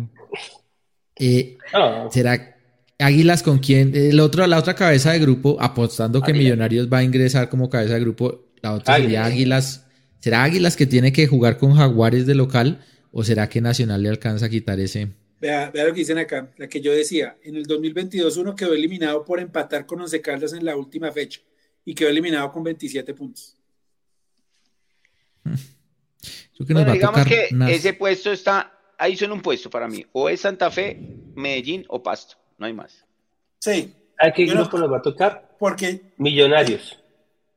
Eh, ah. ¿Será Águilas con quién? El otro, la otra cabeza de grupo, apostando que Millonarios va a ingresar como cabeza de grupo, la otra sería Águilas. ¿Será Águilas que tiene que jugar con Jaguares de local o será que Nacional le alcanza a quitar ese? Vea, vea lo que dicen acá, la que yo decía. En el 2022 uno quedó eliminado por empatar con Once Caldas en la última fecha y quedó eliminado con 27 puntos. digamos que ese puesto está, ahí son un puesto para mí. O es Santa Fe, Medellín o Pasto. No hay más. Sí. ¿A qué grupo nos va a tocar? Porque Millonarios,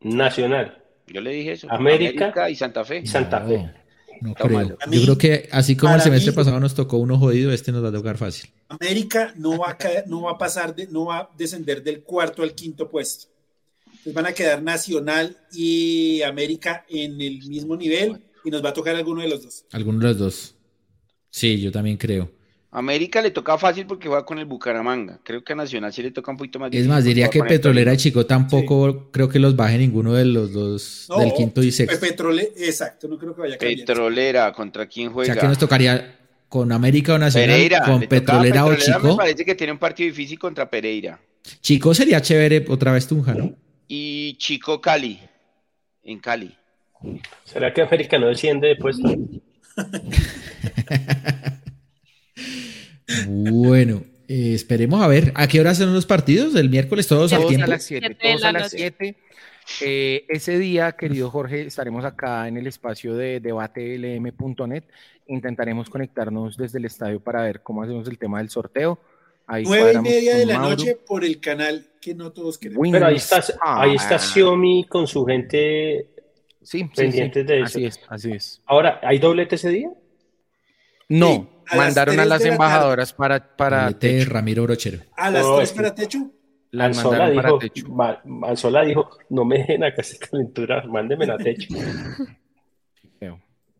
Nacional. Yo le dije eso. América, y Santa Fe. Santa Fe. No creo. Yo creo que así como el semestre pasado nos tocó uno jodido, este nos va a tocar fácil. América no va a no va a pasar de, no va a descender del cuarto al quinto puesto. Entonces van a quedar Nacional y América en el mismo nivel y nos va a tocar alguno de los dos. Alguno de los dos. Sí, yo también creo. América le toca fácil porque juega con el Bucaramanga. Creo que a Nacional sí le toca un poquito más difícil. Es más, diría que Petrolera y Chico tampoco creo que los baje ninguno de los dos del quinto y sexto. Petrolera, exacto, no creo que vaya a cambiar. Petrolera, ¿contra quién juega? O sea, que nos tocaría con América o Nacional, Pereira, con Petrolera, o Chico. Me parece que tiene un partido difícil contra Pereira. Chico sería chévere otra vez Tunja, ¿no? Y Chico Cali, en Cali. ¿Será que América no desciende de puesto? Bueno, eh, esperemos a ver. ¿A qué hora son los partidos? ¿El miércoles todos, al tiempo? a las 7. Todos a las 7. Eh, ese día, querido Jorge, estaremos acá en el espacio de debatelm.net. Intentaremos conectarnos desde el estadio para ver cómo hacemos el tema del sorteo. Ahí Nueve y media de la noche por el canal que no todos queremos. Pero ahí está, ahí está Xiaomi con su gente sí, pendientes de eso. Así es, así es. Ahora, ¿hay doblete ese día? No, mandaron a las embajadoras para, para techo. Ramiro Brochero. ¿A las tres para techo? Las mandaron para techo. Manzola dijo, no me dejen acá esa calentura, mándenme a techo.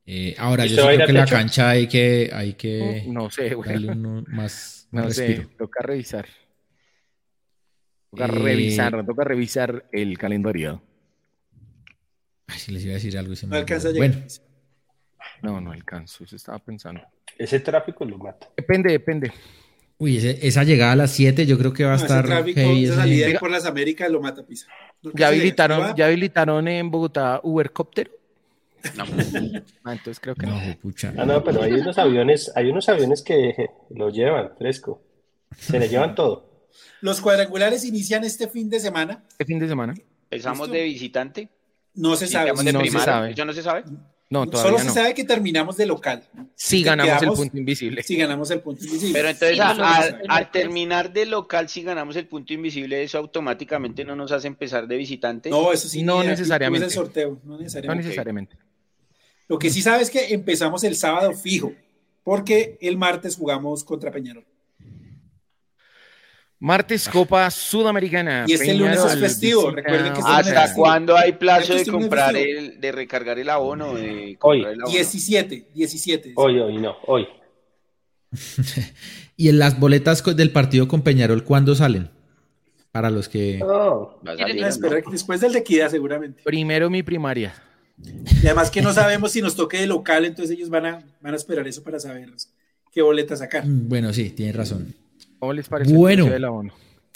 Eh, ahora, yo creo que la cancha hay que, hay que no, sé, darle más, no sé, toca revisar. Toca eh, revisar, toca revisar el calendario. Ay, si les iba a decir algo. no alcanza a llegar. Bueno. No, no alcanzo, eso estaba pensando. Ese tráfico lo mata. Depende, depende. Uy, esa llegada a las 7 yo creo que va a estar. Ese tráfico, esa salida por las Américas lo mata Pisa. ¿Ya habilitaron, ¿Ya habilitaron en Bogotá Ubercóptero? No. ah, entonces creo que no. Ah, no, pero hay unos aviones, hay unos aviones que lo llevan fresco. Se le llevan todo. Los cuadrangulares inician este fin de semana. ¿Este fin de semana? ¿Pensamos de visitante? No se sabe. no se sabe. ¿Eso no se sabe? No, todavía Solo se sabe que terminamos de local. Si ganamos el punto invisible. Si ganamos el punto invisible. Pero entonces, al, terminar de local, si ganamos el punto invisible, eso automáticamente no nos hace empezar de visitante. No, eso sí. No necesariamente. El sorteo, no necesariamente. Lo que sí sabes es que empezamos el sábado fijo, porque el martes jugamos contra Peñarol. Martes Copa Sudamericana. Y este lunes es festivo, recuerden que ¿Hasta cuándo hay plazo de comprar el, de recargar el abono? De hoy. 17, 17. Hoy, hoy, no, hoy. ¿Y en las boletas del partido con Peñarol cuándo salen? Para los que... Oh, Después del de Equidad seguramente. Primero mi primaria. Y además que no sabemos si nos toque de local, entonces ellos van a, van a esperar eso para saber qué boleta sacar. Mm, bueno, sí, tiene razón. ¿Cómo les parece bueno,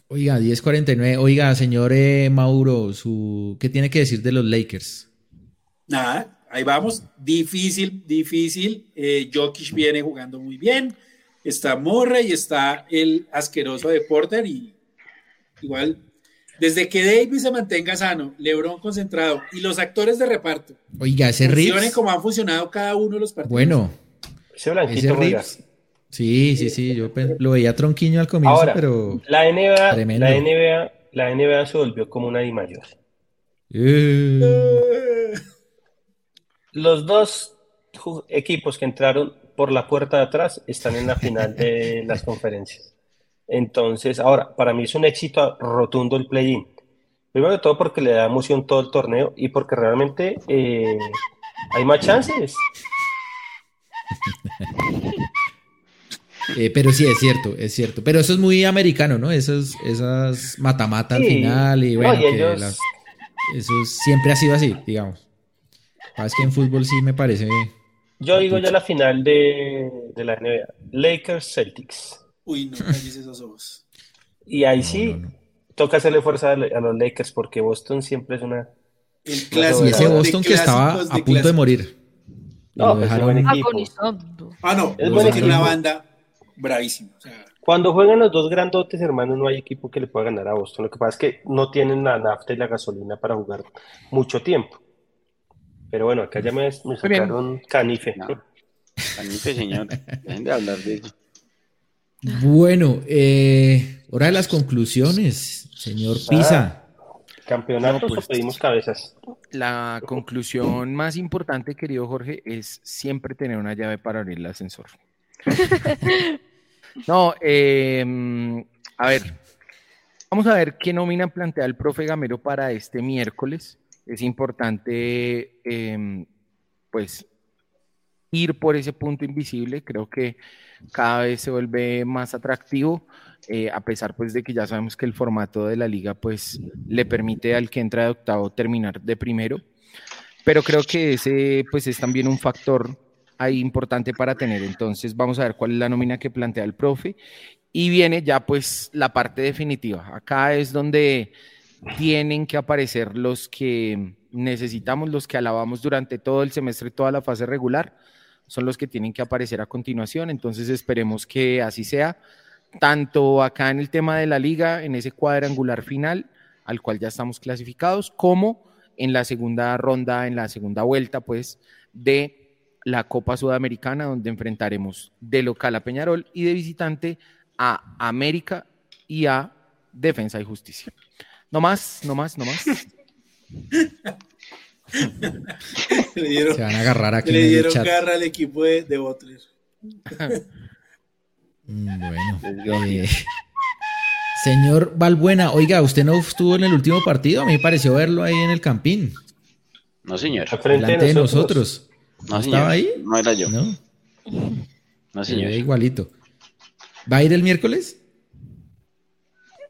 Oiga, 10.49. Oiga, señor eh, Mauro, su, ¿qué tiene que decir de los Lakers? Nada, ahí vamos. Difícil, difícil. Eh, Jokic viene jugando muy bien. Está Morra y está el asqueroso de Porter y igual desde que Davis se mantenga sano, LeBron concentrado y los actores de reparto. Oiga, ese Funcionen como han funcionado cada uno de los partidos. Bueno, ese, ese Sí, sí, sí, yo lo veía tronquiño al comienzo, pero la NBA, la NBA, la NBA se volvió como una Di mayor. Eh. Los dos equipos que entraron por la puerta de atrás están en la final de las conferencias. Entonces, ahora, para mí es un éxito rotundo el play-in. Primero de todo porque le da emoción todo el torneo y porque realmente eh, hay más chances. Eh, pero sí, es cierto, es cierto. Pero eso es muy americano, ¿no? Esas, esas mata-mata al final y bueno, eso siempre ha sido así, digamos. Es que en fútbol sí me parece. Yo digo ya la final de, la NBA. Lakers Celtics. Uy, no calles esos ojos. Y ahí sí, toca hacerle fuerza a los Lakers porque Boston siempre es una. El clásico. Y ese Boston que estaba a punto de morir. No, pues dejaron... Ah, no, es una banda bravísima. Cuando juegan los dos grandotes, hermanos, no hay equipo que le pueda ganar a Boston. Lo que pasa es que no tienen la nafta y la gasolina para jugar mucho tiempo. Pero bueno, acá ya me, me sacaron canife. Canife, señor. Dejen de hablar de eso. Bueno, eh, hora de las conclusiones, señor Pisa. Campeonatos pues, o pedimos cabezas. La conclusión más importante, querido Jorge, es siempre tener una llave para abrir el ascensor. no, em, a ver, vamos a ver qué nómina plantea el profe Gamero para este miércoles. Es importante, em, pues, ir por ese punto invisible. Creo que cada vez se vuelve más atractivo. Eh, a pesar pues de que ya sabemos que el formato de la liga pues le permite al que entra de octavo terminar de primero, pero creo que ese pues es también un factor ahí importante para tener. Entonces vamos a ver cuál es la nómina que plantea el profe y viene ya pues la parte definitiva. Acá es donde tienen que aparecer los que necesitamos, los que alabamos durante todo el semestre, toda la fase regular, son los que tienen que aparecer a continuación. Entonces esperemos que así sea tanto acá en el tema de la liga, en ese cuadrangular final, al cual ya estamos clasificados, como en la segunda ronda, en la segunda vuelta, pues, de la Copa Sudamericana, donde enfrentaremos de local a Peñarol y de visitante a América y a Defensa y Justicia. No más, no más, no más. Se van a agarrar aquí. Le dieron garra al equipo de, de Butler. Mm, bueno. Eh, señor Valbuena, oiga, ¿usted no estuvo en el último partido? A mí me pareció verlo ahí en el campín. No, señor. Delante de nosotros. No, ¿Estaba ahí? No era yo. No, no señor. igualito. ¿Va a ir el miércoles?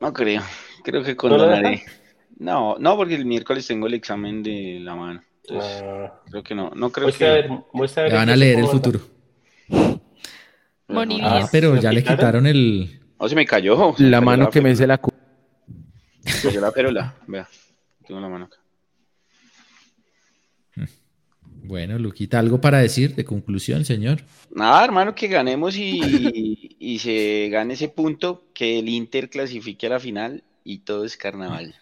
No creo. Creo que condonaré. No, no, porque el miércoles tengo el examen de la mano. Ah. creo que no. No creo que. Le van a leer el futuro. Ah, pero ya le quitaron el. Oh, se me cayó. la mano que me dice la. Me la perola. Vea, tengo la mano acá. Bueno, Luquita, ¿algo para decir de conclusión, señor? Nada, hermano, que ganemos y, y se gane ese punto, que el Inter clasifique a la final y todo es carnaval.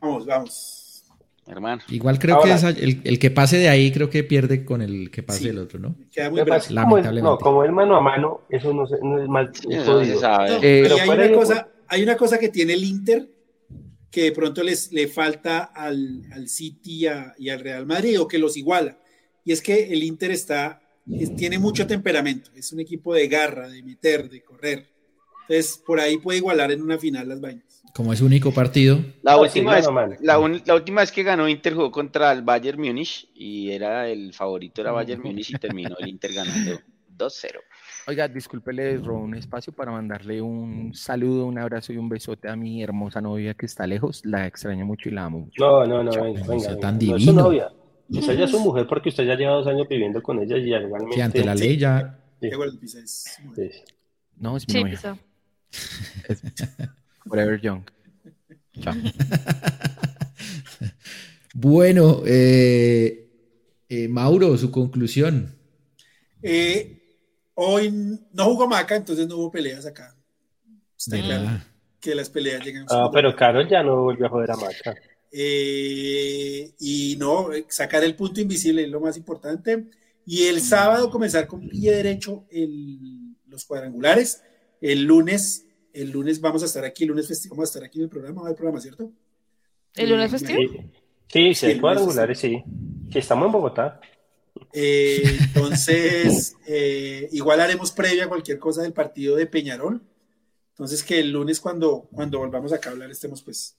Vamos, vamos hermano. Igual creo que el, que pase de ahí creo que pierde con el que pase el otro, ¿no? Queda muy Lamentablemente. Como no, como el mano a mano, eso no, es más eh, hay, una cosa, hay una cosa que tiene el Inter que de pronto les, le falta al, al City y al Real Madrid o que los iguala. Y es que el Inter está, tiene mucho temperamento, es un equipo de garra, de meter, de correr. Entonces, por ahí puede igualar en una final las vainas como es único partido. La última, vez, la, última vez que ganó Inter jugó contra el Bayern Múnich y era el favorito era Bayern Múnich y terminó el Inter ganando 2-0. Oiga, disculpe, le robo un espacio para mandarle un saludo, un abrazo y un besote a mi hermosa novia que está lejos. La extraño mucho y la amo mucho. No, no, no, venga, venga, tan divino. es su novia. Esa ya es su mujer porque usted ya lleva dos años viviendo con ella y igualmente... Que ante la ley ya... No, es mi novia. Forever Young. Chao. bueno, eh, eh, Mauro, su conclusión. Eh, hoy no jugó Maca, entonces no hubo peleas acá. Está claro que las peleas llegan. Ah, pero Carol ya no volvió a joder a Maca. Y no, sacar el punto invisible es lo más importante. Y el sábado comenzar con pie derecho en los cuadrangulares. El lunes el lunes vamos a estar aquí, el lunes festivo, vamos a estar aquí en el programa, va el programa, ¿cierto? ¿El lunes festivo? Sí, sí, sí cuadrangulares, sí. Sí, estamos en Bogotá. Eh, entonces, eh, igual haremos previa a cualquier cosa del partido de Peñarol. Entonces, que el lunes cuando, cuando volvamos acá a hablar estemos pues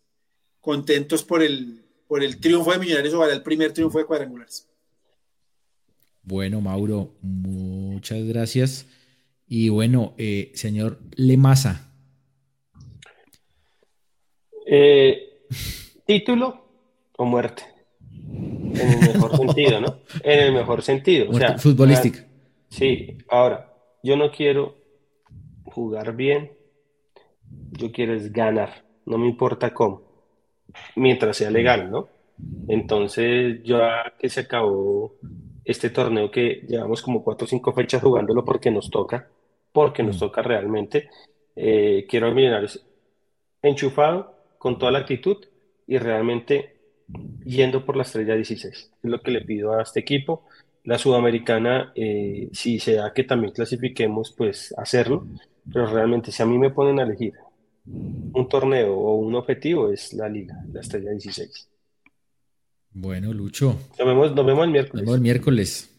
contentos por el, por el triunfo de Millonarios o para el primer triunfo de cuadrangulares. Bueno, Mauro, muchas gracias. Y bueno, eh, señor Lemasa, eh, título o muerte. En el mejor sentido, ¿no? En el mejor sentido. O sea, futbolística. Sí, ahora, yo no quiero jugar bien, yo quiero es ganar, no me importa cómo, mientras sea legal, ¿no? Entonces, ya que se acabó este torneo que llevamos como cuatro o cinco fechas jugándolo porque nos toca, porque nos mm. toca realmente, eh, quiero a Millonarios enchufado, con toda la actitud y realmente yendo por la estrella 16. Es lo que le pido a este equipo. La sudamericana, eh, si se da que también clasifiquemos, pues hacerlo, pero realmente si a mí me ponen a elegir un torneo o un objetivo, es la liga, la estrella 16. Bueno, Lucho. Nos vemos, nos vemos el miércoles. Nos vemos el miércoles.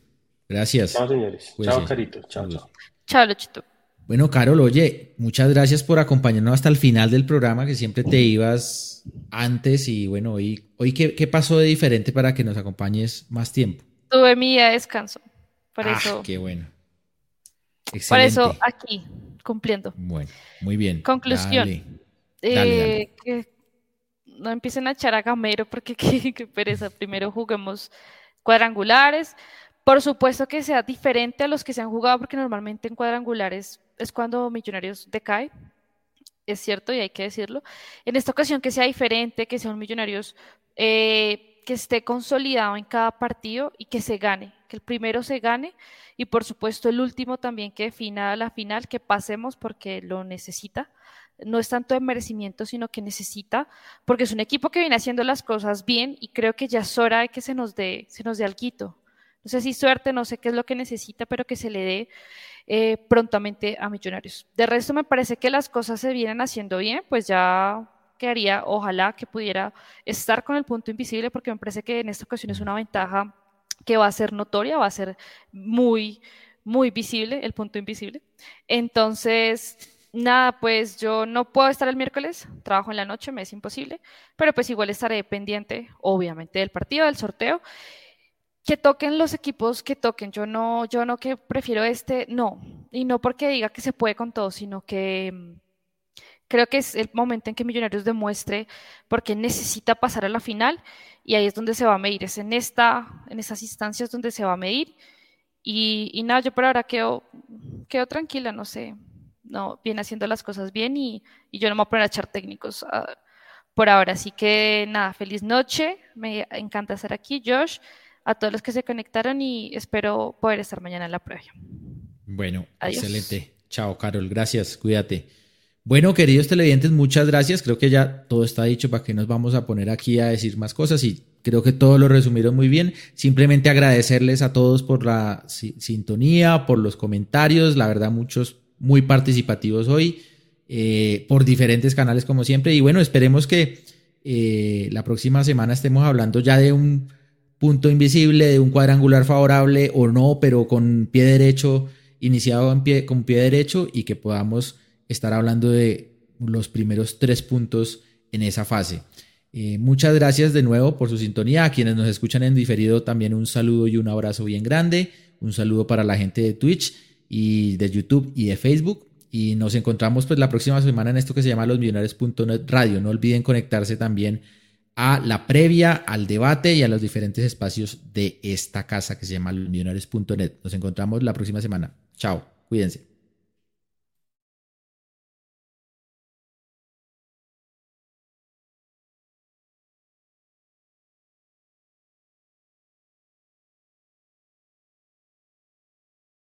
Gracias. Chao, señores. chao, Carito. Chao, chao. Chao, Luchito. Bueno, Carol, oye, muchas gracias por acompañarnos hasta el final del programa, que siempre te ibas antes y bueno, hoy, hoy ¿qué, pasó de diferente para que nos acompañes más tiempo? Tuve mi día de descanso, por ah, eso. Qué bueno. Excelente. Por eso aquí, cumpliendo. Bueno, muy bien. Conclusión. Eh, que no empiecen a echar a Gamero porque qué pereza. Primero juguemos cuadrangulares. Por supuesto que sea diferente a los que se han jugado, porque normalmente en cuadrangulares es cuando Millonarios decae, es cierto y hay que decirlo. En esta ocasión que sea diferente, que sea un Millonarios eh, que esté consolidado en cada partido y que se gane, que el primero se gane y por supuesto el último también que defina la final, que pasemos porque lo necesita. No es tanto de merecimiento, sino que necesita, porque es un equipo que viene haciendo las cosas bien y creo que ya es hora de que se nos dé, se nos dé algo no sé si suerte, no sé qué es lo que necesita, pero que se le dé eh, prontamente a Millonarios. De resto, me parece que las cosas se vienen haciendo bien, pues ya quedaría, ojalá que pudiera estar con el punto invisible, porque me parece que en esta ocasión es una ventaja que va a ser notoria, va a ser muy, muy visible el punto invisible. Entonces, nada, pues yo no puedo estar el miércoles, trabajo en la noche, me es imposible, pero pues igual estaré pendiente, obviamente, del partido, del sorteo que toquen los equipos que toquen. Yo no, yo no que prefiero este, no. Y no porque diga que se puede con todo, sino que mm, creo que es el momento en que Millonarios demuestre porque necesita pasar a la final y ahí es donde se va a medir. Es en esta, en esas instancias donde se va a medir. Y, nada, yo por ahora quedo, quedo tranquila, no sé. No, viene haciendo las cosas bien y, yo no me voy a poner a echar técnicos ah, por ahora. Así que nada, feliz noche. Me encanta estar aquí, Josh a todos los que se conectaron y espero poder estar mañana en la prueba. Bueno, excelente. Chao, Carol. Gracias. Cuídate. Bueno, queridos televidentes, muchas gracias. Creo que ya todo está dicho para que nos vamos a poner aquí a decir más cosas y creo que todo lo resumieron muy bien. Simplemente agradecerles a todos por la sintonía, por los comentarios, la verdad muchos muy participativos hoy, eh, por diferentes canales como siempre. Y bueno, esperemos que eh, la próxima semana estemos hablando ya de un punto invisible de un cuadrangular favorable o no, pero con pie derecho, iniciado en pie, con pie derecho y que podamos estar hablando de los primeros tres puntos en esa fase. Eh, muchas gracias de nuevo por su sintonía. A quienes nos escuchan en diferido, también un saludo y un abrazo bien grande. Un saludo para la gente de Twitch y de YouTube y de Facebook. Y nos encontramos pues la próxima semana en esto que se llama los millonarios.net radio. No olviden conectarse también a la previa, al debate y a los diferentes espacios de esta casa que se llama millonarios.net. Nos encontramos la próxima semana. Chao, cuídense.